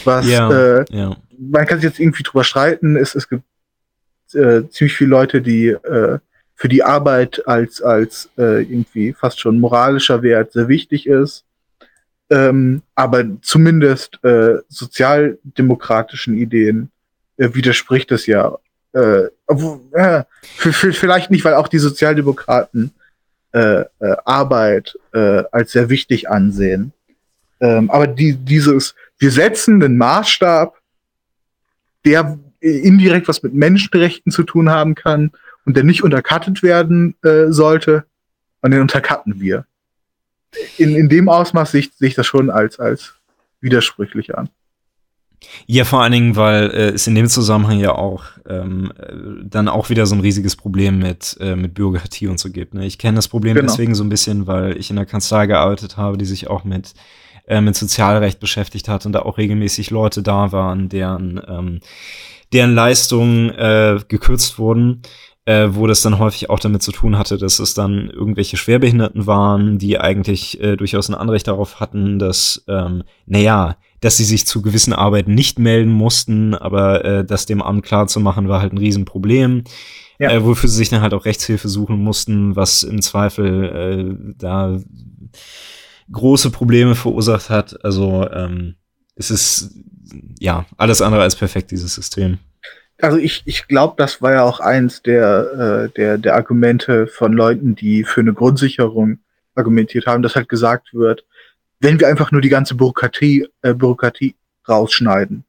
Was ja, äh, ja man kann sich jetzt irgendwie drüber streiten. Es, es gibt äh, ziemlich viele Leute, die äh, für die Arbeit als, als äh, irgendwie fast schon moralischer Wert sehr wichtig ist. Ähm, aber zumindest äh, sozialdemokratischen Ideen äh, widerspricht es ja. Äh, äh, für, für, vielleicht nicht, weil auch die Sozialdemokraten äh, äh, Arbeit äh, als sehr wichtig ansehen. Ähm, aber die, dieses, wir setzen den Maßstab der indirekt was mit Menschenrechten zu tun haben kann und der nicht untercuttet werden äh, sollte. Und den untercutten wir. In, in dem Ausmaß sehe ich, sehe ich das schon als, als widersprüchlich an. Ja, vor allen Dingen, weil äh, es in dem Zusammenhang ja auch ähm, äh, dann auch wieder so ein riesiges Problem mit, äh, mit Bürokratie und so gibt. Ne? Ich kenne das Problem genau. deswegen so ein bisschen, weil ich in der Kanzlei gearbeitet habe, die sich auch mit äh, mit Sozialrecht beschäftigt hat und da auch regelmäßig Leute da waren, deren, ähm, deren Leistungen äh, gekürzt wurden äh, wo das dann häufig auch damit zu tun hatte, dass es dann irgendwelche Schwerbehinderten waren, die eigentlich äh, durchaus ein Anrecht darauf hatten, dass, ähm, naja, dass sie sich zu gewissen Arbeiten nicht melden mussten, aber äh, das dem Amt klar zu machen, war halt ein Riesenproblem. Ja. Äh, wofür sie sich dann halt auch Rechtshilfe suchen mussten, was im Zweifel äh, da große Probleme verursacht hat. Also ähm, es ist ja alles andere als perfekt, dieses System. Also ich, ich glaube, das war ja auch eins der, äh, der, der Argumente von Leuten, die für eine Grundsicherung argumentiert haben, dass halt gesagt wird, wenn wir einfach nur die ganze Bürokratie, äh, Bürokratie rausschneiden,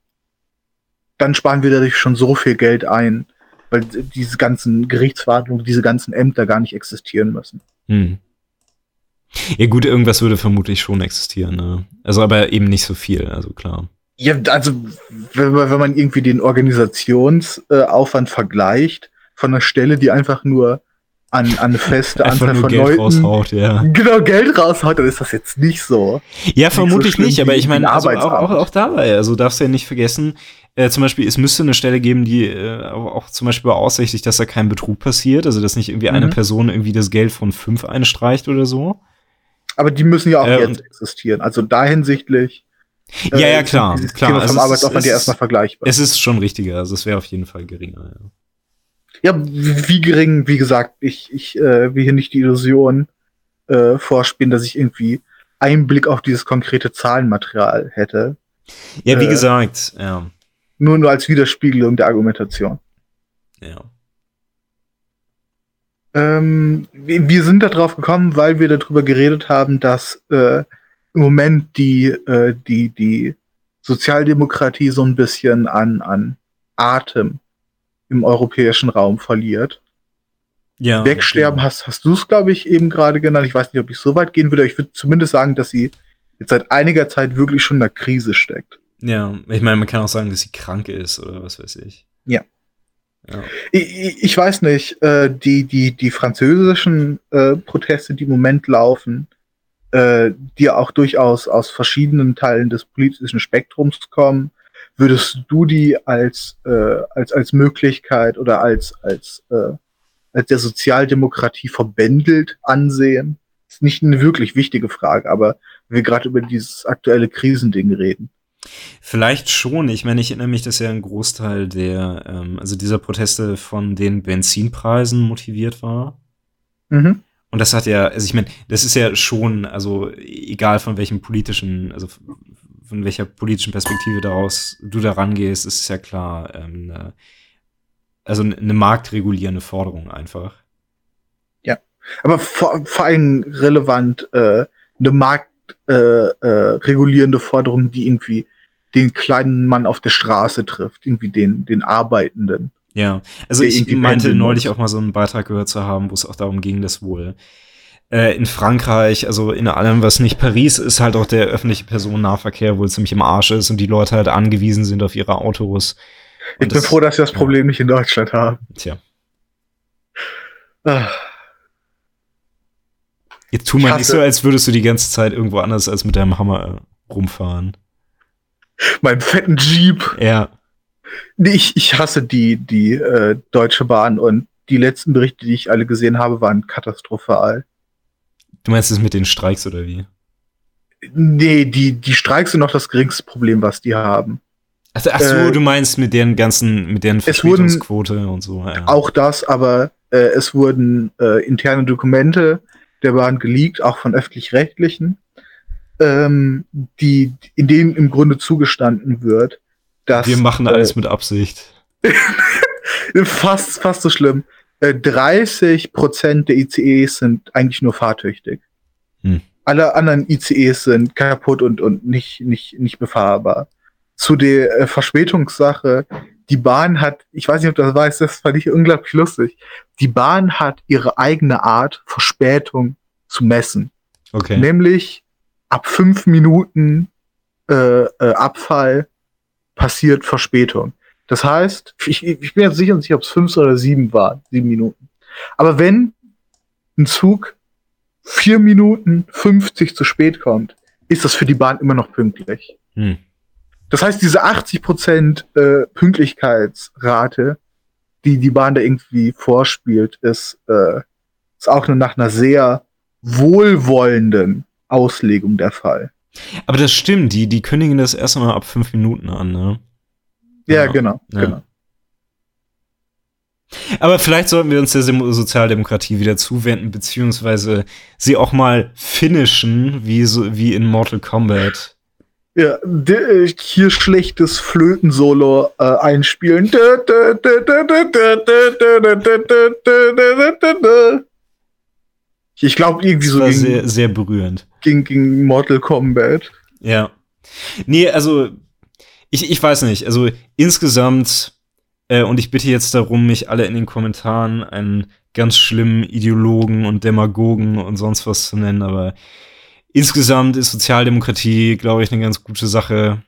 dann sparen wir dadurch schon so viel Geld ein, weil diese ganzen Gerichtsverhandlungen, diese ganzen Ämter gar nicht existieren müssen. Hm. Ja gut, irgendwas würde vermutlich schon existieren. Ne? Also aber eben nicht so viel, also klar. Ja, also wenn man, wenn man irgendwie den Organisationsaufwand äh, vergleicht von einer Stelle, die einfach nur an, an eine feste Anzahl von Geld Leuten raushaut, ja. genau Geld raushaut, dann ist das jetzt nicht so. Ja, vermutlich so nicht, aber ich meine, also auch, auch, auch dabei, also darfst du ja nicht vergessen, äh, zum Beispiel, es müsste eine Stelle geben, die äh, auch zum Beispiel beaussichtigt, dass da kein Betrug passiert, also dass nicht irgendwie mhm. eine Person irgendwie das Geld von fünf einstreicht oder so. Aber die müssen ja auch äh, jetzt existieren, also da hinsichtlich ja, ja, äh, klar. klar. Thema vom also Arbeitsaufwand ja erstmal vergleichbar. Es ist schon richtiger, also es wäre auf jeden Fall geringer, ja. Ja, wie gering, wie gesagt, ich, ich äh, will hier nicht die Illusion äh, vorspielen, dass ich irgendwie Einblick auf dieses konkrete Zahlenmaterial hätte. Ja, wie äh, gesagt, ja. Nur nur als Widerspiegelung der Argumentation. Ja. Ähm, wir sind da drauf gekommen, weil wir darüber geredet haben, dass äh, im Moment die, äh, die, die Sozialdemokratie so ein bisschen an, an Atem im europäischen Raum verliert. Ja. Wegsterben okay. hast, hast du es, glaube ich, eben gerade genannt. Ich weiß nicht, ob ich so weit gehen würde. Ich würde zumindest sagen, dass sie jetzt seit einiger Zeit wirklich schon in der Krise steckt. Ja, ich meine, man kann auch sagen, dass sie krank ist oder was weiß ich. Ich, ich, weiß nicht, äh, die, die, die französischen äh, Proteste, die im Moment laufen, äh, die auch durchaus aus verschiedenen Teilen des politischen Spektrums kommen, würdest du die als, äh, als, als Möglichkeit oder als, als, äh, als der Sozialdemokratie verbändelt ansehen? Ist nicht eine wirklich wichtige Frage, aber wir gerade über dieses aktuelle Krisending reden. Vielleicht schon. Ich meine, ich erinnere mich, dass ja ein Großteil der, ähm, also dieser Proteste von den Benzinpreisen motiviert war. Mhm. Und das hat ja, also ich meine, das ist ja schon, also egal von welchem politischen, also von welcher politischen Perspektive daraus du da rangehst, ist es ja klar, ähm, ne, also eine marktregulierende Forderung einfach. Ja, aber vor, vor allem relevant äh, eine marktregulierende äh, äh, Forderung, die irgendwie den kleinen Mann auf der Straße trifft, irgendwie den, den Arbeitenden. Ja, also ich meinte neulich auch mal so einen Beitrag gehört zu haben, wo es auch darum ging, dass wohl äh, in Frankreich, also in allem, was nicht Paris ist, halt auch der öffentliche Personennahverkehr wohl ziemlich im Arsch ist und die Leute halt angewiesen sind auf ihre Autos. Und ich bin das, froh, dass wir das Problem ja. nicht in Deutschland haben. Tja. Ah. Jetzt tu mal nicht so, als würdest du die ganze Zeit irgendwo anders als mit deinem Hammer rumfahren. Mein fetten Jeep. Ja. Nee, ich, ich hasse die, die äh, Deutsche Bahn und die letzten Berichte, die ich alle gesehen habe, waren katastrophal. Du meinst es mit den Streiks oder wie? Nee, die, die Streiks sind noch das geringste Problem, was die haben. Ach, ach so, äh, du meinst mit deren ganzen, mit deren Verspätungsquote und so. Ja. Auch das, aber äh, es wurden äh, interne Dokumente der Bahn geleakt, auch von öffentlich-rechtlichen, ähm, die, in denen im Grunde zugestanden wird, dass. Wir machen alles äh, mit Absicht. fast, fast so schlimm. 30 äh, Prozent der ICEs sind eigentlich nur fahrtüchtig. Hm. Alle anderen ICEs sind kaputt und, und nicht, nicht, nicht befahrbar. Zu der äh, Verspätungssache, die Bahn hat, ich weiß nicht, ob du das weißt, das fand ich unglaublich lustig. Die Bahn hat ihre eigene Art, Verspätung zu messen. Okay. Nämlich ab fünf Minuten äh, äh, Abfall passiert Verspätung. Das heißt, ich, ich bin jetzt sicher nicht, ob es fünf oder sieben waren, sieben Minuten. Aber wenn ein Zug vier Minuten 50 zu spät kommt, ist das für die Bahn immer noch pünktlich. Hm. Das heißt, diese 80 Prozent äh, Pünktlichkeitsrate, die die Bahn da irgendwie vorspielt, ist, äh, ist auch nur nach einer sehr wohlwollenden Auslegung der Fall. Aber das stimmt, die, die kündigen das erst einmal ab fünf Minuten an, ne? Ja, ja. genau, ja. genau. Aber vielleicht sollten wir uns der Sozialdemokratie wieder zuwenden, beziehungsweise sie auch mal finishen, wie, so, wie in Mortal Kombat. Ja, hier schlechtes Flötensolo äh, einspielen. Ich glaube irgendwie so. War sehr, sehr berührend. Gegen, gegen Mortal Kombat. Ja. Nee, also ich, ich weiß nicht, also insgesamt, äh, und ich bitte jetzt darum, mich alle in den Kommentaren einen ganz schlimmen Ideologen und Demagogen und sonst was zu nennen, aber insgesamt ist Sozialdemokratie, glaube ich, eine ganz gute Sache.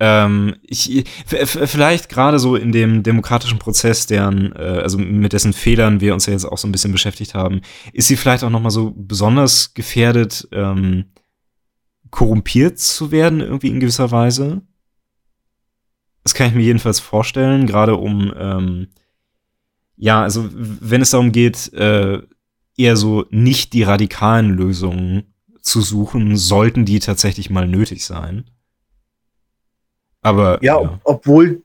Ähm, ich, vielleicht gerade so in dem demokratischen Prozess, deren, äh, also mit dessen Fehlern wir uns ja jetzt auch so ein bisschen beschäftigt haben, ist sie vielleicht auch noch mal so besonders gefährdet, ähm, korrumpiert zu werden irgendwie in gewisser Weise. Das kann ich mir jedenfalls vorstellen, gerade um ähm, ja, also wenn es darum geht, äh, eher so nicht die radikalen Lösungen zu suchen, sollten die tatsächlich mal nötig sein. Aber ja, ja. obwohl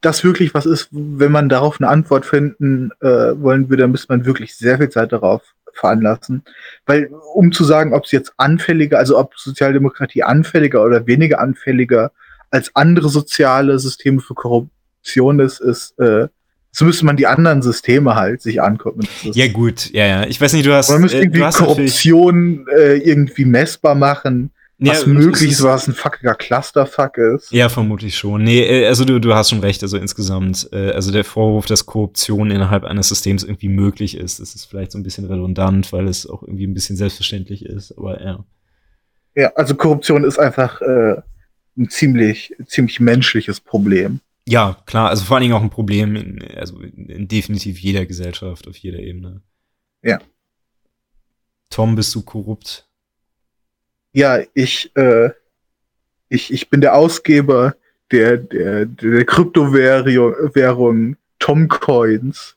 das wirklich was ist, wenn man darauf eine Antwort finden äh, wollen würde, dann müsste man wirklich sehr viel Zeit darauf veranlassen. Weil, um zu sagen, ob es jetzt anfälliger, also ob Sozialdemokratie anfälliger oder weniger anfälliger als andere soziale Systeme für Korruption ist, ist, äh, so müsste man die anderen Systeme halt sich angucken. Ja, gut, ja, ja. Ich weiß nicht, du hast. Man müsste äh, irgendwie Korruption äh, irgendwie messbar machen was ja, möglich ist, was ein fuckiger Clusterfuck ist. Ja, vermutlich schon. Nee, äh, also du, du hast schon recht, also insgesamt, äh, also der Vorwurf, dass Korruption innerhalb eines Systems irgendwie möglich ist, das ist vielleicht so ein bisschen redundant, weil es auch irgendwie ein bisschen selbstverständlich ist, aber ja. Ja, also Korruption ist einfach äh, ein ziemlich, ziemlich menschliches Problem. Ja, klar, also vor allen Dingen auch ein Problem in, also in definitiv jeder Gesellschaft, auf jeder Ebene. Ja. Tom, bist du korrupt? ja, ich, äh, ich, ich bin der Ausgeber der, der, der Kryptowährung Tomcoins.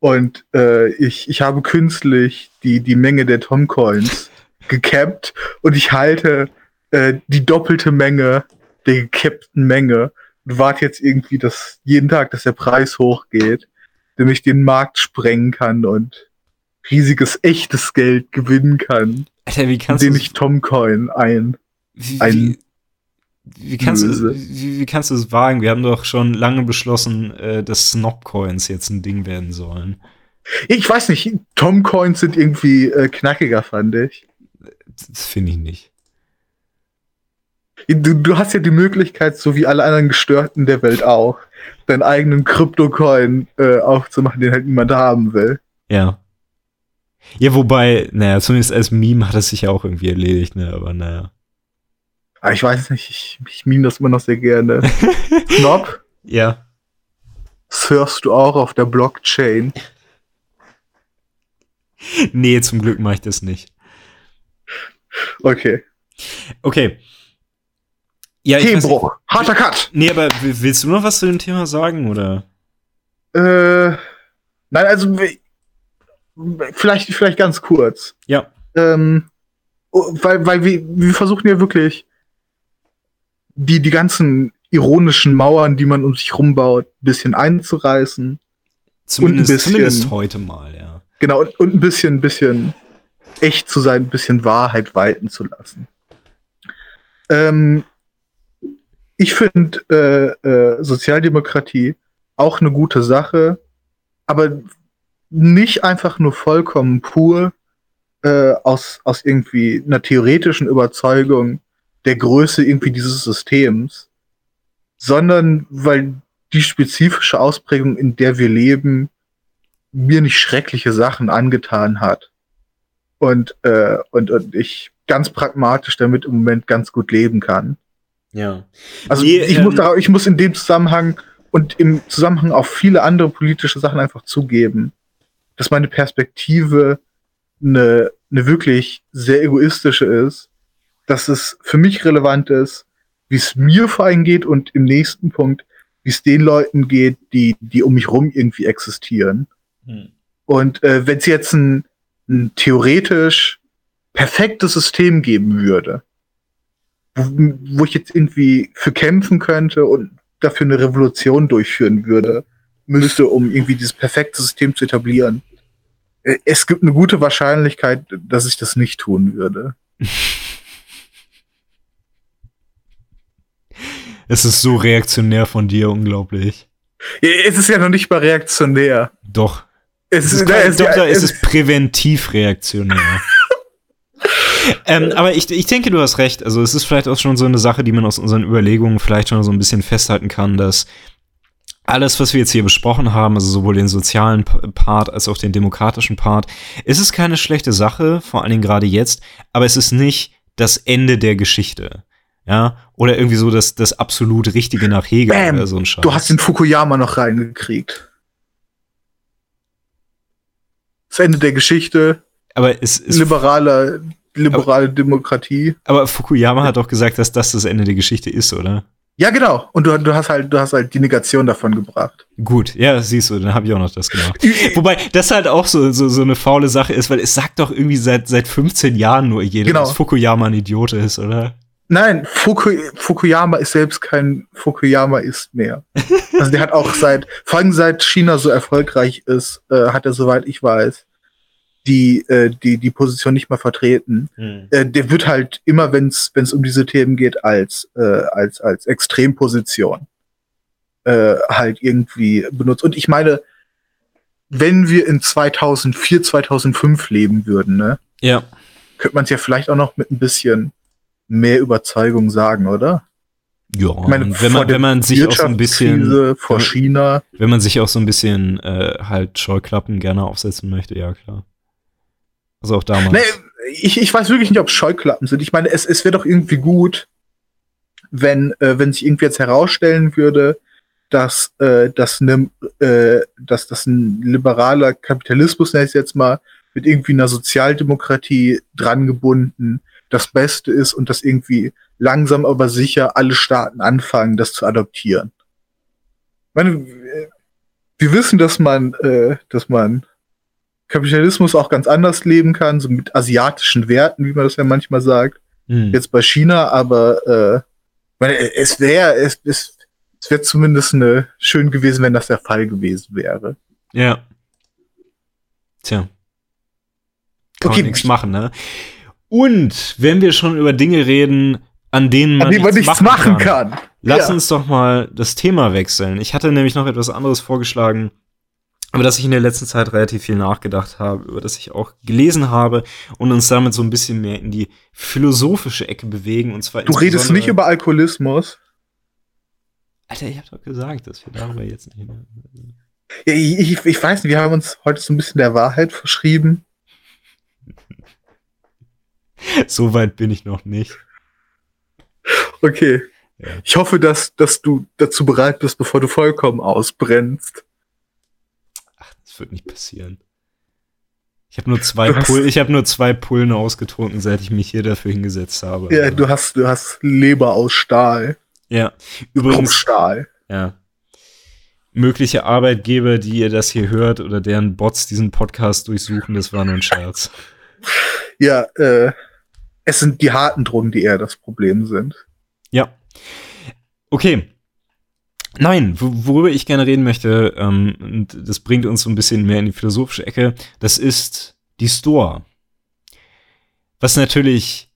Und äh, ich, ich habe künstlich die, die Menge der Tomcoins gecapped und ich halte äh, die doppelte Menge der gecappten Menge und warte jetzt irgendwie, dass jeden Tag, dass der Preis hochgeht, damit ich den Markt sprengen kann und riesiges echtes Geld gewinnen kann. Alter, wie kannst du. ich Tomcoin ein. Wie, ein wie, wie kannst du, wie, wie, kannst du es wagen? Wir haben doch schon lange beschlossen, äh, dass Snobcoins jetzt ein Ding werden sollen. Ich weiß nicht, Tomcoins sind irgendwie äh, knackiger, fand ich. Das finde ich nicht. Du, du, hast ja die Möglichkeit, so wie alle anderen Gestörten der Welt auch, deinen eigenen Kryptocoin äh, aufzumachen, den halt niemand haben will. Ja. Ja, wobei, naja, zumindest als Meme hat es sich ja auch irgendwie erledigt, ne, aber naja. Ah, ich weiß nicht, ich, ich meme das immer noch sehr gerne. Knob? Ja. Surfst du auch auf der Blockchain? nee, zum Glück mache ich das nicht. Okay. Okay. Ja, Themenbruch. Harter Cut. Nee, aber willst du noch was zu dem Thema sagen, oder? Äh, nein, also vielleicht, vielleicht ganz kurz. Ja. Ähm, oh, weil, weil wir, wir versuchen ja wirklich die, die ganzen ironischen Mauern, die man um sich rumbaut, ein bisschen einzureißen. Zumindest, und ein bisschen, zumindest heute mal, ja. Genau, und, und ein bisschen, ein bisschen echt zu sein, ein bisschen Wahrheit walten zu lassen. Ähm, ich finde äh, äh, Sozialdemokratie auch eine gute Sache, aber nicht einfach nur vollkommen pur äh, aus, aus irgendwie einer theoretischen Überzeugung der Größe irgendwie dieses Systems, sondern weil die spezifische Ausprägung, in der wir leben, mir nicht schreckliche Sachen angetan hat. Und, äh, und, und ich ganz pragmatisch damit im Moment ganz gut leben kann. Ja. Also nee, ich, ähm, muss da, ich muss in dem Zusammenhang und im Zusammenhang auf viele andere politische Sachen einfach zugeben, dass meine Perspektive eine, eine wirklich sehr egoistische ist, dass es für mich relevant ist, wie es mir vor allem geht und im nächsten Punkt, wie es den Leuten geht, die, die um mich rum irgendwie existieren. Hm. Und äh, wenn es jetzt ein, ein theoretisch perfektes System geben würde, wo, ich jetzt irgendwie für kämpfen könnte und dafür eine Revolution durchführen würde, müsste, um irgendwie dieses perfekte System zu etablieren, äh, es gibt eine gute Wahrscheinlichkeit, dass ich das nicht tun würde. Es ist so reaktionär von dir, unglaublich. Es ist ja noch nicht mal reaktionär. Doch. Es, es ist, ist, doch, es ist präventiv reaktionär. ähm, aber ich, ich denke, du hast recht. Also es ist vielleicht auch schon so eine Sache, die man aus unseren Überlegungen vielleicht schon so ein bisschen festhalten kann, dass alles, was wir jetzt hier besprochen haben, also sowohl den sozialen Part als auch den demokratischen Part, ist es keine schlechte Sache, vor allen Dingen gerade jetzt, aber es ist nicht das Ende der Geschichte. Ja, oder irgendwie so das, das absolut Richtige nach Hegel Bam, oder so ein Scheiß. Du hast den Fukuyama noch reingekriegt. Das Ende der Geschichte, aber es ist, liberale, liberale Demokratie. aber Fukuyama hat doch gesagt, dass das das Ende der Geschichte ist, oder? Ja, genau. Und du, du hast halt, du hast halt die Negation davon gebracht. Gut, ja, siehst du, dann habe ich auch noch das gemacht. Wobei das halt auch so, so, so eine faule Sache ist, weil es sagt doch irgendwie seit, seit 15 Jahren nur jeder, Genau. dass Fukuyama ein Idiot ist, oder? Nein, Fuku, Fukuyama ist selbst kein Fukuyama ist mehr. Also der hat auch seit, vor allem seit China so erfolgreich ist, äh, hat er, soweit ich weiß, die, äh, die, die Position nicht mehr vertreten. Äh, der wird halt immer, wenn es um diese Themen geht, als, äh, als, als Extremposition äh, halt irgendwie benutzt. Und ich meine, wenn wir in 2004, 2005 leben würden, ne, Ja. könnte man es ja vielleicht auch noch mit ein bisschen mehr Überzeugung sagen, oder? Ja, meine, wenn man, wenn man sich auch so ein bisschen, vor China. wenn man sich auch so ein bisschen äh, halt Scheuklappen gerne aufsetzen möchte, ja klar. Also auch damals. Nee, ich, ich weiß wirklich nicht, ob Scheuklappen sind. Ich meine, es, es wäre doch irgendwie gut, wenn, äh, wenn sich irgendwie jetzt herausstellen würde, dass, äh, dass, ne, äh, dass das ein liberaler Kapitalismus, nenne ich jetzt mal, mit irgendwie einer Sozialdemokratie dran gebunden das Beste ist und dass irgendwie langsam aber sicher alle Staaten anfangen, das zu adoptieren. Ich meine, wir wissen, dass man, äh, dass man Kapitalismus auch ganz anders leben kann, so mit asiatischen Werten, wie man das ja manchmal sagt. Hm. Jetzt bei China, aber äh, meine, es wäre, es, es, es wäre zumindest eine, schön gewesen, wenn das der Fall gewesen wäre. Ja. Tja. Kann Okay, nichts machen, ne? Und wenn wir schon über Dinge reden, an denen man, An dem man nichts machen kann. Lass Ja. uns doch mal das Thema wechseln. Ich hatte nämlich noch etwas anderes vorgeschlagen, über das ich in der letzten Zeit relativ viel nachgedacht habe, über das ich auch gelesen habe und uns damit so ein bisschen mehr in die philosophische Ecke bewegen. Und zwar Du redest nicht über Alkoholismus. Alter, ich habe doch gesagt, dass wir darüber jetzt nicht mehr. Ja, ich, ich, ich weiß nicht, wir haben uns heute so ein bisschen der Wahrheit verschrieben. So weit bin ich noch nicht. Okay. Ja. Ich hoffe, dass, dass du dazu bereit bist, bevor du vollkommen ausbrennst. Das wird nicht passieren. Ich habe nur zwei Du hast- Pull, ich habe nur zwei Pullen ausgetrunken, seit ich mich hier dafür hingesetzt habe. Ja, du hast, du hast Leber aus Stahl. ja. Übrigens, Stahl. ja. Mögliche Arbeitgeber, die ihr das hier hört oder deren Bots diesen Podcast durchsuchen, das war nur ein Scherz. Ja, äh, es sind die harten Drogen, die eher das Problem sind. Ja. Okay. Nein, wo- worüber ich gerne reden möchte, ähm, und das bringt uns so ein bisschen mehr in die philosophische Ecke, das ist die Stoa. Was natürlich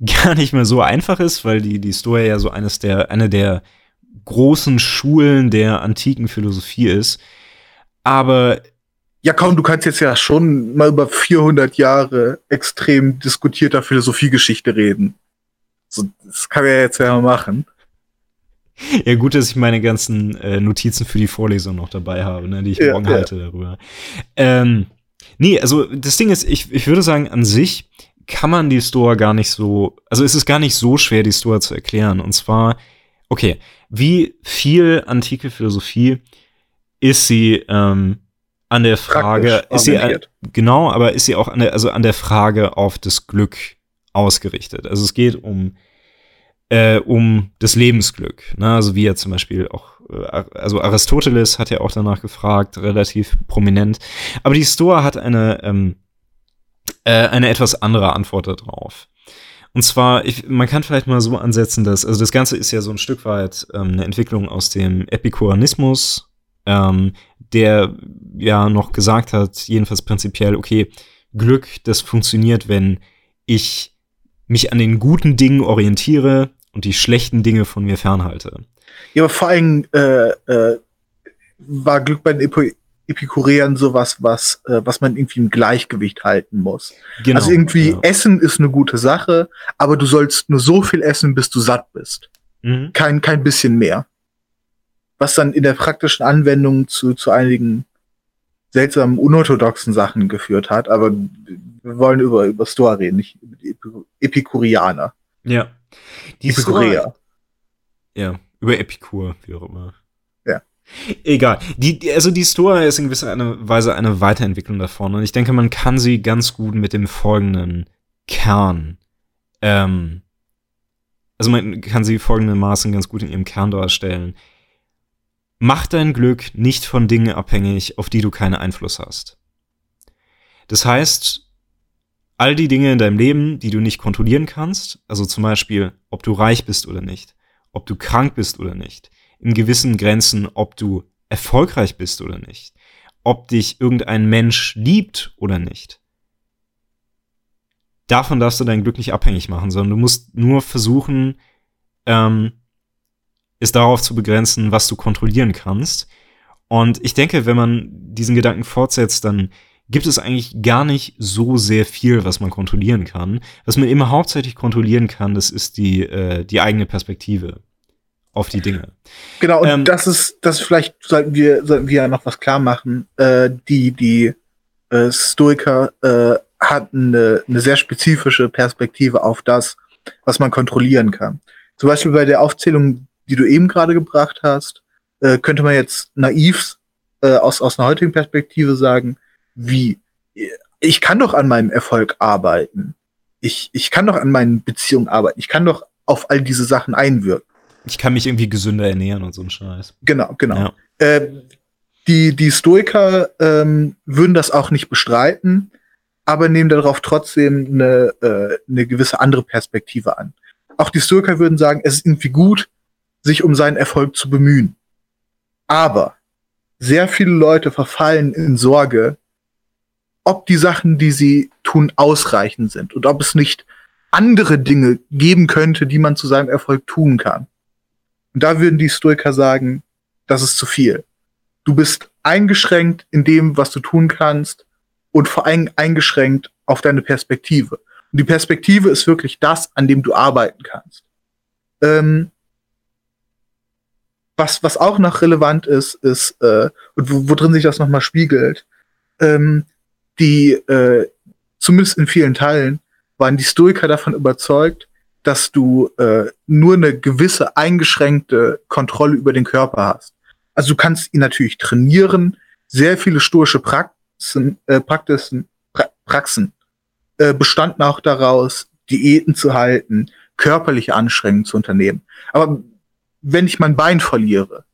gar nicht mehr so einfach ist, weil die, die Stoa ja so eines der, eine der großen Schulen der antiken Philosophie ist. Aber Ja, komm, du kannst jetzt ja schon mal über 400 Jahre extrem diskutierter Philosophiegeschichte reden. So, das kann er jetzt ja machen. Ja, gut, dass ich meine ganzen äh, Notizen für die Vorlesung noch dabei habe, ne, die ich Ja, morgen ja. halte darüber. Ähm, nee, also das Ding ist, ich, ich würde sagen, an sich kann man die Stoa gar nicht so, also es ist gar nicht so schwer, die Stoa zu erklären. Und zwar, okay, wie viel antike Philosophie ist sie ähm, an der Frage, ist sie, an, genau, aber ist sie auch an der, also an der Frage auf das Glück ausgerichtet. Also es geht um äh, um das Lebensglück. Ne? Also wie ja zum Beispiel auch, äh, also Aristoteles hat ja auch danach gefragt, relativ prominent. Aber die Stoa hat eine, ähm, äh, eine etwas andere Antwort darauf. Und zwar, ich, man kann vielleicht mal so ansetzen, dass, also das Ganze ist ja so ein Stück weit ähm, eine Entwicklung aus dem Epikureanismus, ähm, der ja noch gesagt hat, jedenfalls prinzipiell, okay, Glück, das funktioniert, wenn ich mich an den guten Dingen orientiere und die schlechten Dinge von mir fernhalte. Ja, aber vor allem äh, äh, war Glück bei den Epi Epikureern sowas, was, äh, was man irgendwie im Gleichgewicht halten muss. Genau. also irgendwie ja. Essen ist eine gute Sache, aber du sollst nur so viel essen, bis du satt bist. Mhm. Kein, kein bisschen mehr. Was dann in der praktischen Anwendung zu, zu einigen seltsamen, unorthodoxen Sachen geführt hat, aber wir wollen über, über Stoa reden, nicht über die Epikurianer. Ja. Die Epikureer. Ja, über Epikur, wie auch immer. Ja. Egal. Die, die, also die Stoa ist in gewisser Weise eine Weiterentwicklung davon. Und ich denke, man kann sie ganz gut mit dem folgenden Kern, ähm, also man kann sie folgendermaßen ganz gut in ihrem Kern darstellen. Mach dein Glück nicht von Dingen abhängig, auf die du keinen Einfluss hast. Das heißt, all die Dinge in deinem Leben, die du nicht kontrollieren kannst, also zum Beispiel, ob du reich bist oder nicht, ob du krank bist oder nicht, in gewissen Grenzen, ob du erfolgreich bist oder nicht, ob dich irgendein Mensch liebt oder nicht. Davon darfst du dein Glück nicht abhängig machen, sondern du musst nur versuchen, ähm, es darauf zu begrenzen, was du kontrollieren kannst. Und ich denke, wenn man diesen Gedanken fortsetzt, dann gibt es eigentlich gar nicht so sehr viel, was man kontrollieren kann. Was man immer hauptsächlich kontrollieren kann, das ist die, äh, die eigene Perspektive auf die Dinge. Genau, und ähm, das ist, das vielleicht sollten wir, sollten wir ja noch was klar machen. Äh, die, die äh, Stoiker äh, hatten eine, eine sehr spezifische Perspektive auf das, was man kontrollieren kann. Zum Beispiel bei der Aufzählung, die du eben gerade gebracht hast, äh, könnte man jetzt naiv äh, aus, aus einer heutigen Perspektive sagen, wie, ich kann doch an meinem Erfolg arbeiten. Ich, ich kann doch an meinen Beziehungen arbeiten. Ich kann doch auf all diese Sachen einwirken. Ich kann mich irgendwie gesünder ernähren und so ein Scheiß. Genau, genau. Ja. Äh, die, die Stoiker ähm, würden das auch nicht bestreiten, aber nehmen darauf trotzdem eine, äh, eine gewisse andere Perspektive an. Auch die Stoiker würden sagen, es ist irgendwie gut, sich um seinen Erfolg zu bemühen. Aber sehr viele Leute verfallen in Sorge, ob die Sachen, die sie tun, ausreichend sind und ob es nicht andere Dinge geben könnte, die man zu seinem Erfolg tun kann. Und da würden die Stoiker sagen, das ist zu viel. Du bist eingeschränkt in dem, was du tun kannst und vor allem eingeschränkt auf deine Perspektive. Und die Perspektive ist wirklich das, an dem du arbeiten kannst. Ähm, was, was auch noch relevant ist, ist, äh, und wo, wo drin sich das nochmal spiegelt, ähm, die, äh, zumindest in vielen Teilen, waren die Stoiker davon überzeugt, dass du äh, nur eine gewisse eingeschränkte Kontrolle über den Körper hast. Also du kannst ihn natürlich trainieren, sehr viele stoische Praxen, äh, Praxen, pra Praxen äh, bestanden auch daraus, Diäten zu halten, körperliche Anstrengungen zu unternehmen. Aber wenn ich mein Bein verliere,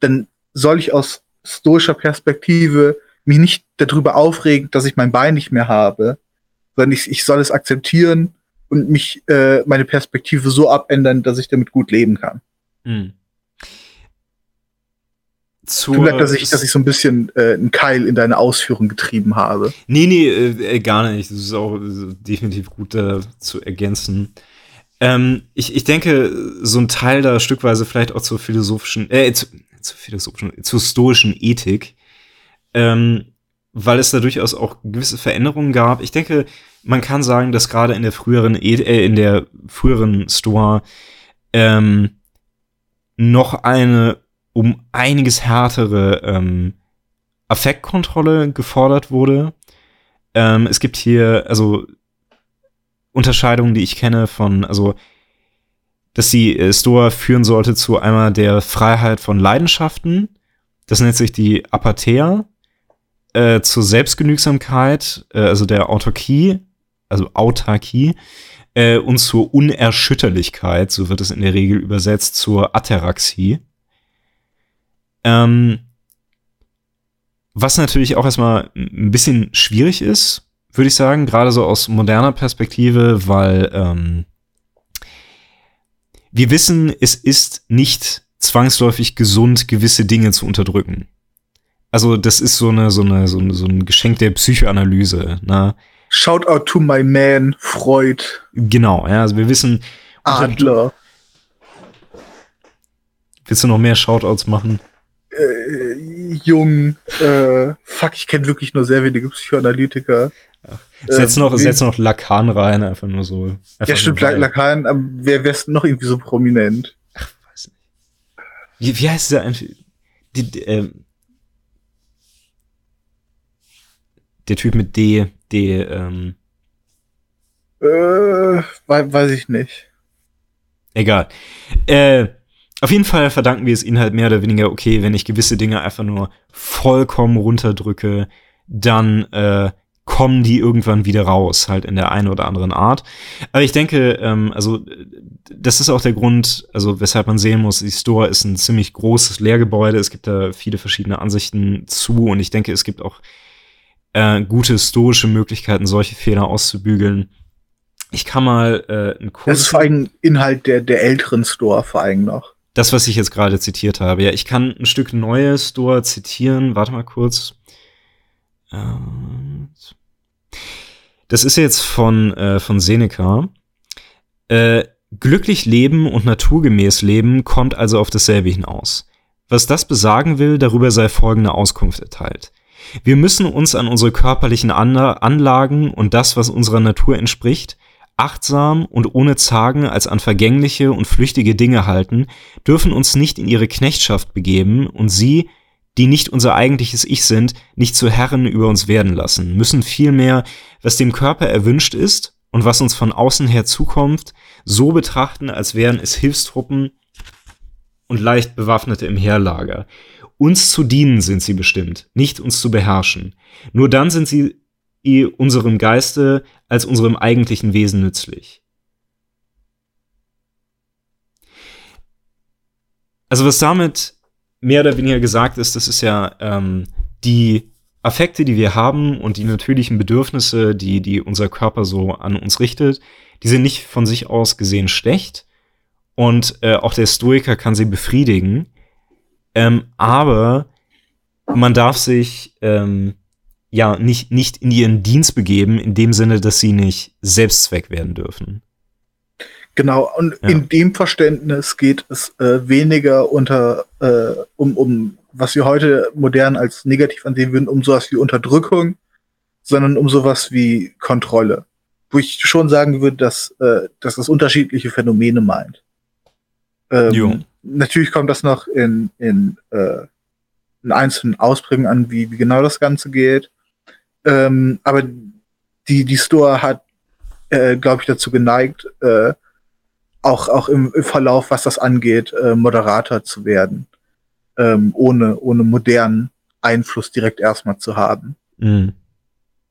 dann soll ich aus stoischer Perspektive mich nicht darüber aufregen, dass ich mein Bein nicht mehr habe, sondern ich, ich soll es akzeptieren und mich äh, meine Perspektive so abändern, dass ich damit gut leben kann. Hm. Tut mir leid, dass ich, dass ich so ein bisschen äh, einen Keil in deine Ausführung getrieben habe. Nee, nee, äh, gar nicht. Das ist auch äh, definitiv gut äh, zu ergänzen. Ähm, ich, ich denke, so ein Teil da stückweise vielleicht auch zur philosophischen, äh, zu, zur philosophischen, zur stoischen Ethik, ähm, weil es da durchaus auch gewisse Veränderungen gab. Ich denke, man kann sagen, dass gerade in der früheren, äh, in der früheren Stoa ähm, noch eine um einiges härtere ähm, Affektkontrolle gefordert wurde. Ähm, es gibt hier also Unterscheidungen, die ich kenne von, also dass die äh, Stoa führen sollte zu einmal der Freiheit von Leidenschaften. Das nennt sich die Apathea. Äh, zur Selbstgenügsamkeit, äh, also der Autarkie, also Autarkie, äh, und zur Unerschütterlichkeit, so wird es in der Regel übersetzt, zur Ataraxie. Ähm, was natürlich auch erstmal ein bisschen schwierig ist, würde ich sagen, gerade so aus moderner Perspektive, weil ähm, wir wissen, es ist nicht zwangsläufig gesund, gewisse Dinge zu unterdrücken. Also das ist so eine so eine so, eine, so ein Geschenk der Psychoanalyse. Ne? Shout out to my man Freud. Genau, ja, also wir wissen. Adler. Willst du noch mehr Shoutouts machen? Äh, Jung, äh, fuck, ich kenne wirklich nur sehr wenige Psychoanalytiker. Ach, setz, ähm, noch, setz noch Lacan rein, einfach nur so. Einfach ja, stimmt, Lacan, aber wer wär's noch irgendwie so prominent? Ach, weiß nicht. Wie, wie heißt der eigentlich? Die, die, ähm, der Typ mit D, D, ähm. Äh, weiß ich nicht. Egal. Äh, auf jeden Fall verdanken wir es ihnen halt mehr oder weniger, okay, wenn ich gewisse Dinge einfach nur vollkommen runterdrücke, dann äh, kommen die irgendwann wieder raus, halt in der einen oder anderen Art. Aber ich denke, ähm, also das ist auch der Grund, also weshalb man sehen muss, die Store ist ein ziemlich großes Lehrgebäude. Es gibt da viele verschiedene Ansichten zu und ich denke, es gibt auch äh, gute historische Möglichkeiten, solche Fehler auszubügeln. Ich kann mal äh, einen Kurs. Das ist vor allem Inhalt der, der älteren Store vor allem noch. Das, was ich jetzt gerade zitiert habe. Ja, ich kann ein Stück neue Store zitieren. Warte mal kurz. Ähm, das ist jetzt von, äh, von Seneca. Äh, glücklich leben und naturgemäß leben kommt also auf dasselbe hinaus. Was das besagen will, darüber sei folgende Auskunft erteilt. Wir müssen uns an unsere körperlichen Anlagen und das, was unserer Natur entspricht, achtsam und ohne Zagen als an vergängliche und flüchtige Dinge halten, dürfen uns nicht in ihre Knechtschaft begeben und sie, die nicht unser eigentliches Ich sind, nicht zu Herren über uns werden lassen, müssen vielmehr, was dem Körper erwünscht ist und was uns von außen her zukommt, so betrachten, als wären es Hilfstruppen und leicht Bewaffnete im Heerlager. Uns zu dienen sind sie bestimmt, nicht uns zu beherrschen. Nur dann sind sie unserem Geiste als unserem eigentlichen Wesen nützlich. Also was damit mehr oder weniger gesagt ist, das ist ja ähm, die Affekte, die wir haben und die natürlichen Bedürfnisse, die, die unser Körper so an uns richtet, die sind nicht von sich aus gesehen schlecht. Und äh, auch der Stoiker kann sie befriedigen. Ähm, aber man darf sich ähm, ja nicht, nicht in ihren Dienst begeben, in dem Sinne, dass sie nicht Selbstzweck werden dürfen. Genau, und ja. in dem Verständnis geht es äh, weniger unter äh, um, um was wir heute modern als negativ ansehen würden, um sowas wie Unterdrückung, sondern um sowas wie Kontrolle. Wo ich schon sagen würde, dass, äh, dass das unterschiedliche Phänomene meint. Ähm, natürlich kommt das noch in, in, äh, in einzelnen Ausprägungen an, wie, wie genau das Ganze geht. Ähm, aber die, die Store hat, äh, glaube ich, dazu geneigt, äh, auch, auch im, im Verlauf, was das angeht, äh, Moderator zu werden, ähm, ohne, ohne modernen Einfluss direkt erstmal zu haben. Mhm.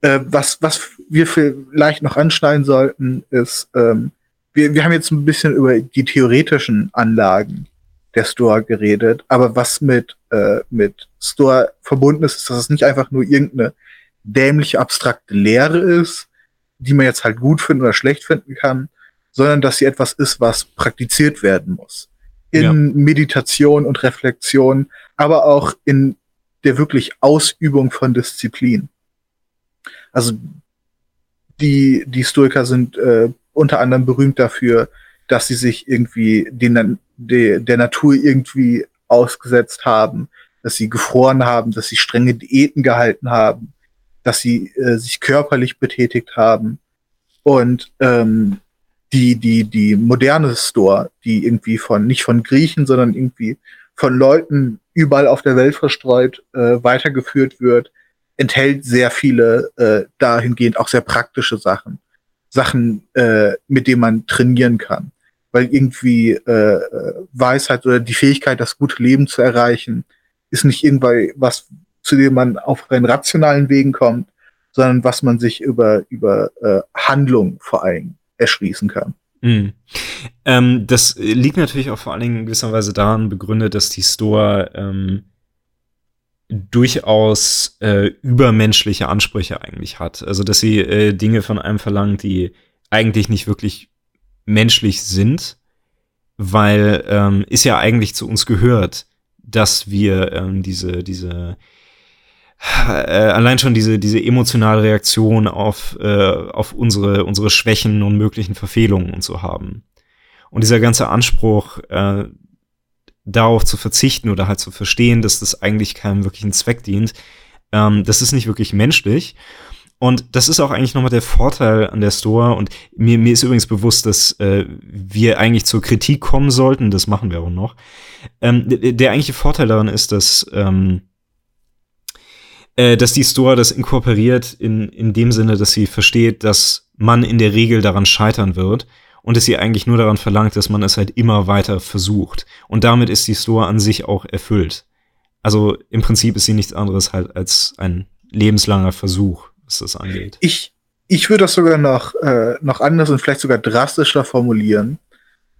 Äh, was, was wir vielleicht noch anschneiden sollten, ist, ähm, wir, wir haben jetzt ein bisschen über die theoretischen Anlagen der Store geredet, aber was mit, äh, mit Store verbunden ist, ist, dass es nicht einfach nur irgendeine dämliche, abstrakte Lehre ist, die man jetzt halt gut finden oder schlecht finden kann, sondern dass sie etwas ist, was praktiziert werden muss. In ja. Meditation und Reflexion, aber auch in der wirklich Ausübung von Disziplin. Also die, die Stoiker sind äh, unter anderem berühmt dafür, dass sie sich irgendwie den, de, der Natur irgendwie ausgesetzt haben, dass sie gefroren haben, dass sie strenge Diäten gehalten haben, dass sie äh, sich körperlich betätigt haben. Und ähm, die, die, die moderne Store, die irgendwie von, nicht von Griechen, sondern irgendwie von Leuten überall auf der Welt verstreut äh, weitergeführt wird, enthält sehr viele äh, dahingehend auch sehr praktische Sachen. Sachen, äh, mit denen man trainieren kann. Weil irgendwie äh, Weisheit oder die Fähigkeit, das gute Leben zu erreichen, ist nicht irgendwie was, zu dem man auf rein rationalen Wegen kommt, sondern was man sich über, über äh, Handlung vor allem erschließen kann. Mhm. Ähm, das liegt natürlich auch vor allen Dingen in gewisser Weise daran begründet, dass die Store ähm, durchaus äh, übermenschliche Ansprüche eigentlich hat. Also, dass sie äh, Dinge von einem verlangt, die eigentlich nicht wirklich menschlich sind, weil ähm, ist ja eigentlich zu uns gehört, dass wir ähm, diese, diese äh, allein schon diese, diese emotionale Reaktion auf, äh, auf unsere, unsere Schwächen und möglichen Verfehlungen und so haben. Und dieser ganze Anspruch, äh, darauf zu verzichten oder halt zu verstehen, dass das eigentlich keinem wirklichen Zweck dient, ähm, das ist nicht wirklich menschlich. Und das ist auch eigentlich nochmal der Vorteil an der Store. Und mir, mir ist übrigens bewusst, dass äh, wir eigentlich zur Kritik kommen sollten. Das machen wir auch noch. Ähm, der, der eigentliche Vorteil daran ist, dass ähm, äh, dass die Store das inkorporiert in, in dem Sinne, dass sie versteht, dass man in der Regel daran scheitern wird und es sie eigentlich nur daran verlangt, dass man es halt immer weiter versucht. Und damit ist die Store an sich auch erfüllt. Also im Prinzip ist sie nichts anderes halt als ein lebenslanger Versuch, was das angeht. Ich, ich würde das sogar noch, äh, noch anders und vielleicht sogar drastischer formulieren,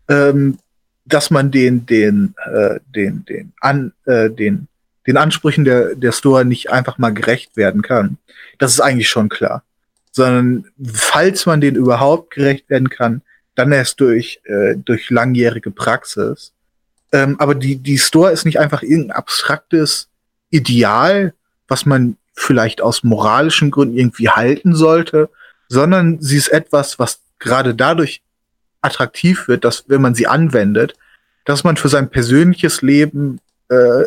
ähm, dass man den, den, äh, den, den, an, äh, den, den Ansprüchen der, der Store nicht einfach mal gerecht werden kann. Das ist eigentlich schon klar. Sondern falls man den überhaupt gerecht werden kann, dann erst durch, äh, durch langjährige Praxis. Ähm, aber die, die Store ist nicht einfach irgendein abstraktes Ideal, was man vielleicht aus moralischen Gründen irgendwie halten sollte, sondern sie ist etwas, was gerade dadurch attraktiv wird, dass wenn man sie anwendet, dass man für sein persönliches Leben äh,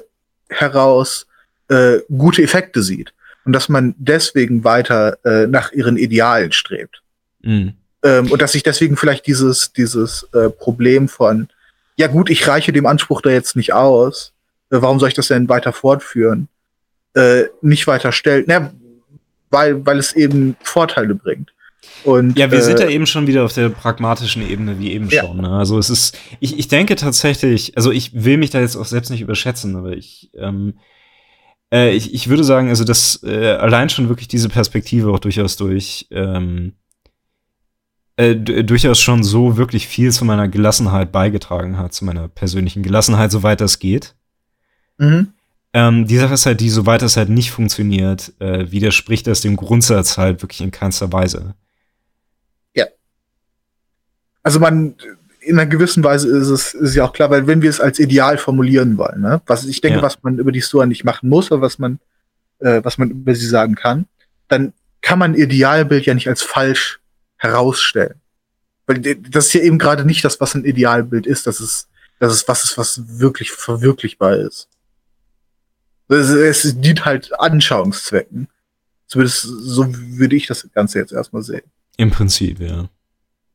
heraus äh, gute Effekte sieht und dass man deswegen weiter äh, nach ihren Idealen strebt. Mhm. Ähm, und dass sich deswegen vielleicht dieses, dieses äh, Problem von, ja gut, ich reiche dem Anspruch da jetzt nicht aus, äh, warum soll ich das denn weiter fortführen? Äh, nicht weiter stellt, na, weil, weil es eben Vorteile bringt. Und, ja, wir äh, sind ja eben schon wieder auf der pragmatischen Ebene, wie eben ja. schon. Ne? Also es ist, ich, ich denke tatsächlich, also ich will mich da jetzt auch selbst nicht überschätzen, aber ich, ähm, äh, ich, ich würde sagen, also dass äh, allein schon wirklich diese Perspektive auch durchaus durch ähm, äh, durchaus schon so wirklich viel zu meiner Gelassenheit beigetragen hat, zu meiner persönlichen Gelassenheit, soweit das geht. Mhm. Ähm, die Sache ist halt die, soweit das halt nicht funktioniert, äh, widerspricht das dem Grundsatz halt wirklich in keinster Weise. Ja. Also man, in einer gewissen Weise ist es ist ja auch klar, weil wenn wir es als Ideal formulieren wollen, ne, was ich denke, ja. was man über die Store nicht machen muss, aber was man, äh, was man über sie sagen kann, dann kann man Idealbild ja nicht als falsch herausstellen. Weil das ist ja eben gerade nicht das, was ein Idealbild ist, das ist, das ist was ist, was wirklich verwirklichbar ist. Es, dient halt Anschauungszwecken. Zumindest so würde ich das Ganze jetzt erstmal sehen. Im Prinzip, ja.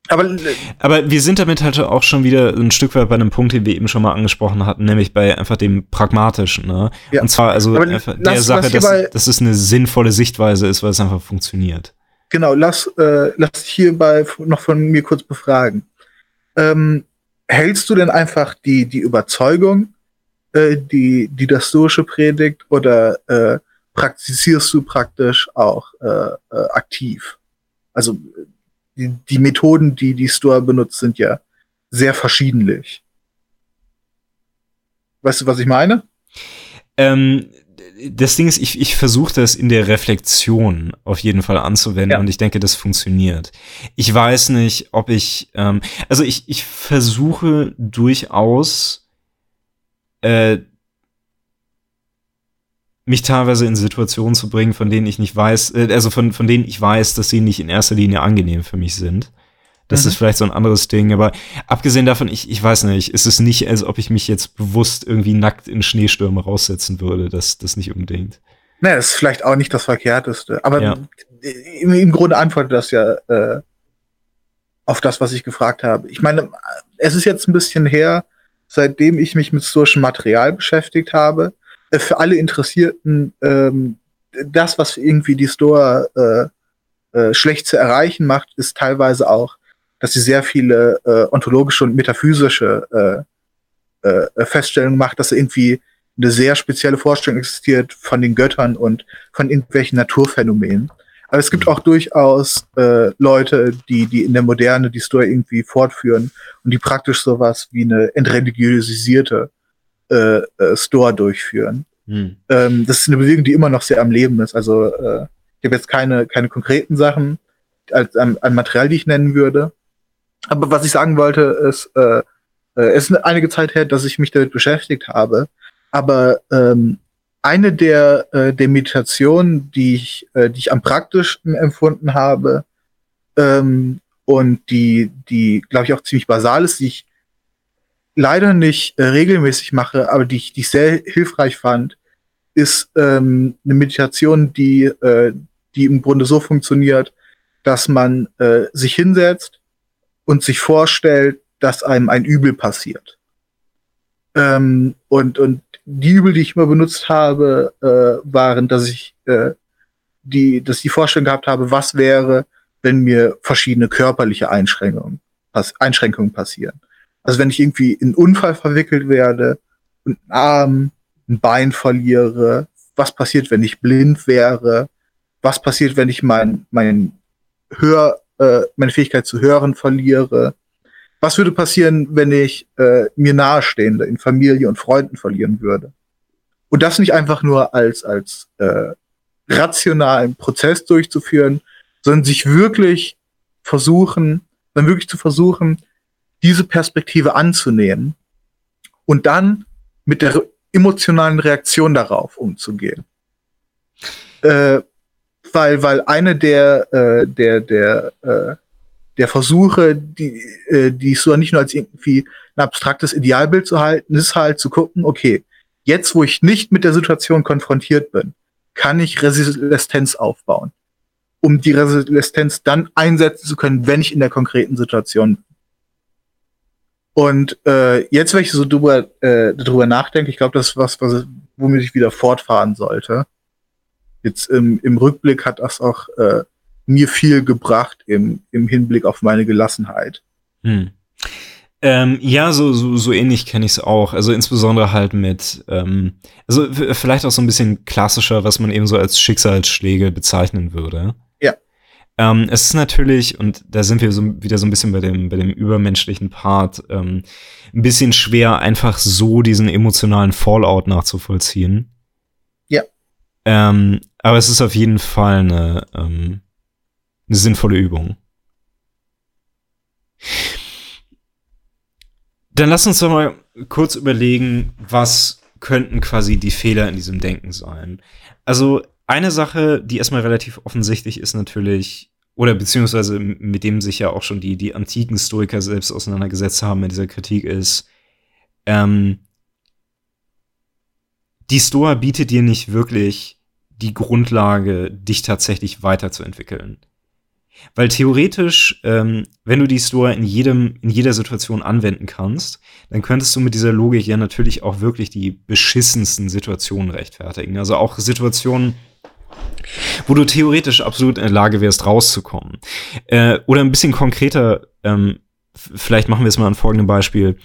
Aber, aber wir sind damit halt auch schon wieder ein Stück weit bei einem Punkt, den wir eben schon mal angesprochen hatten, nämlich bei einfach dem Pragmatischen. Ne? Ja. Und zwar also einfach lass, der Sache, dass, dass es eine sinnvolle Sichtweise ist, weil es einfach funktioniert. Genau, lass, äh, lass hierbei noch von mir kurz befragen. Ähm, hältst du denn einfach die, die Überzeugung, äh, die, die das Stoische predigt oder äh, praktizierst du praktisch auch äh, äh, aktiv? Also die, die Methoden, die die Stoa benutzt, sind ja sehr verschiedentlich. Weißt du, was ich meine? Ähm, das Ding ist, ich, ich versuche das in der Reflexion auf jeden Fall anzuwenden ja. und ich denke, das funktioniert. Ich weiß nicht, ob ich, ähm, also ich, ich versuche durchaus äh, mich teilweise in Situationen zu bringen, von denen ich nicht weiß, äh, also von, von denen ich weiß, dass sie nicht in erster Linie angenehm für mich sind. Das mhm. ist vielleicht so ein anderes Ding, aber abgesehen davon, ich, ich weiß nicht, ist es nicht, als ob ich mich jetzt bewusst irgendwie nackt in Schneestürme raussetzen würde, das, das nicht unbedingt. Naja, ist vielleicht auch nicht das Verkehrteste, aber ja. im, im Grunde antwortet das ja äh, auf das, was ich gefragt habe. Ich meine, es ist jetzt ein bisschen her, seitdem ich mich mit historischem Material beschäftigt habe. Äh, für alle Interessierten, ähm, das, was irgendwie die Store äh, äh, schlecht zu erreichen macht, ist teilweise auch, dass sie sehr viele äh, ontologische und metaphysische äh, äh, Feststellungen macht, dass irgendwie eine sehr spezielle Vorstellung existiert von den Göttern und von irgendwelchen Naturphänomenen. Aber es gibt auch durchaus äh, Leute, die, die in der Moderne die Story irgendwie fortführen und die praktisch sowas wie eine entreligiösierte äh, äh, Store durchführen. Hm. Ähm, das ist eine Bewegung, die immer noch sehr am Leben ist. Also äh, ich habe jetzt keine, keine konkreten Sachen als, an, an Material, die ich nennen würde. Aber was ich sagen wollte, ist, äh, äh, es ist einige Zeit her, dass ich mich damit beschäftigt habe. Aber ähm, eine der, äh, der Meditationen, die ich, äh, die ich am praktischsten empfunden habe ähm, und die, die glaube ich auch ziemlich basal ist, die ich leider nicht äh, regelmäßig mache, aber die ich, die ich sehr hilfreich fand, ist ähm, eine Meditation, die, äh, die im Grunde so funktioniert, dass man äh, sich hinsetzt und sich vorstellt, dass einem ein Übel passiert. Ähm, und, und die Übel, die ich immer benutzt habe, äh, waren, dass ich äh, die, dass die Vorstellung gehabt habe, was wäre, wenn mir verschiedene körperliche Einschränkungen pass Einschränkungen passieren. Also wenn ich irgendwie in einen Unfall verwickelt werde und einen Arm, ein Bein verliere, was passiert, wenn ich blind wäre, was passiert, wenn ich mein, mein Hör, äh, meine Fähigkeit zu hören verliere, was würde passieren, wenn ich äh, mir nahestehende in Familie und Freunden verlieren würde. Und das nicht einfach nur als, als äh, rationalen Prozess durchzuführen, sondern sich wirklich versuchen, dann wirklich zu versuchen, diese Perspektive anzunehmen und dann mit der emotionalen Reaktion darauf umzugehen. Äh, weil, weil eine der, äh, der, der, äh, der Versuche, die, äh, die so nicht nur als irgendwie ein abstraktes Idealbild zu halten, ist halt zu gucken, okay, jetzt wo ich nicht mit der Situation konfrontiert bin, kann ich Resistenz aufbauen, um die Resistenz dann einsetzen zu können, wenn ich in der konkreten Situation bin. Und äh, jetzt, wenn ich so drüber, äh, drüber nachdenke, ich glaube, das ist was, was womit ich wieder fortfahren sollte. Jetzt im, im Rückblick hat das auch äh, mir viel gebracht im, im Hinblick auf meine Gelassenheit. Hm. Ähm, ja, so, so, so ähnlich kenne ich es auch. Also insbesondere halt mit, ähm, also vielleicht auch so ein bisschen klassischer, was man eben so als Schicksalsschläge bezeichnen würde. Ja. Ähm, es ist natürlich, und da sind wir so wieder so ein bisschen bei dem, bei dem übermenschlichen Part, ähm, ein bisschen schwer, einfach so diesen emotionalen Fallout nachzuvollziehen. Ja. Ähm, aber es ist auf jeden Fall eine, ähm, eine sinnvolle Übung. Dann lass uns doch mal kurz überlegen, was könnten quasi die Fehler in diesem Denken sein. Also eine Sache, die erstmal relativ offensichtlich ist natürlich, oder beziehungsweise mit dem sich ja auch schon die, die antiken Stoiker selbst auseinandergesetzt haben in dieser Kritik ist, ähm, die Stoa bietet dir nicht wirklich die Grundlage, dich tatsächlich weiterzuentwickeln. Weil theoretisch, ähm, wenn du die Store in jedem, in jeder Situation anwenden kannst, dann könntest du mit dieser Logik ja natürlich auch wirklich die beschissensten Situationen rechtfertigen. Also auch Situationen, wo du theoretisch absolut in der Lage wärst, rauszukommen. Äh, oder ein bisschen konkreter, ähm, vielleicht machen wir es mal an folgendem Beispiel.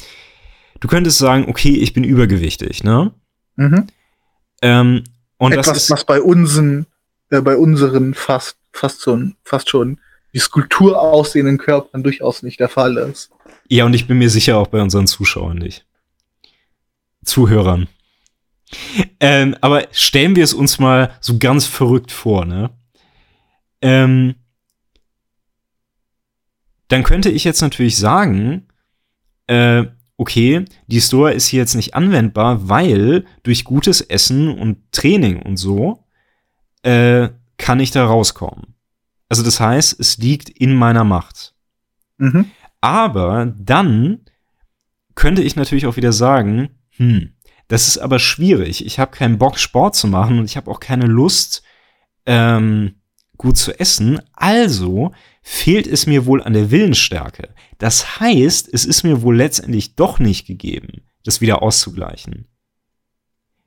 Du könntest sagen, okay, ich bin übergewichtig, ne? Mhm. Ähm, und Etwas, das ist, was bei unseren, äh, bei unseren fast, fast schon, fast schon wie Skulptur aussehenden Körpern durchaus nicht der Fall ist. Ja, und ich bin mir sicher auch bei unseren Zuschauern nicht. Zuhörern. Ähm, aber stellen wir es uns mal so ganz verrückt vor, ne? Ähm, dann könnte ich jetzt natürlich sagen, äh, okay, die Store ist hier jetzt nicht anwendbar, weil durch gutes Essen und Training und so äh, kann ich da rauskommen. Also das heißt, es liegt in meiner Macht. Mhm. Aber dann könnte ich natürlich auch wieder sagen, hm, das ist aber schwierig. Ich habe keinen Bock, Sport zu machen und ich habe auch keine Lust, ähm, gut zu essen. Also fehlt es mir wohl an der Willensstärke. Das heißt, es ist mir wohl letztendlich doch nicht gegeben, das wieder auszugleichen.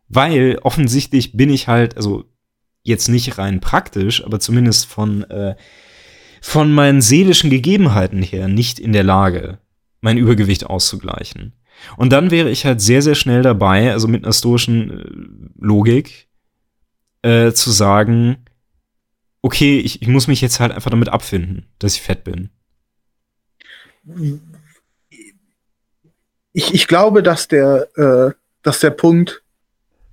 Weil offensichtlich bin ich halt, also jetzt nicht rein praktisch, aber zumindest von, äh, von meinen seelischen Gegebenheiten her nicht in der Lage, mein Übergewicht auszugleichen. Und dann wäre ich halt sehr, sehr schnell dabei, also mit einer stoischen äh, Logik, äh, zu sagen, okay, ich, ich muss mich jetzt halt einfach damit abfinden, dass ich fett bin. Ich, ich glaube, dass der, äh, dass der Punkt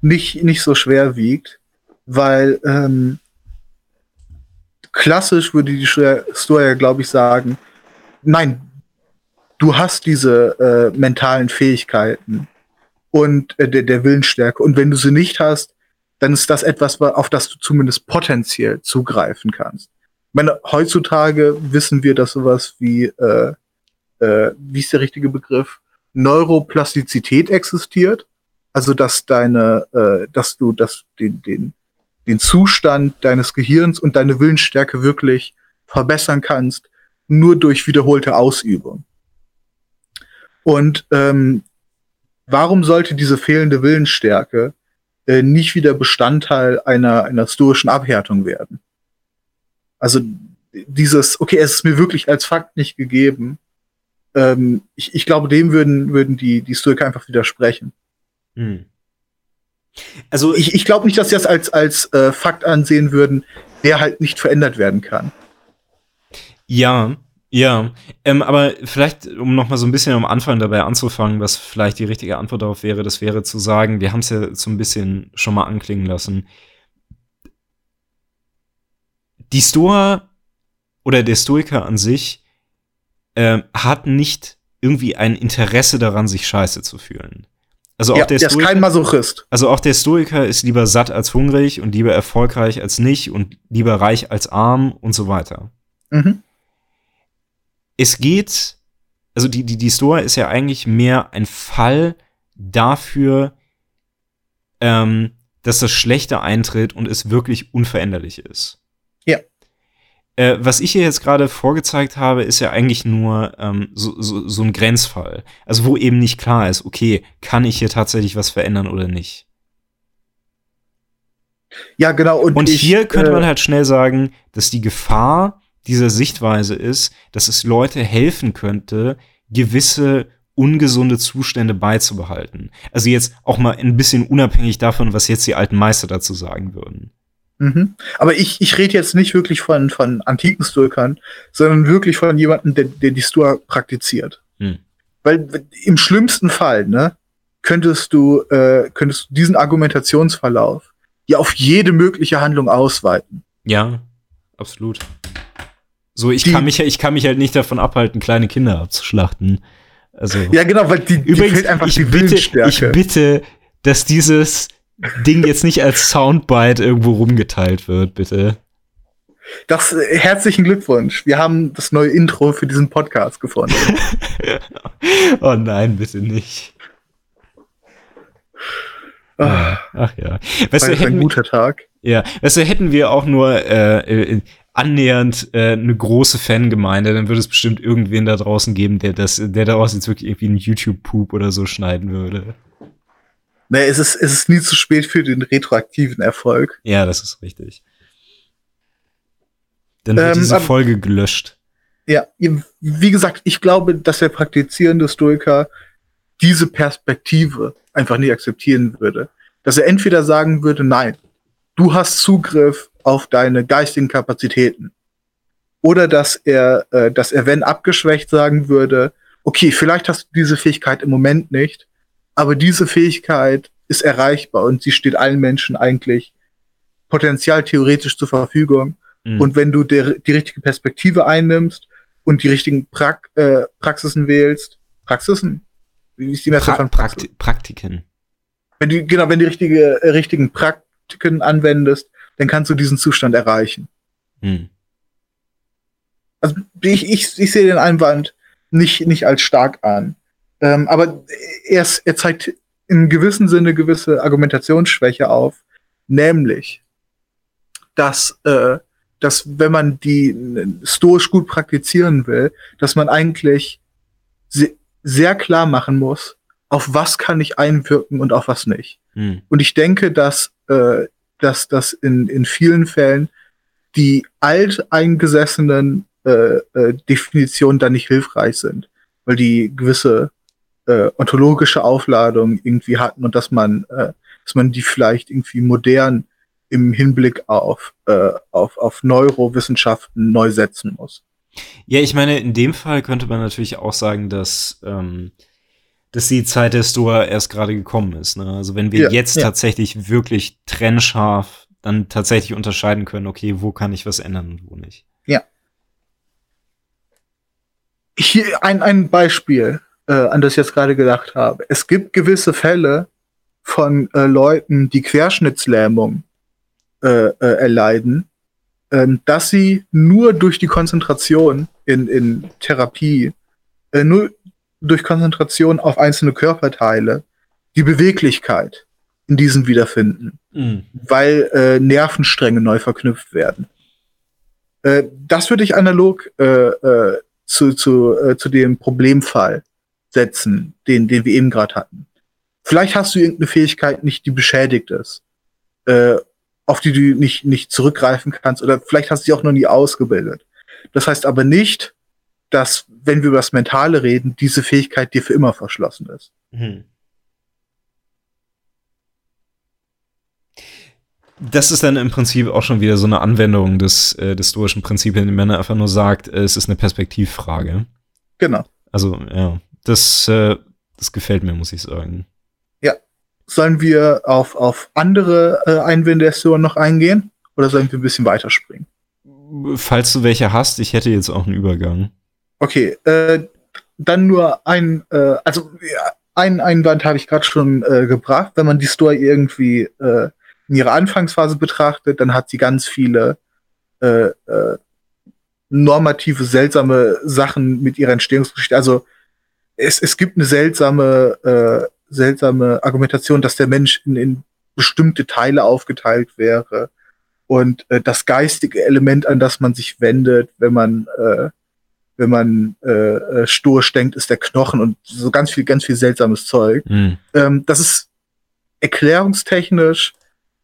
nicht, nicht so schwer wiegt, weil ähm, klassisch würde die Story ja, glaube ich, sagen, nein, du hast diese äh, mentalen Fähigkeiten und äh, der, der Willensstärke. Und wenn du sie nicht hast, dann ist das etwas, auf das du zumindest potenziell zugreifen kannst. Ich meine, heutzutage wissen wir, dass sowas wie, äh, äh, wie ist der richtige Begriff, Neuroplastizität existiert. Also dass deine, äh, dass du das, den, den, den Zustand deines Gehirns und deine Willensstärke wirklich verbessern kannst, nur durch wiederholte Ausübung. Und ähm, warum sollte diese fehlende Willensstärke äh, nicht wieder Bestandteil einer, einer stoischen Abhärtung werden? Also dieses, okay, es ist mir wirklich als Fakt nicht gegeben, ähm, ich, ich glaube, dem würden, würden die, die Stoiker einfach widersprechen. Hm. Also ich, ich glaube nicht, dass sie das als, als äh, Fakt ansehen würden, der halt nicht verändert werden kann. Ja, ja. Ähm, aber vielleicht, um noch mal so ein bisschen am Anfang dabei anzufangen, was vielleicht die richtige Antwort darauf wäre, das wäre zu sagen, wir haben es ja so ein bisschen schon mal anklingen lassen. Die Stoa oder der Stoiker an sich äh, hat nicht irgendwie ein Interesse daran, sich scheiße zu fühlen. Also auch ja, der, der Stoiker, ist kein Masochist. Also auch der Stoiker ist lieber satt als hungrig und lieber erfolgreich als nicht und lieber reich als arm und so weiter. Mhm. Es geht, also die, die, die Stoa ist ja eigentlich mehr ein Fall dafür, ähm, dass das Schlechte eintritt und es wirklich unveränderlich ist. Äh, was ich hier jetzt gerade vorgezeigt habe, ist ja eigentlich nur ähm, so, so, so ein Grenzfall. Also wo eben nicht klar ist, okay, kann ich hier tatsächlich was verändern oder nicht. Ja, genau. Und, und ich, hier könnte äh, man halt schnell sagen, dass die Gefahr dieser Sichtweise ist, dass es Leute helfen könnte, gewisse ungesunde Zustände beizubehalten. Also jetzt auch mal ein bisschen unabhängig davon, was jetzt die alten Meister dazu sagen würden. Mhm. Aber ich, ich rede jetzt nicht wirklich von, von antiken Stoikern, sondern wirklich von jemandem, der, der die Stoa praktiziert. Hm. Weil im schlimmsten Fall, ne, könntest du, äh, könntest du diesen Argumentationsverlauf ja auf jede mögliche Handlung ausweiten. Ja, absolut. So, ich die, kann mich, ich kann mich halt nicht davon abhalten, kleine Kinder abzuschlachten. Also. Ja, genau, weil die, übrigens, die fehlt einfach ich die bitte, Ich bitte, dass dieses Ding jetzt nicht als Soundbite irgendwo rumgeteilt wird, bitte. Das äh, herzlichen Glückwunsch. Wir haben das neue Intro für diesen Podcast gefunden. oh nein, bitte nicht. Ah, Ach ja. Weißt du, hätten, ein guter Tag. Ja, weißt du, hätten wir auch nur äh, äh, annähernd äh, eine große Fangemeinde, dann würde es bestimmt irgendwen da draußen geben, der das, der daraus jetzt wirklich irgendwie einen YouTube-Poop oder so schneiden würde. Nee, es ist, es ist nie zu spät für den retroaktiven Erfolg. Ja, das ist richtig. Dann wird ähm, diese Folge gelöscht. Ja, wie gesagt, ich glaube, dass der praktizierende Stoiker diese Perspektive einfach nicht akzeptieren würde. Dass er entweder sagen würde, nein, du hast Zugriff auf deine geistigen Kapazitäten. Oder dass er, äh, dass er, wenn abgeschwächt, sagen würde, okay, vielleicht hast du diese Fähigkeit im Moment nicht, aber diese Fähigkeit ist erreichbar und sie steht allen Menschen eigentlich potenziell theoretisch zur Verfügung. Mhm. Und wenn du der, die richtige Perspektive einnimmst und die richtigen pra äh, Praxisen wählst, Praxisen? Wie ist die Message pra von Praxis? Praktiken. Wenn du, genau, wenn die richtige, äh, richtigen Praktiken anwendest, dann kannst du diesen Zustand erreichen. Mhm. Also ich, ich, ich sehe den Einwand nicht, nicht als stark an. Ähm, aber er, er zeigt in gewissem Sinne gewisse Argumentationsschwäche auf, nämlich, dass, äh, dass wenn man die stoisch gut praktizieren will, dass man eigentlich se sehr klar machen muss, auf was kann ich einwirken und auf was nicht. Hm. Und ich denke, dass, äh, dass, dass in, in vielen Fällen die alteingesessenen äh, äh, Definitionen da nicht hilfreich sind, weil die gewisse äh, ontologische Aufladung irgendwie hatten und dass man, äh, dass man die vielleicht irgendwie modern im Hinblick auf, äh, auf, auf Neurowissenschaften neu setzen muss. Ja, ich meine, in dem Fall könnte man natürlich auch sagen, dass, ähm, dass die Zeit der Stoa erst gerade gekommen ist. Ne? Also wenn wir ja, jetzt ja. tatsächlich wirklich trennscharf dann tatsächlich unterscheiden können, okay, wo kann ich was ändern und wo nicht. Ja. Hier ein, ein Beispiel äh, an das ich jetzt gerade gedacht habe. Es gibt gewisse Fälle von äh, Leuten, die Querschnittslähmung äh, äh, erleiden, ähm, dass sie nur durch die Konzentration in, in Therapie, äh, nur durch Konzentration auf einzelne Körperteile die Beweglichkeit in diesen wiederfinden, mhm. weil äh, Nervenstränge neu verknüpft werden. Das würde ich analog zu, zu, zu dem Problemfall setzen, den, den wir eben gerade hatten. Vielleicht hast du irgendeine Fähigkeit nicht, die beschädigt ist, äh, auf die du nicht, nicht zurückgreifen kannst, oder vielleicht hast du sie auch noch nie ausgebildet. Das heißt aber nicht, dass, wenn wir über das Mentale reden, diese Fähigkeit dir für immer verschlossen ist. Mhm. Das ist dann im Prinzip auch schon wieder so eine Anwendung des, äh, des stoischen Prinzips, indem man einfach nur sagt, äh, es ist eine Perspektivfrage. Genau. Also, ja, das, äh, das gefällt mir, muss ich sagen. Ja. Sollen wir auf, auf andere äh, Einwände der Stoa noch eingehen? Oder sollen wir ein bisschen weiterspringen? Falls du welche hast, ich hätte jetzt auch einen Übergang. Okay, äh, dann nur ein, äh, also ja, ein Einwand habe ich gerade schon äh, gebracht. Wenn man die Store irgendwie äh, in ihrer Anfangsphase betrachtet, dann hat sie ganz viele äh, äh, normative, seltsame Sachen mit ihrer Entstehungsgeschichte. Also es, es gibt eine seltsame, äh, seltsame Argumentation, dass der Mensch in, in bestimmte Teile aufgeteilt wäre und äh, das geistige Element, an das man sich wendet, wenn man äh, wenn man äh, äh stoisch denkt, ist der Knochen und so ganz viel, ganz viel seltsames Zeug. Mhm. Ähm, das ist erklärungstechnisch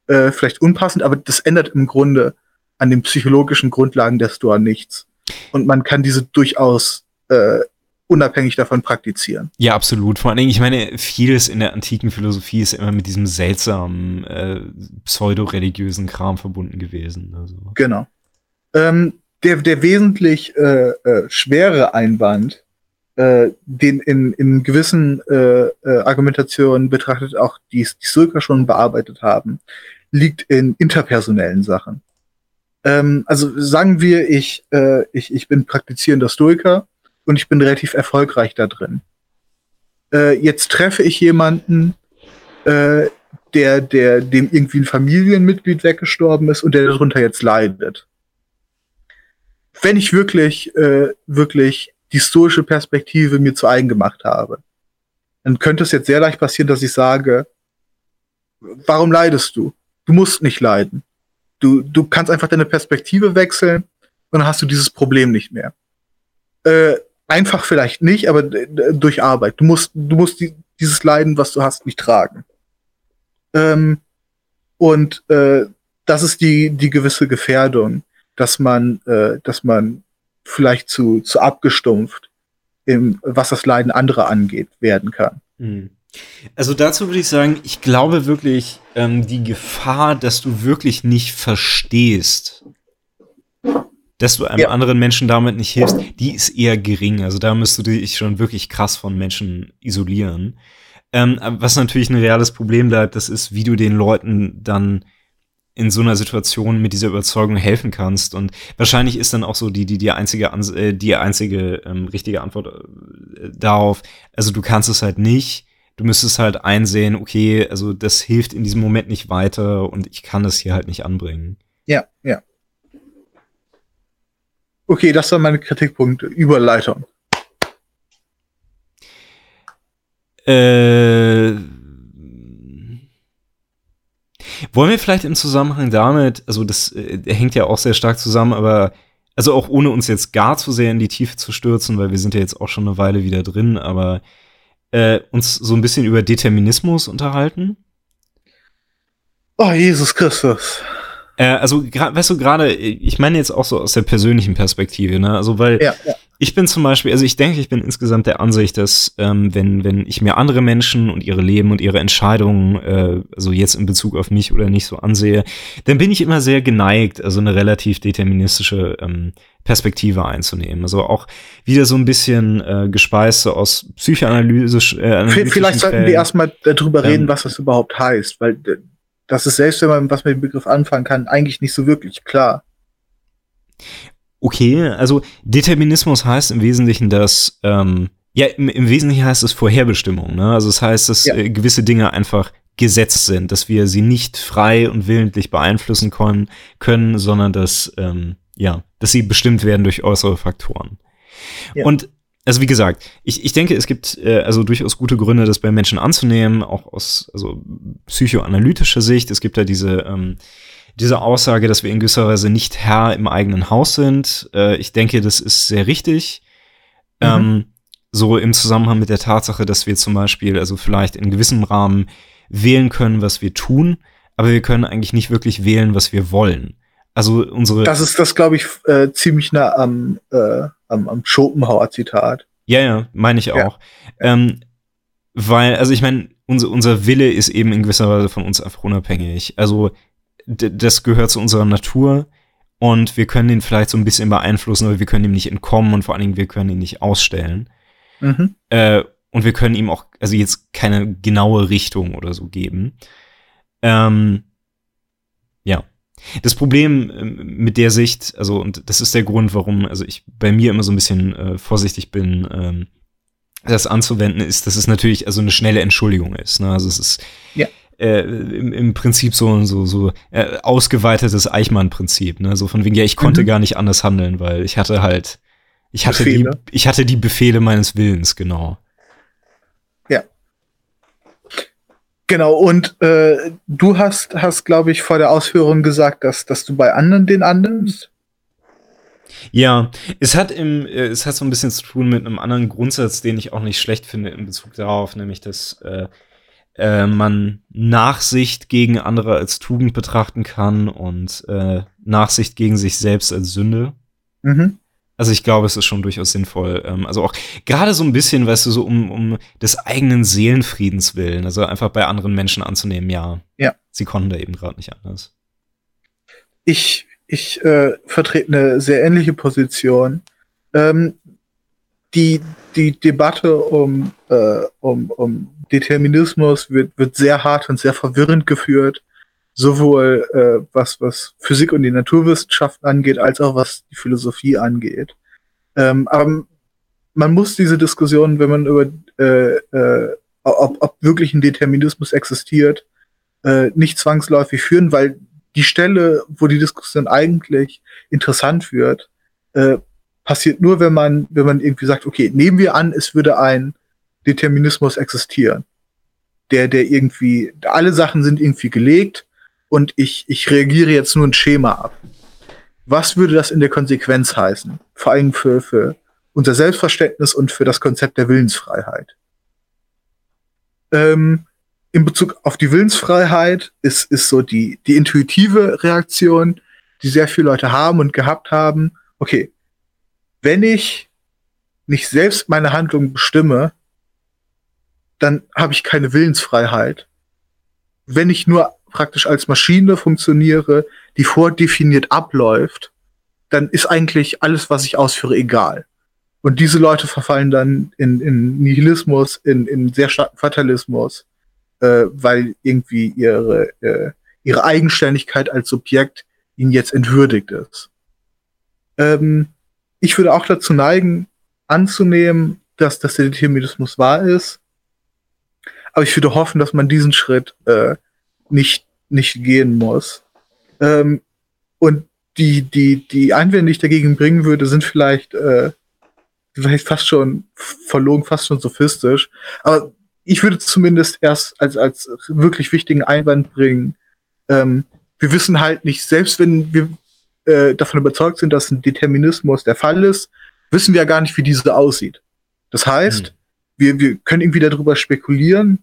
äh, vielleicht unpassend, aber das ändert im Grunde an den psychologischen Grundlagen der Stoa nichts. Und man kann diese durchaus äh, unabhängig davon praktizieren. Ja, absolut. Vor allen Dingen, ich meine, vieles in der antiken Philosophie ist immer mit diesem seltsamen äh, pseudo-religiösen Kram verbunden gewesen. Also. Genau. Ähm, der, der wesentlich äh, äh, schwere Einwand, äh, den in, in gewissen äh, äh, Argumentationen betrachtet auch die, die Stoiker schon bearbeitet haben, liegt in interpersonellen Sachen. Ähm, also sagen wir, ich, äh, ich, ich bin praktizierender Stoiker und ich bin relativ erfolgreich da drin. Äh, jetzt treffe ich jemanden, äh, der, der, dem irgendwie ein Familienmitglied weggestorben ist und der darunter jetzt leidet wenn ich wirklich, äh, wirklich die stoische Perspektive mir zu eigen gemacht habe, dann könnte es jetzt sehr leicht passieren, dass ich sage, warum leidest du? Du musst nicht leiden. Du, du kannst einfach deine Perspektive wechseln und dann hast du dieses Problem nicht mehr. Äh, einfach vielleicht nicht, aber durch Arbeit. Du musst, du musst die, dieses Leiden, was du hast, nicht tragen. Ähm, und äh, das ist die, die gewisse Gefährdung dass man, äh, dass man vielleicht zu, zu abgestumpft, im, was das Leiden anderer angeht, werden kann. Mhm. Also dazu würde ich sagen, ich glaube wirklich, ähm, die Gefahr, dass du wirklich nicht verstehst, dass du einem ja. anderen Menschen damit nicht hilfst, die ist eher gering. Also da müsst du dich schon wirklich krass von Menschen isolieren. Ähm, was natürlich ein reales Problem bleibt, das ist, wie du den Leuten dann in so einer Situation mit dieser Überzeugung helfen kannst. Und wahrscheinlich ist dann auch so die, die, die einzige, äh, die einzige ähm, richtige Antwort äh, darauf. Also du kannst es halt nicht. Du müsstest halt einsehen, okay, also das hilft in diesem Moment nicht weiter und ich kann das hier halt nicht anbringen. Ja, ja. Okay, das war meine Kritikpunkt. Überleitung. Äh wollen wir vielleicht im Zusammenhang damit, also das äh, hängt ja auch sehr stark zusammen, aber also auch ohne uns jetzt gar zu sehr in die Tiefe zu stürzen, weil wir sind ja jetzt auch schon eine Weile wieder drin, aber äh, uns so ein bisschen über Determinismus unterhalten? Oh, Jesus Christus. Äh, also, weißt du, gerade, ich meine jetzt auch so aus der persönlichen Perspektive, ne? Also, weil ja, ja. ich bin zum Beispiel, also ich denke, ich bin insgesamt der Ansicht, dass ähm, wenn, wenn ich mir andere Menschen und ihre Leben und ihre Entscheidungen, äh, also jetzt in Bezug auf mich oder nicht so ansehe, dann bin ich immer sehr geneigt, also eine relativ deterministische ähm, Perspektive einzunehmen. Also auch wieder so ein bisschen äh, gespeist so aus Psychoanalyse. Äh, Vielleicht sollten wir erstmal darüber reden, ähm, was das überhaupt heißt, weil das ist selbst, wenn man was mit dem Begriff anfangen kann, eigentlich nicht so wirklich klar. Okay, also Determinismus heißt im Wesentlichen, dass, ähm, ja, im, im, Wesentlichen heißt es Vorherbestimmung, ne? Also es heißt, dass ja. äh, gewisse Dinge einfach gesetzt sind, dass wir sie nicht frei und willentlich beeinflussen können, können sondern dass, ähm, ja, dass sie bestimmt werden durch äußere Faktoren. Ja. Und also wie gesagt, ich, ich denke, es gibt äh, also durchaus gute Gründe, das bei Menschen anzunehmen, auch aus also psychoanalytischer Sicht. Es gibt da diese, ähm, diese Aussage, dass wir in gewisser Weise nicht Herr im eigenen Haus sind. Äh, ich denke, das ist sehr richtig. Mhm. Ähm, so im Zusammenhang mit der Tatsache, dass wir zum Beispiel, also vielleicht in gewissem Rahmen wählen können, was wir tun, aber wir können eigentlich nicht wirklich wählen, was wir wollen. Also unsere. Das ist das, glaube ich, äh, ziemlich nah am, äh, am, am Schopenhauer-Zitat. Ja, ja, meine ich auch. Ja. Ähm, weil, also ich meine, unser, unser Wille ist eben in gewisser Weise von uns einfach unabhängig. Also das gehört zu unserer Natur und wir können ihn vielleicht so ein bisschen beeinflussen, aber wir können ihm nicht entkommen und vor allen Dingen wir können ihn nicht ausstellen. Mhm. Äh, und wir können ihm auch, also jetzt keine genaue Richtung oder so geben. Ähm. Das Problem ähm, mit der Sicht, also, und das ist der Grund, warum, also ich bei mir immer so ein bisschen äh, vorsichtig bin, ähm, das anzuwenden, ist, dass es natürlich also eine schnelle Entschuldigung ist. Ne? Also es ist ja. äh, im, im, Prinzip so so so äh, ausgeweitetes Eichmann-Prinzip. Ne? So von wegen, ja, ich konnte mhm. gar nicht anders handeln, weil ich hatte halt, ich hatte Befehle. die, ich hatte die Befehle meines Willens, genau. Ja. Genau, und äh, du hast, hast glaube ich, vor der Ausführung gesagt, dass, dass du bei anderen den annimmst. Ja, es hat im, äh, es hat so ein bisschen zu tun mit einem anderen Grundsatz, den ich auch nicht schlecht finde in Bezug darauf, nämlich dass äh, äh, man Nachsicht gegen andere als Tugend betrachten kann und äh, Nachsicht gegen sich selbst als Sünde. Mhm. Also ich glaube, es ist schon durchaus sinnvoll. Ähm, also auch gerade so ein bisschen, weißt du, so um, um des eigenen Seelenfriedens willen, also einfach bei anderen Menschen anzunehmen, ja. Ja. Sie konnten da eben gerade nicht anders. Ich, ich äh, vertrete eine sehr ähnliche Position. Ähm, die, die Debatte um, äh, um, um Determinismus wird, wird sehr hart und sehr verwirrend geführt sowohl äh, was, was Physik und die Naturwissenschaften angeht, als auch was die Philosophie angeht. Ähm, aber man muss diese Diskussion, wenn man über äh, äh, ob, ob wirklich ein Determinismus existiert, äh, nicht zwangsläufig führen, weil die Stelle, wo die Diskussion eigentlich interessant wird, äh, passiert nur, wenn man, wenn man irgendwie sagt, okay, nehmen wir an, es würde ein Determinismus existieren, der, der irgendwie, alle Sachen sind irgendwie gelegt und ich, ich reagiere jetzt nur ein Schema ab. Was würde das in der Konsequenz heißen? Vor allem für, für unser Selbstverständnis und für das Konzept der Willensfreiheit. Ähm, in Bezug auf die Willensfreiheit ist, ist so die, die intuitive Reaktion, die sehr viele Leute haben und gehabt haben. Okay, wenn ich nicht selbst meine Handlung bestimme, dann habe ich keine Willensfreiheit. Wenn ich nur praktisch als Maschine funktioniere, die vordefiniert abläuft, dann ist eigentlich alles, was ich ausführe, egal. Und diese Leute verfallen dann in, in Nihilismus, in, in sehr starken Fatalismus, äh, weil irgendwie ihre, äh, ihre Eigenständigkeit als Subjekt ihnen jetzt entwürdigt ist. Ähm, ich würde auch dazu neigen, anzunehmen, dass, dass der Determinismus wahr ist. Aber ich würde hoffen, dass man diesen Schritt äh, nicht, nicht gehen muss. Ähm, und die, die, die Einwände, die ich dagegen bringen würde, sind vielleicht, äh, vielleicht fast schon verlogen, fast schon sophistisch. Aber ich würde zumindest erst als, als wirklich wichtigen Einwand bringen, ähm, wir wissen halt nicht, selbst wenn wir äh, davon überzeugt sind, dass ein Determinismus der Fall ist, wissen wir ja gar nicht, wie diese aussieht. Das heißt, mhm. wir, wir können irgendwie darüber spekulieren,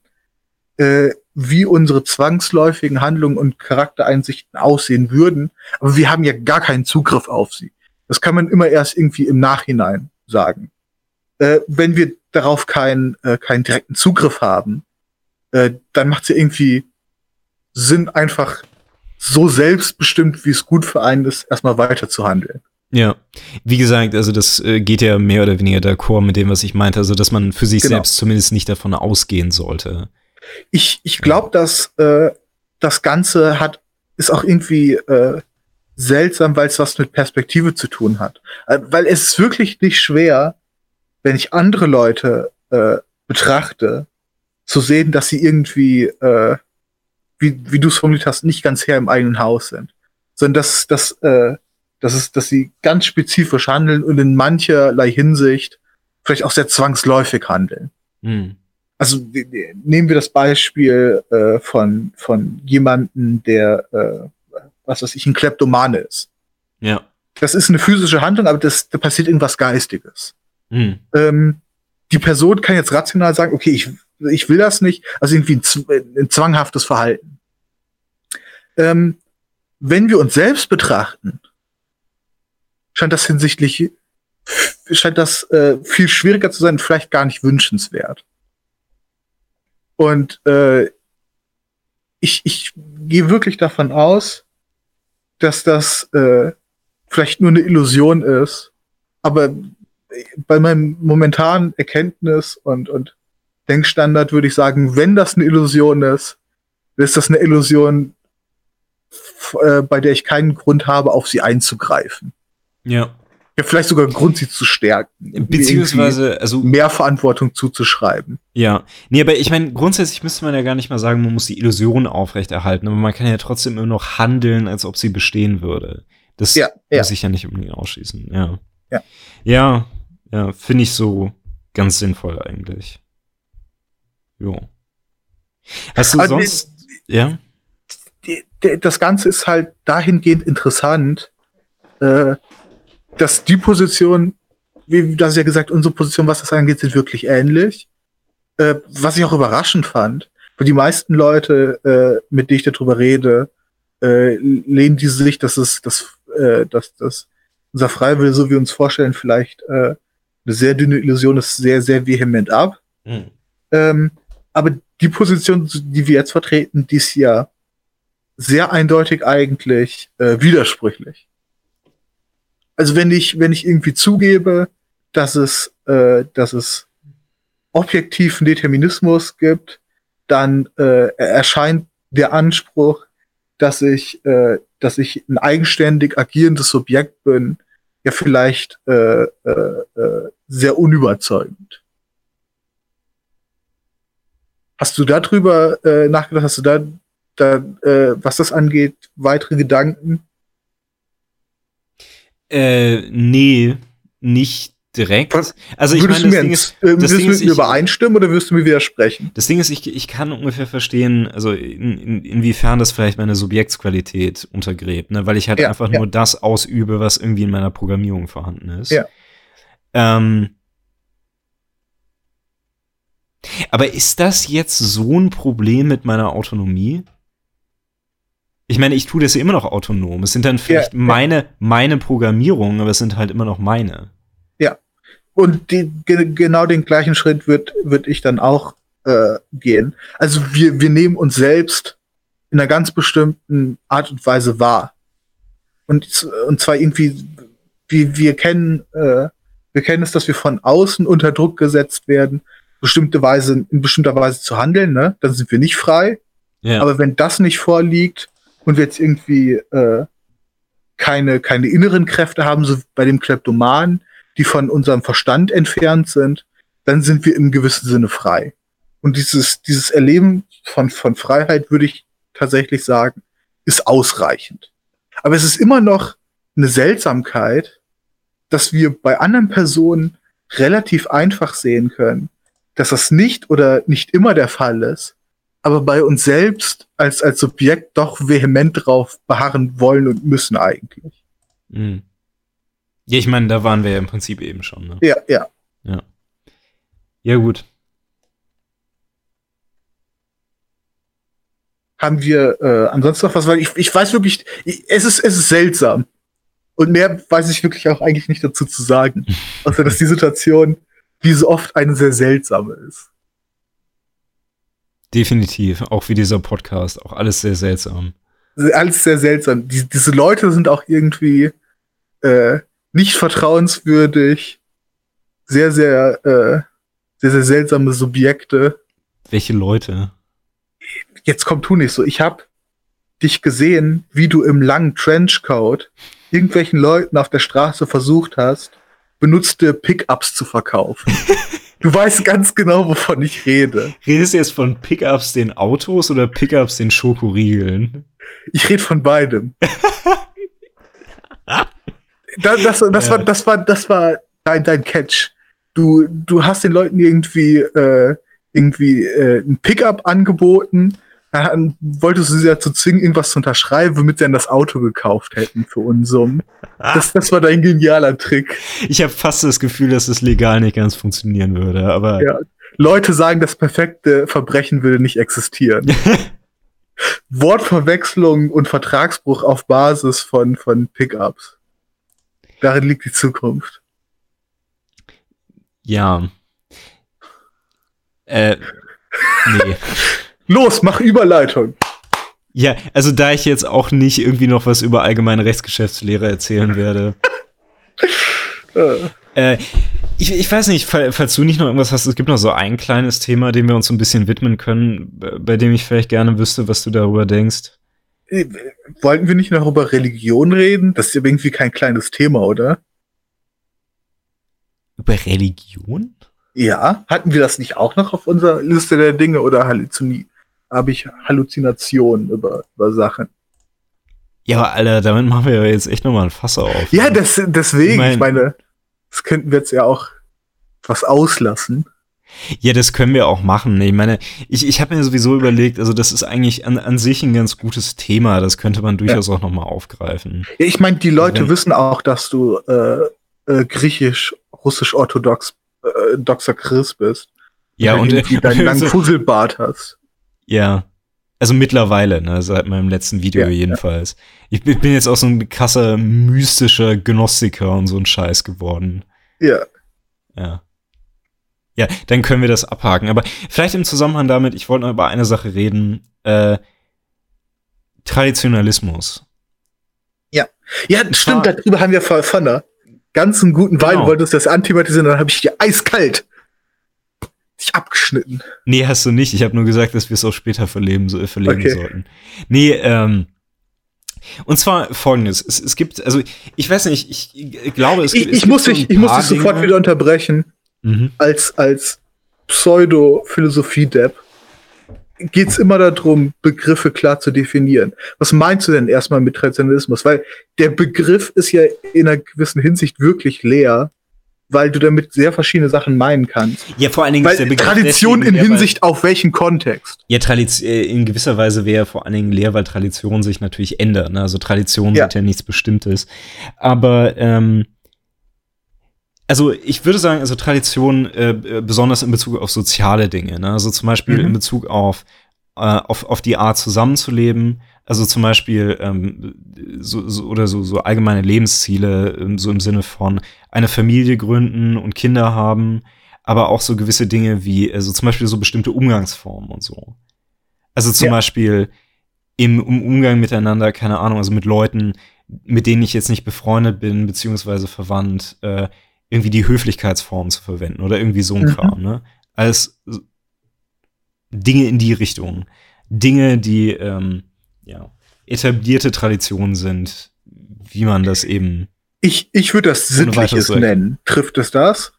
äh, wie unsere zwangsläufigen Handlungen und Charaktereinsichten aussehen würden, aber wir haben ja gar keinen Zugriff auf sie. Das kann man immer erst irgendwie im Nachhinein sagen. Äh, wenn wir darauf keinen, äh, keinen direkten Zugriff haben, äh, dann macht es ja irgendwie Sinn, einfach so selbstbestimmt, wie es gut für einen ist, erstmal weiter zu handeln. Ja, wie gesagt, also das äh, geht ja mehr oder weniger d'accord mit dem, was ich meinte, also dass man für sich genau. selbst zumindest nicht davon ausgehen sollte. Ich, ich glaube, dass äh, das Ganze hat, ist auch irgendwie äh, seltsam, weil es was mit Perspektive zu tun hat. Äh, weil es ist wirklich nicht schwer, wenn ich andere Leute äh, betrachte, zu sehen, dass sie irgendwie, äh, wie, wie du es formuliert hast, nicht ganz her im eigenen Haus sind. Sondern dass, dass, äh, dass, es, dass sie ganz spezifisch handeln und in mancherlei Hinsicht vielleicht auch sehr zwangsläufig handeln. Mhm also nehmen wir das Beispiel äh, von, von jemanden, der, äh, was weiß ich, ein Kleptomane ist. Ja. Das ist eine physische Handlung, aber das, da passiert irgendwas Geistiges. Mhm. Ähm, die Person kann jetzt rational sagen, okay, ich, ich will das nicht, also irgendwie ein, ein zwanghaftes Verhalten. Ähm, wenn wir uns selbst betrachten, scheint das hinsichtlich scheint das äh, viel schwieriger zu sein, vielleicht gar nicht wünschenswert. Und äh, ich, ich gehe wirklich davon aus, dass das äh, vielleicht nur eine Illusion ist, aber bei meinem momentanen Erkenntnis und, und Denkstandard würde ich sagen, wenn das eine Illusion ist, ist das eine Illusion, äh, bei der ich keinen Grund habe, auf sie einzugreifen. Ja. Ja, vielleicht sogar einen Grund, sie zu stärken. Beziehungsweise, also. Mehr Verantwortung zuzuschreiben. Ja. Nee, aber ich meine, grundsätzlich müsste man ja gar nicht mal sagen, man muss die Illusion aufrechterhalten, aber man kann ja trotzdem immer noch handeln, als ob sie bestehen würde. Das ja, ja. muss ich ja nicht unbedingt ausschließen, ja. Ja. Ja, ja, finde ich so ganz sinnvoll eigentlich. Jo. Hast du Also, sonst, ja? die, die, das Ganze ist halt dahingehend interessant, äh, dass die Position, wie das ist ja gesagt, unsere Position, was das angeht, sind wirklich ähnlich. Äh, was ich auch überraschend fand, für die meisten Leute, äh, mit denen ich darüber rede, äh, lehnen die sich, dass es, dass, äh, dass, dass unser Freiwille, so wie wir uns vorstellen, vielleicht äh, eine sehr dünne Illusion ist, sehr, sehr vehement ab. Hm. Ähm, aber die Position, die wir jetzt vertreten, die ist ja sehr eindeutig eigentlich äh, widersprüchlich. Also wenn ich, wenn ich irgendwie zugebe, dass es, äh, dass es objektiven Determinismus gibt, dann äh, erscheint der Anspruch, dass ich, äh, dass ich ein eigenständig agierendes Subjekt bin, ja vielleicht äh, äh, äh, sehr unüberzeugend. Hast du darüber äh, nachgedacht? Hast du da, da äh, was das angeht, weitere Gedanken? Äh, nee, nicht direkt. Was? Also ich würdest meine, du das mir, Ding ist, äh, das Ding du ist, mit mir ich, übereinstimmen oder wirst du mir widersprechen? das Ding ist, ich, ich kann ungefähr verstehen, also in, in, inwiefern das vielleicht meine Subjektsqualität untergräbt, ne? weil ich halt Ja, einfach ja. nur das ausübe, was irgendwie in meiner Programmierung vorhanden ist. Ja. Ähm, aber ist das jetzt so ein Problem mit meiner Autonomie? Ich meine, ich tue das ja immer noch autonom. Es sind dann vielleicht ja. meine, meine Programmierungen, aber es sind halt immer noch meine. Und die, ge genau den gleichen Schritt wird, wird ich dann auch äh, gehen. Also wir, wir nehmen uns selbst in einer ganz bestimmten Art und Weise wahr. Und, und zwar irgendwie, wir, wir kennen, äh, wir kennen es, dass wir von außen unter Druck gesetzt werden, bestimmte Weise, in bestimmter Weise zu handeln, ne? Dann sind wir nicht frei. Ja. Aber wenn das nicht vorliegt und wir jetzt irgendwie äh, keine, keine inneren Kräfte haben, so bei dem Kleptoman, die von unserem Verstand entfernt sind, dann sind wir im gewissen Sinne frei. Und dieses, dieses Erleben von, von Freiheit, würde ich tatsächlich sagen, ist ausreichend. Aber es ist immer noch eine Seltsamkeit, dass wir bei anderen Personen relativ einfach sehen können, dass das nicht oder nicht immer der Fall ist, aber bei uns selbst als, als Subjekt doch vehement drauf beharren wollen und müssen eigentlich. Mhm. Ja, ich meine, da waren wir ja im Prinzip eben schon. Ne? Ja, ja. Ja. Ja, gut. Haben wir äh, ansonsten noch was? Weil ich, ich weiß wirklich, ich, es, ist, es ist seltsam. Und mehr weiß ich wirklich auch eigentlich nicht dazu zu sagen. Außer dass die Situation wie so oft eine sehr seltsame ist. Definitiv. Auch wie dieser Podcast. Auch alles sehr seltsam. Alles sehr seltsam. Die, diese Leute sind auch irgendwie äh, nicht vertrauenswürdig. Sehr, sehr, äh, sehr, sehr seltsame Subjekte. Welche Leute? Jetzt komm tu nicht so. Ich hab dich gesehen, wie du im langen Trenchcoat irgendwelchen Leuten auf der Straße versucht hast, benutzte Pickups zu verkaufen. du weißt ganz genau, wovon ich rede. Redest du jetzt von Pickups den Autos oder Pickups den Schokoriegeln? Ich rede von beidem. das, das, das, Ja. war, das war, das war dein, dein Catch. Du, du hast den Leuten irgendwie, äh, irgendwie äh, ein Pickup angeboten, dann wolltest du sie dazu zwingen, irgendwas zu unterschreiben, womit sie dann das Auto gekauft hätten für Unsummen. Das, das war dein genialer Trick. Ich habe fast das Gefühl, dass es legal nicht ganz funktionieren würde, aber Ja. Leute sagen, das perfekte Verbrechen würde nicht existieren. Wortverwechslung und Vertragsbruch auf Basis von, von Pickups. Darin liegt die Zukunft. Ja. Äh, nee. Los, mach Überleitung. Ja, also da ich jetzt auch nicht irgendwie noch was über allgemeine Rechtsgeschäftslehre erzählen werde. äh, ich, ich weiß nicht, falls du nicht noch irgendwas hast, es gibt noch so ein kleines Thema, dem wir uns so ein bisschen widmen können, bei dem ich vielleicht gerne wüsste, was du darüber denkst. Äh, wollten wir nicht noch über Religion reden? Das ist ja irgendwie kein kleines Thema, oder? Über Religion? Ja, hatten wir das nicht auch noch auf unserer Liste der Dinge oder habe ich Halluzinationen über, über Sachen? Ja, aber Alter, damit machen wir ja jetzt echt nochmal ein Fass auf. Ja, das, deswegen, ich, mein, ich meine, das könnten wir jetzt ja auch was auslassen. Ja, das können wir auch machen. Ich meine, ich, ich habe mir sowieso überlegt, also das ist eigentlich an, an sich ein ganz gutes Thema. Das könnte man durchaus ja. auch noch mal aufgreifen. Ja, ich meine, die Leute Wenn, wissen auch, dass du äh, äh, griechisch, russisch orthodox äh, Doxer Chris bist. Ja, und äh, deinen langen Fusselbart hast. Ja. Also mittlerweile, ne, seit meinem letzten Video ja, jedenfalls. Ja. Ich bin jetzt auch so ein krasser mystischer Gnostiker und so ein Scheiß geworden. Ja. Ja. Ja, dann können wir das abhaken. Aber vielleicht im Zusammenhang damit, ich wollte noch über eine Sache reden. Äh, Traditionalismus. Ja. Ja, stimmt, darüber haben wir vor, von einer ganzen guten genau. Weile wolltest du das anthematisieren, dann habe ich dir eiskalt dich abgeschnitten. Nee, hast du nicht. Ich habe nur gesagt, dass wir es auch später verleben, so, verleben okay. sollten. Nee, ähm, und zwar folgendes: es, es gibt, also ich weiß nicht, ich, ich glaube, es, ich, es ich muss dich, ich muss dich sofort wieder unterbrechen. Mhm. Als, als Pseudo-Philosophie-Depp geht es immer darum, Begriffe klar zu definieren. Was meinst du denn erstmal mit Traditionalismus? Weil der Begriff ist ja in einer gewissen Hinsicht wirklich leer, weil du damit sehr verschiedene Sachen meinen kannst. Ja, vor allen Dingen weil ist der Begriff Tradition in Hinsicht auf welchen Kontext? Ja, Tradition, äh, in gewisser Weise wäre vor allen Dingen leer, weil Traditionen sich natürlich ändern. Ne? Also Tradition ja. sind ja nichts Bestimmtes. Aber ähm, also ich würde sagen, also Tradition äh, äh, besonders in Bezug auf soziale Dinge, ne? also zum Beispiel mhm. in Bezug auf, äh, auf, auf die Art zusammenzuleben, also zum Beispiel ähm, so, so, oder so, so allgemeine Lebensziele, ähm, so im Sinne von eine Familie gründen und Kinder haben, aber auch so gewisse Dinge wie, also zum Beispiel so bestimmte Umgangsformen und so. Also zum ja. Beispiel im, im Umgang miteinander, keine Ahnung, also mit Leuten, mit denen ich jetzt nicht befreundet bin, beziehungsweise verwandt, äh, irgendwie die Höflichkeitsform zu verwenden oder irgendwie so ein mhm. Kram, ne? Als Dinge in die Richtung. Dinge, die ähm, ja, etablierte Traditionen sind, wie man das eben. Ich, ich würde das Sittliches nennen. Trifft es das?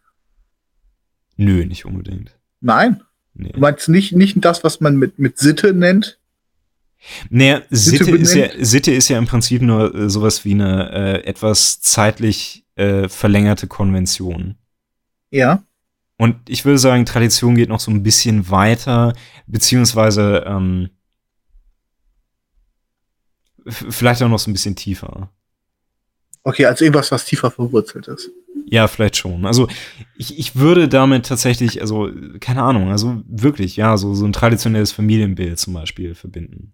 Nö, nicht unbedingt. Nein. Nee. Du meinst nicht, nicht das, was man mit, mit Sitte nennt? Naja, Sitte, Sitte ist, ja, Sitte ist ja im Prinzip nur äh, sowas wie eine äh, etwas zeitlich äh, verlängerte Konvention. Ja. Und ich würde sagen, Tradition geht noch so ein bisschen weiter, beziehungsweise ähm, vielleicht auch noch so ein bisschen tiefer. Okay, also irgendwas, was tiefer verwurzelt ist. Ja, vielleicht schon. Also ich, ich würde damit tatsächlich, also keine Ahnung, also wirklich, ja, so, so ein traditionelles Familienbild zum Beispiel verbinden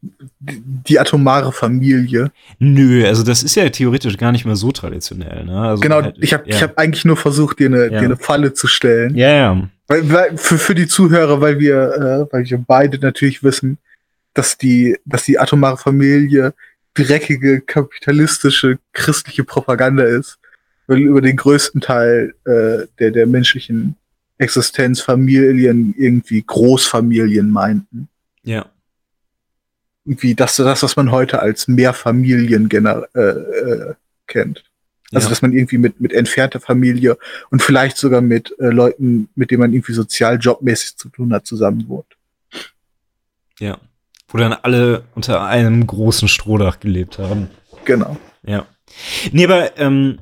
die atomare Familie. Nö, also das ist ja theoretisch gar nicht mehr so traditionell. Ne? Also genau, halt, ich habe ja. hab eigentlich nur versucht, dir eine, ja. dir eine Falle zu stellen. Ja, ja. Weil, weil, für, für die Zuhörer, weil wir, äh, weil wir beide natürlich wissen, dass die, dass die atomare Familie dreckige, kapitalistische, christliche Propaganda ist, weil über den größten Teil äh, der, der menschlichen Existenz Familien irgendwie Großfamilien meinten. Ja irgendwie das, das, was man heute als Mehrfamilien äh, äh, kennt. Also, ja. dass man irgendwie mit, mit entfernter Familie und vielleicht sogar mit äh, Leuten, mit denen man irgendwie sozial jobmäßig zu tun hat, zusammen wohnt. Ja. Wo dann alle unter einem großen Strohdach gelebt haben. Genau. Ja. Nee, aber ähm,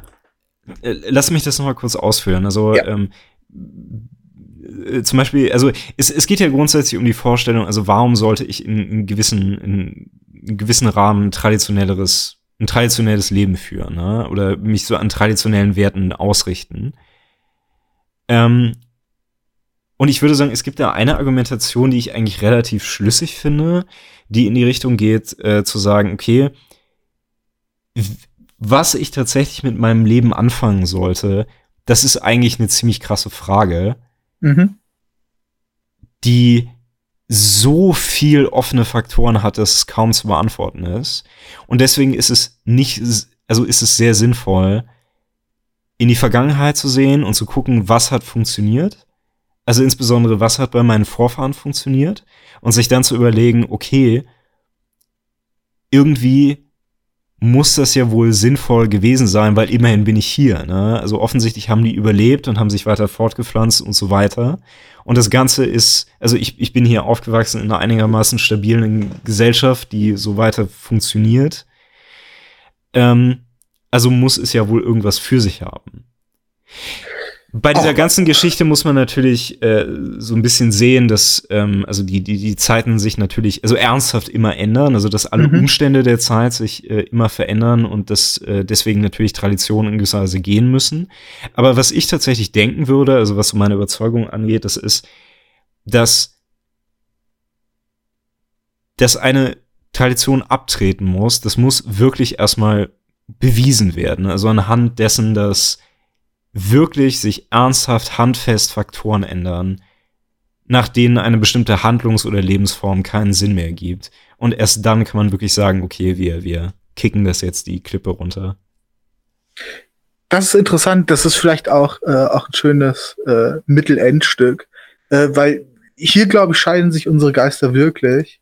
äh, lass mich das noch mal kurz ausführen. Also, ja. ähm, äh, zum Beispiel, also es, es geht ja grundsätzlich um die Vorstellung, also warum sollte ich in, in gewissen, in, in gewissen Rahmen traditionelleres, ein traditionelles Leben führen, ne? Oder mich so an traditionellen Werten ausrichten. Ähm, und ich würde sagen, es gibt da eine Argumentation, die ich eigentlich relativ schlüssig finde, die in die Richtung geht, äh, zu sagen, okay, was ich tatsächlich mit meinem Leben anfangen sollte, das ist eigentlich eine ziemlich krasse Frage, mhm. die so viel offene Faktoren hat, dass es kaum zu beantworten ist. Und deswegen ist es nicht, also ist es sehr sinnvoll, in die Vergangenheit zu sehen und zu gucken, was hat funktioniert. Also insbesondere, was hat bei meinen Vorfahren funktioniert und sich dann zu überlegen, okay, irgendwie muss das ja wohl sinnvoll gewesen sein, weil immerhin bin ich hier. Ne? Also offensichtlich haben die überlebt und haben sich weiter fortgepflanzt und so weiter. Und das Ganze ist, also ich, ich bin hier aufgewachsen in einer einigermaßen stabilen Gesellschaft, die so weiter funktioniert. Ähm, also muss es ja wohl irgendwas für sich haben. Bei dieser oh. ganzen Geschichte muss man natürlich äh, so ein bisschen sehen, dass ähm, also die, die, die Zeiten sich natürlich, also ernsthaft immer ändern, also dass alle mhm. Umstände der Zeit sich äh, immer verändern und dass äh, deswegen natürlich Traditionen in gewisser Weise gehen müssen. Aber was ich tatsächlich denken würde, also was so meine Überzeugung angeht, das ist, dass, dass eine Tradition abtreten muss, das muss wirklich erstmal bewiesen werden. Also anhand dessen, dass wirklich sich ernsthaft handfest Faktoren ändern, nach denen eine bestimmte Handlungs- oder Lebensform keinen Sinn mehr gibt. Und erst dann kann man wirklich sagen, okay, wir, wir kicken das jetzt die Klippe runter. Das ist interessant, das ist vielleicht auch, äh, auch ein schönes äh, Mittelendstück, äh, weil hier, glaube ich, scheiden sich unsere Geister wirklich.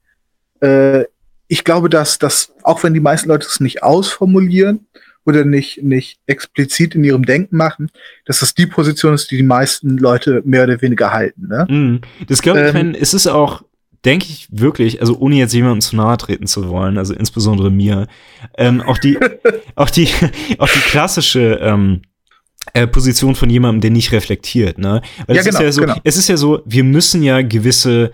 Äh, ich glaube, dass, dass auch wenn die meisten Leute es nicht ausformulieren, oder nicht, nicht explizit in ihrem Denken machen, dass das die Position ist, die die meisten Leute mehr oder weniger halten. Ne? Mm, das glaube ich, ähm, es ist auch, denke ich wirklich, also ohne jetzt jemandem zu nahe treten zu wollen, also insbesondere mir, ähm, auch die, auch die, auch die klassische, ähm, äh, Position von jemandem, der nicht reflektiert, ne? Weil ja, es genau, ist ja so, genau. es ist ja so, wir müssen ja gewisse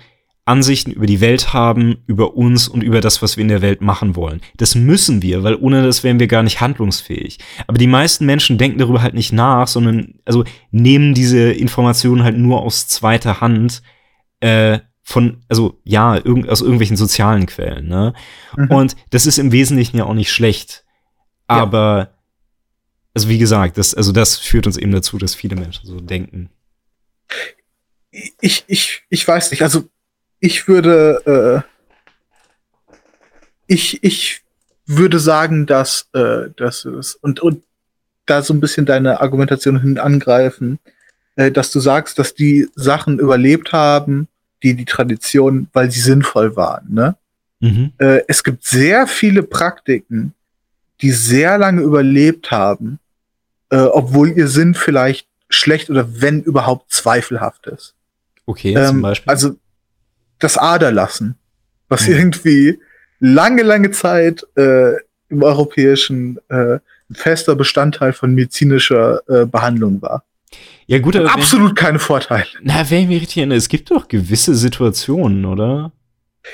Ansichten über die Welt haben, über uns und über das, was wir in der Welt machen wollen. Das müssen wir, weil ohne das wären wir gar nicht handlungsfähig. Aber die meisten Menschen denken darüber halt nicht nach, sondern also nehmen diese Informationen halt nur aus zweiter Hand äh, von, also ja, irg aus irgendwelchen sozialen Quellen. Ne? Mhm. Und das ist im Wesentlichen ja auch nicht schlecht. Aber ja. also wie gesagt, das, also das führt uns eben dazu, dass viele Menschen so denken. Ich, ich, ich weiß nicht, also ich würde, äh, ich, ich würde sagen, dass, äh, dass es, und, und da so ein bisschen deine Argumentation hin angreifen, äh, dass du sagst, dass die Sachen überlebt haben, die die Tradition, weil sie sinnvoll waren, ne? Mhm. Äh, es gibt sehr viele Praktiken, die sehr lange überlebt haben, äh, obwohl ihr Sinn vielleicht schlecht oder wenn überhaupt zweifelhaft ist. Okay, ähm, zum Beispiel. Also das Aderlassen, was mhm. irgendwie lange, lange Zeit äh, im europäischen äh, fester Bestandteil von medizinischer äh, Behandlung war. Ja, gut, aber absolut keine Vorteile. Na, wenn ich mich richtig erinnere, es gibt doch gewisse Situationen, oder?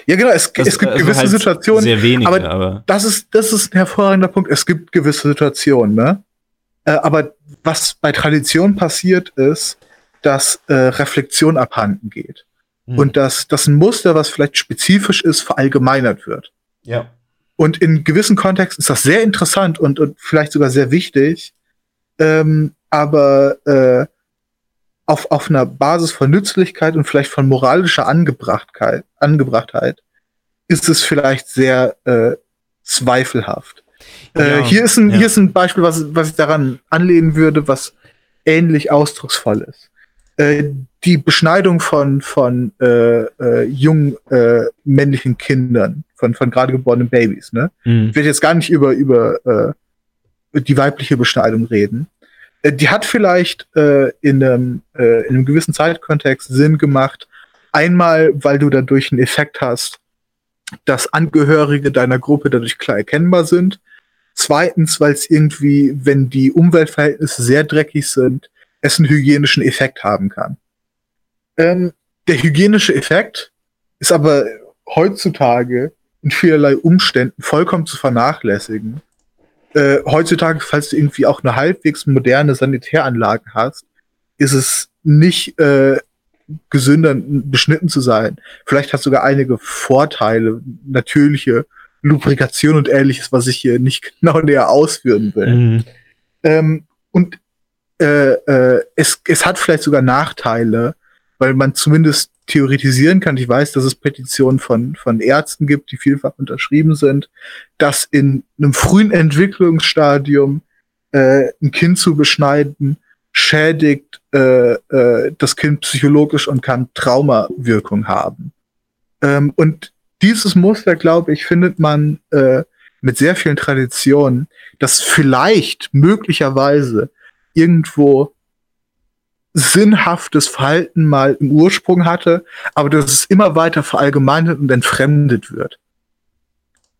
Ja, genau, es, das, es gibt also gewisse halt Situationen. Sehr wenige, aber, aber, das ist, das ist ein hervorragender Punkt. Es gibt gewisse Situationen, ne? Äh, aber was bei Tradition passiert ist, dass äh, Reflexion abhanden geht mhm. und dass, dass ein Muster, was vielleicht spezifisch ist, verallgemeinert wird. Ja. Und in gewissen Kontexten ist das sehr interessant und, und vielleicht sogar sehr wichtig. Ähm, aber äh, auf, auf einer Basis von Nützlichkeit und vielleicht von moralischer Angebrachtheit, Angebrachtheit ist es vielleicht sehr äh, zweifelhaft. Äh, ja, hier, ist ein, ja. hier ist ein Beispiel, was, was ich daran anlehnen würde, was ähnlich ausdrucksvoll ist. Äh, die Beschneidung von, von äh, äh, jungen äh, männlichen Kindern, von, von gerade geborenen Babys. Ne? Mhm. Ich will jetzt gar nicht über, über äh, die weibliche Beschneidung reden. Äh, die hat vielleicht äh, in, einem, äh, in einem gewissen Zeitkontext Sinn gemacht. Einmal, weil du dadurch einen Effekt hast, dass Angehörige deiner Gruppe dadurch klar erkennbar sind. Zweitens, weil es irgendwie, wenn die Umweltverhältnisse sehr dreckig sind, es einen hygienischen Effekt haben kann. Ähm, der hygienische Effekt ist aber heutzutage in vielerlei Umständen vollkommen zu vernachlässigen. Äh, heutzutage, falls du irgendwie auch eine halbwegs moderne Sanitäranlage hast, ist es nicht äh, gesünder, beschnitten zu sein. Vielleicht hat sogar einige Vorteile, natürliche Lubrikation und ähnliches, was ich hier nicht genau näher ausführen will. Mhm. Ähm, und äh, äh, es, es hat vielleicht sogar Nachteile, weil man zumindest theoretisieren kann. Ich weiß, dass es Petitionen von, von Ärzten gibt, die vielfach unterschrieben sind, dass in einem frühen Entwicklungsstadium äh, ein Kind zu beschneiden schädigt äh, äh, das Kind psychologisch und kann Traumawirkung haben. Ähm, und dieses Muster, glaube ich, findet man äh, mit sehr vielen Traditionen, das vielleicht möglicherweise irgendwo sinnhaftes Verhalten mal im Ursprung hatte, aber dass es immer weiter verallgemeinert und entfremdet wird.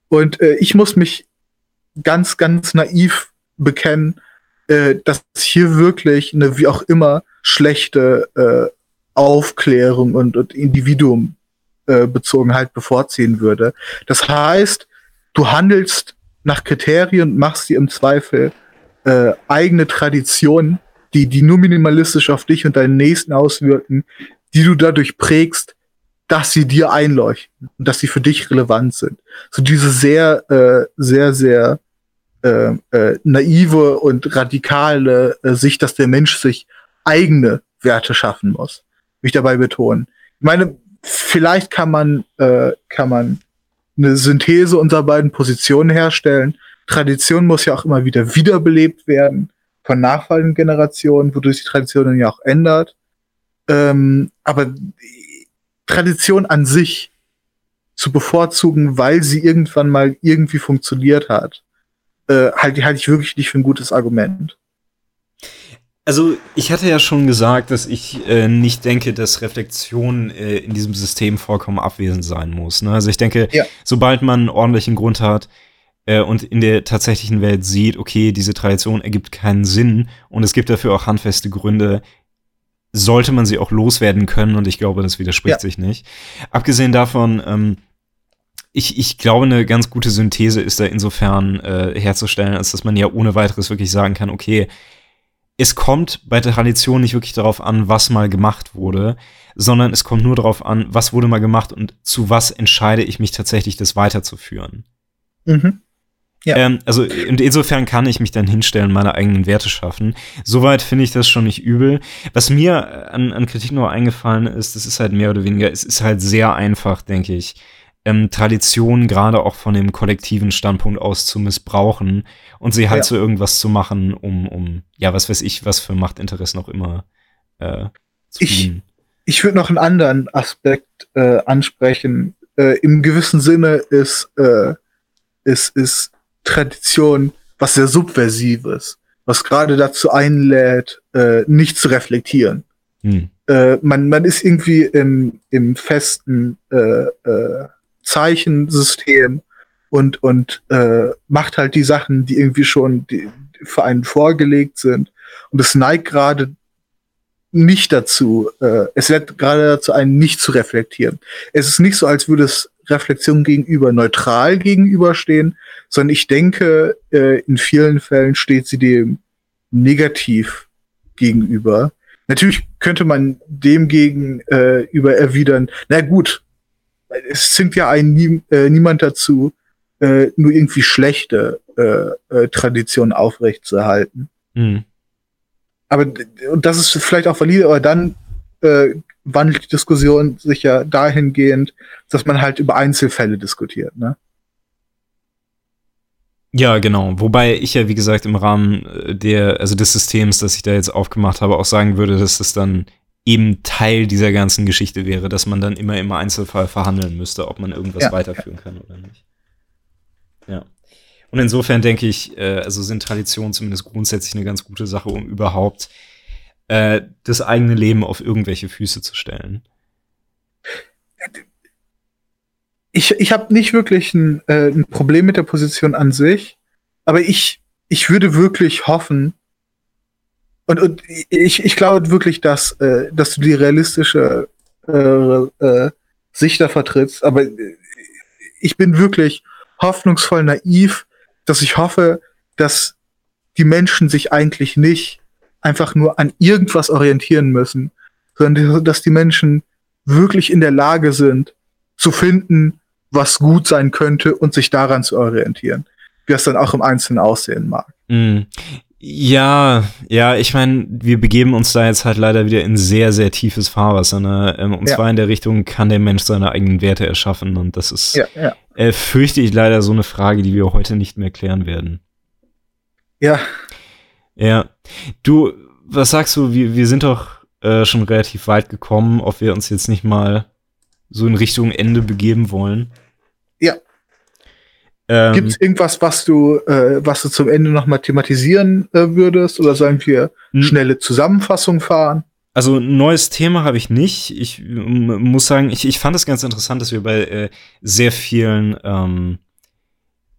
Und äh, ich muss mich ganz, ganz naiv bekennen, äh, dass hier wirklich eine wie auch immer schlechte äh, Aufklärung und, und Individuum äh, Bezogenheit bevorziehen würde. Das heißt, du handelst nach Kriterien, machst dir im Zweifel äh, eigene Traditionen, die, die nur minimalistisch auf dich und deinen Nächsten auswirken, die du dadurch prägst, dass sie dir einleuchten und dass sie für dich relevant sind. So diese sehr, äh, sehr, sehr äh, äh, naive und radikale äh, Sicht, dass der Mensch sich eigene Werte schaffen muss. Will ich dabei betonen. Ich meine, vielleicht kann man, äh, kann man eine Synthese unserer beiden Positionen herstellen. Tradition muss ja auch immer wieder wiederbelebt werden von nachfolgenden Generationen, wodurch die Tradition dann ja auch ändert. Ähm, aber Tradition an sich zu bevorzugen, weil sie irgendwann mal irgendwie funktioniert hat, äh, halte halt ich wirklich nicht für ein gutes Argument. Also ich hatte ja schon gesagt, dass ich äh, nicht denke, dass Reflexion äh, in diesem System vollkommen abwesend sein muss. Ne? Also ich denke, ja. sobald man einen ordentlichen Grund hat äh, und in der tatsächlichen Welt sieht, okay, diese Tradition ergibt keinen Sinn und es gibt dafür auch handfeste Gründe, sollte man sie auch loswerden können und ich glaube, das widerspricht ja. sich nicht. Abgesehen davon, ähm, ich, ich glaube, eine ganz gute Synthese ist da insofern äh, herzustellen, als dass man ja ohne weiteres wirklich sagen kann, okay, es kommt bei der Tradition nicht wirklich darauf an, was mal gemacht wurde, sondern es kommt nur darauf an, was wurde mal gemacht und zu was entscheide ich mich tatsächlich, das weiterzuführen. Mhm. Ja. Ähm, also und insofern kann ich mich dann hinstellen, meine eigenen Werte schaffen. Soweit finde ich das schon nicht übel. Was mir an, an Kritik noch eingefallen ist, das ist halt mehr oder weniger, es ist halt sehr einfach, denke ich, ähm, Traditionen gerade auch von dem kollektiven Standpunkt aus zu missbrauchen und sie halt ja. zu irgendwas zu machen, um, um, ja, was weiß ich, was für Machtinteressen auch immer äh, zu ich, Ich würde noch einen anderen Aspekt äh, ansprechen. Äh, Im gewissen Sinne ist, äh, ist, ist Tradition was sehr Subversives, was gerade dazu einlädt, äh, nicht zu reflektieren. Hm. Äh, man, man ist irgendwie im, im festen äh, äh, Zeichensystem und, und äh, macht halt die Sachen, die irgendwie schon die, für einen vorgelegt sind. Und es neigt gerade nicht dazu, äh, es wird gerade dazu einen nicht zu reflektieren. Es ist nicht so, als würde es Reflexion gegenüber neutral gegenüberstehen, sondern ich denke, äh, in vielen Fällen steht sie dem negativ gegenüber. Natürlich könnte man dem gegenüber äh, erwidern, na gut, es zwingt ja einen nie, äh, niemand dazu, äh, nur irgendwie schlechte äh, äh, Traditionen aufrechtzuerhalten. Mhm. Aber und das ist vielleicht auch valide, aber dann äh, wandelt die Diskussion sich ja dahingehend, dass man halt über Einzelfälle diskutiert, ne? Ja, genau. Wobei ich ja, wie gesagt, im Rahmen äh, der, also des Systems, das ich da jetzt aufgemacht habe, auch sagen würde, dass das dann eben Teil dieser ganzen Geschichte wäre, dass man dann immer im Einzelfall verhandeln müsste, ob man irgendwas ja, weiterführen ja. kann oder nicht. Ja. Und insofern denke ich, äh, also sind Traditionen zumindest grundsätzlich eine ganz gute Sache, um überhaupt äh, das eigene Leben auf irgendwelche Füße zu stellen. Ich, ich habe nicht wirklich ein, äh, ein Problem mit der Position an sich, aber ich, ich würde wirklich hoffen, und, und ich, ich glaube wirklich, dass, äh, dass du die realistische äh, äh, Sicht da vertrittst, aber ich bin wirklich hoffnungsvoll naiv, dass ich hoffe, dass die Menschen sich eigentlich nicht einfach nur an irgendwas orientieren müssen, sondern dass die Menschen wirklich in der Lage sind, zu finden, was gut sein könnte und sich daran zu orientieren, wie es dann auch im Einzelnen aussehen mag. Mm Ja, ja, ich meine, wir begeben uns da jetzt halt leider wieder in sehr, sehr tiefes Fahrwasser. Ne? Ähm, und Ja. zwar in der Richtung, kann der Mensch seine eigenen Werte erschaffen? Und das ist, Ja, ja. äh, fürchte ich leider so eine Frage, die wir heute nicht mehr klären werden. Ja, Ja. Du, was sagst du, wir, wir sind doch äh, schon relativ weit gekommen, ob wir uns jetzt nicht mal so in Richtung Ende begeben wollen? Ja. Ähm, Gibt es irgendwas, was du, äh, was du zum Ende nochmal thematisieren äh, würdest? Oder sollen wir schnelle Zusammenfassung fahren? Also ein neues Thema habe ich nicht. Ich muss sagen, ich, ich fand es ganz interessant, dass wir bei äh, sehr vielen, ähm,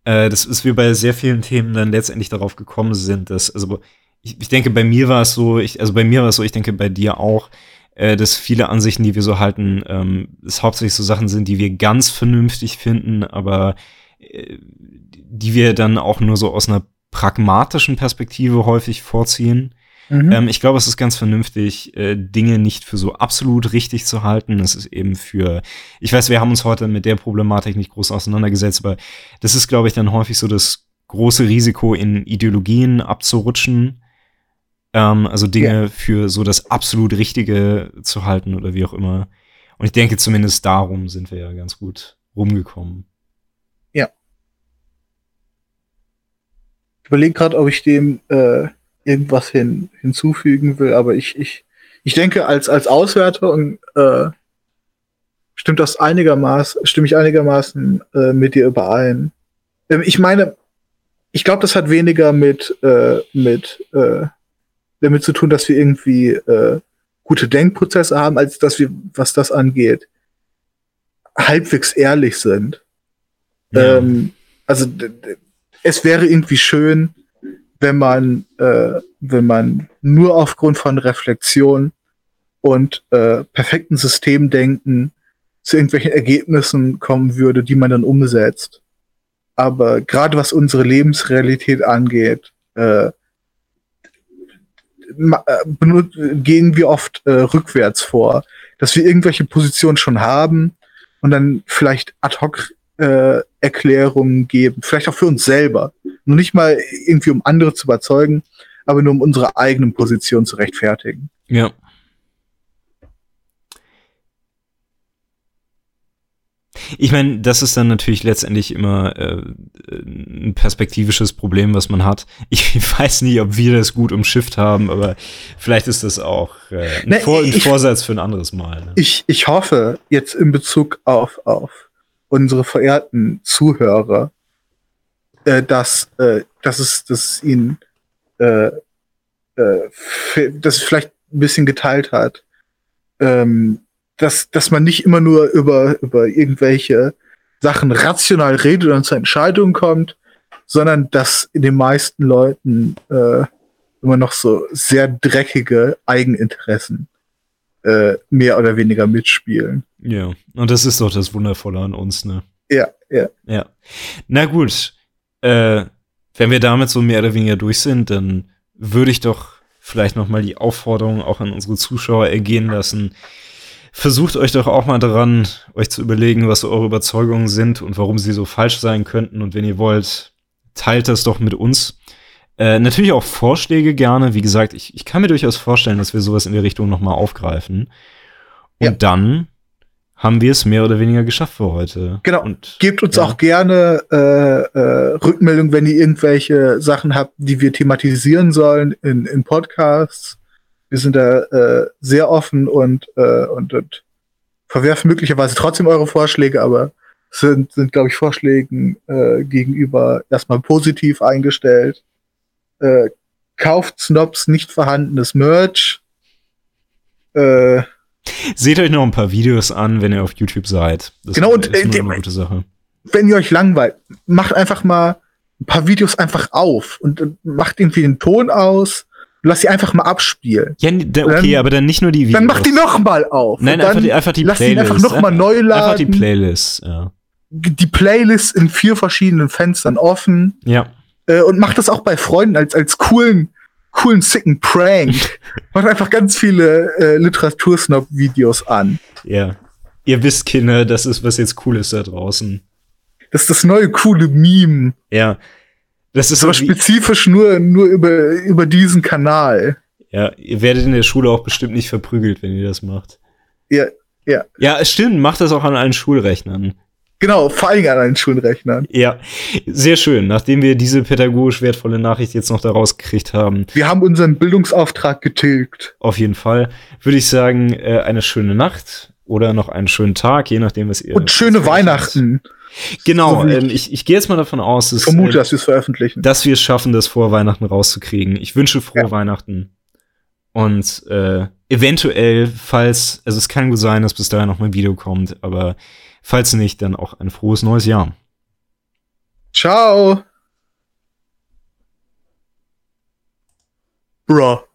äh, dass, dass wir bei sehr vielen Themen dann letztendlich darauf gekommen sind, dass, also ich, ich denke, bei mir war es so, ich, also bei mir war es so, ich denke bei dir auch, äh, dass viele Ansichten, die wir so halten, ähm, es hauptsächlich so Sachen sind, die wir ganz vernünftig finden, aber äh, die wir dann auch nur so aus einer pragmatischen Perspektive häufig vorziehen. Mhm. Ähm, ich glaube, es ist ganz vernünftig, äh, Dinge nicht für so absolut richtig zu halten. Es ist eben für, ich weiß, wir haben uns heute mit der Problematik nicht groß auseinandergesetzt, aber das ist, glaube ich, dann häufig so das große Risiko, in Ideologien abzurutschen. Ähm, also Dinge für so das absolut Richtige zu halten oder wie auch immer. Und ich denke, zumindest darum sind wir ja ganz gut rumgekommen. Ich überlege gerade, ob ich dem äh, irgendwas hin, hinzufügen will, aber ich, ich, ich denke, als, als Auswärter und, äh, stimmt das einigermaßen, stimme ich einigermaßen äh, mit dir überein. Ähm, ich meine, ich glaube, das hat weniger mit, äh, mit äh, damit zu tun, dass wir irgendwie äh, gute Denkprozesse haben, als dass wir, was das angeht, halbwegs ehrlich sind. Ja. Ähm, also es wäre irgendwie schön, wenn man, äh, wenn man nur aufgrund von Reflexion und äh, perfekten Systemdenken zu irgendwelchen Ergebnissen kommen würde, die man dann umsetzt. Aber gerade was unsere Lebensrealität angeht, äh, gehen wir oft äh, rückwärts vor, dass wir irgendwelche Positionen schon haben und dann vielleicht ad hoc äh, Erklärungen geben, vielleicht auch für uns selber. Nur nicht mal irgendwie, um andere zu überzeugen, aber nur um unsere eigenen Positionen zu rechtfertigen. Ja. Ich meine, das ist dann natürlich letztendlich immer äh, ein perspektivisches Problem, was man hat. Ich weiß nicht, ob wir das gut umschifft haben, aber vielleicht ist das auch äh, ein, Ne, Vor ein ich- Vorsatz für ein anderes Mal. Ne? Ich, ich hoffe jetzt in Bezug auf, auf unsere verehrten Zuhörer, äh, dass, äh, dass, es, dass es ihnen äh, äh, dass es vielleicht ein bisschen geteilt hat. Ähm, dass, dass man nicht immer nur über, über irgendwelche Sachen rational redet und zu Entscheidungen kommt, sondern dass in den meisten Leuten äh, immer noch so sehr dreckige Eigeninteressen äh, mehr oder weniger mitspielen. Ja, und das ist doch das Wundervolle an uns, ne? Ja, ja. Ja. Na gut, äh, wenn wir damit so mehr oder weniger durch sind, dann würde ich doch vielleicht noch mal die Aufforderung auch an unsere Zuschauer ergehen lassen. Versucht euch doch auch mal daran, euch zu überlegen, was eure Überzeugungen sind und warum sie so falsch sein könnten. Und wenn ihr wollt, teilt das doch mit uns. Äh, natürlich auch Vorschläge gerne. Wie gesagt, ich, ich kann mir durchaus vorstellen, dass wir sowas in der Richtung noch mal aufgreifen. Und Ja. dann haben wir es mehr oder weniger geschafft für heute. Genau. Und Gebt uns Ja. auch gerne äh, äh, Rückmeldung, wenn ihr irgendwelche Sachen habt, die wir thematisieren sollen in, in Podcasts. Wir sind da äh, sehr offen und, äh, und, und verwerfen möglicherweise trotzdem eure Vorschläge, aber sind, sind glaube ich, Vorschlägen äh, gegenüber erstmal positiv eingestellt. Äh, kauft Snobs nicht vorhandenes Merch. Äh, Seht euch noch ein paar Videos an, wenn ihr auf YouTube seid. Das Genau, und, ist äh, eine gute Sache. wenn ihr euch langweilt, macht einfach mal ein paar Videos einfach auf und macht irgendwie den Ton aus. Lass sie einfach mal abspielen. Ja, da- Dann- okay, aber dann nicht nur die Videos. Dann macht die noch mal auf. Nein, einfach die, einfach die lass ihn Playlist. einfach noch mal neu Einfach die laden. Playlist, ja. die Playlist in vier verschiedenen Fenstern offen Ja, äh, und macht das auch bei Freunden als als coolen coolen sicken Prank. macht einfach ganz viele äh, Literatursnob-Videos an. ja. Ihr wisst, Kinder, das ist, was jetzt cool ist da draußen. Das ist das neue coole Meme. Ja. Das ist Aber so spezifisch nur, nur über, über diesen Kanal. ja, ihr werdet in der Schule auch bestimmt nicht verprügelt, wenn ihr das macht. Ja, ja. Ja, es stimmt, macht das auch an allen Schulrechnern. Genau, vor allem an einen Schulrechnern. Ja, sehr schön. Nachdem wir diese pädagogisch wertvolle Nachricht jetzt noch daraus gekriegt haben, Wir haben unseren Bildungsauftrag getilgt. auf jeden Fall, würde ich sagen, äh, eine schöne Nacht oder noch einen schönen Tag, je nachdem, was ihr. Und schöne Weihnachten. Genau, So ähm, ich, ich gehe jetzt mal davon aus, Ich dass, vermute, äh, dass wir es veröffentlichen. dass wir es schaffen, das vor Weihnachten rauszukriegen. Ich wünsche frohe Ja. Weihnachten. Und äh, eventuell, falls, also es kann gut sein, dass bis dahin noch mal ein Video kommt, aber falls nicht, dann auch ein frohes neues Jahr. Ciao. Bro.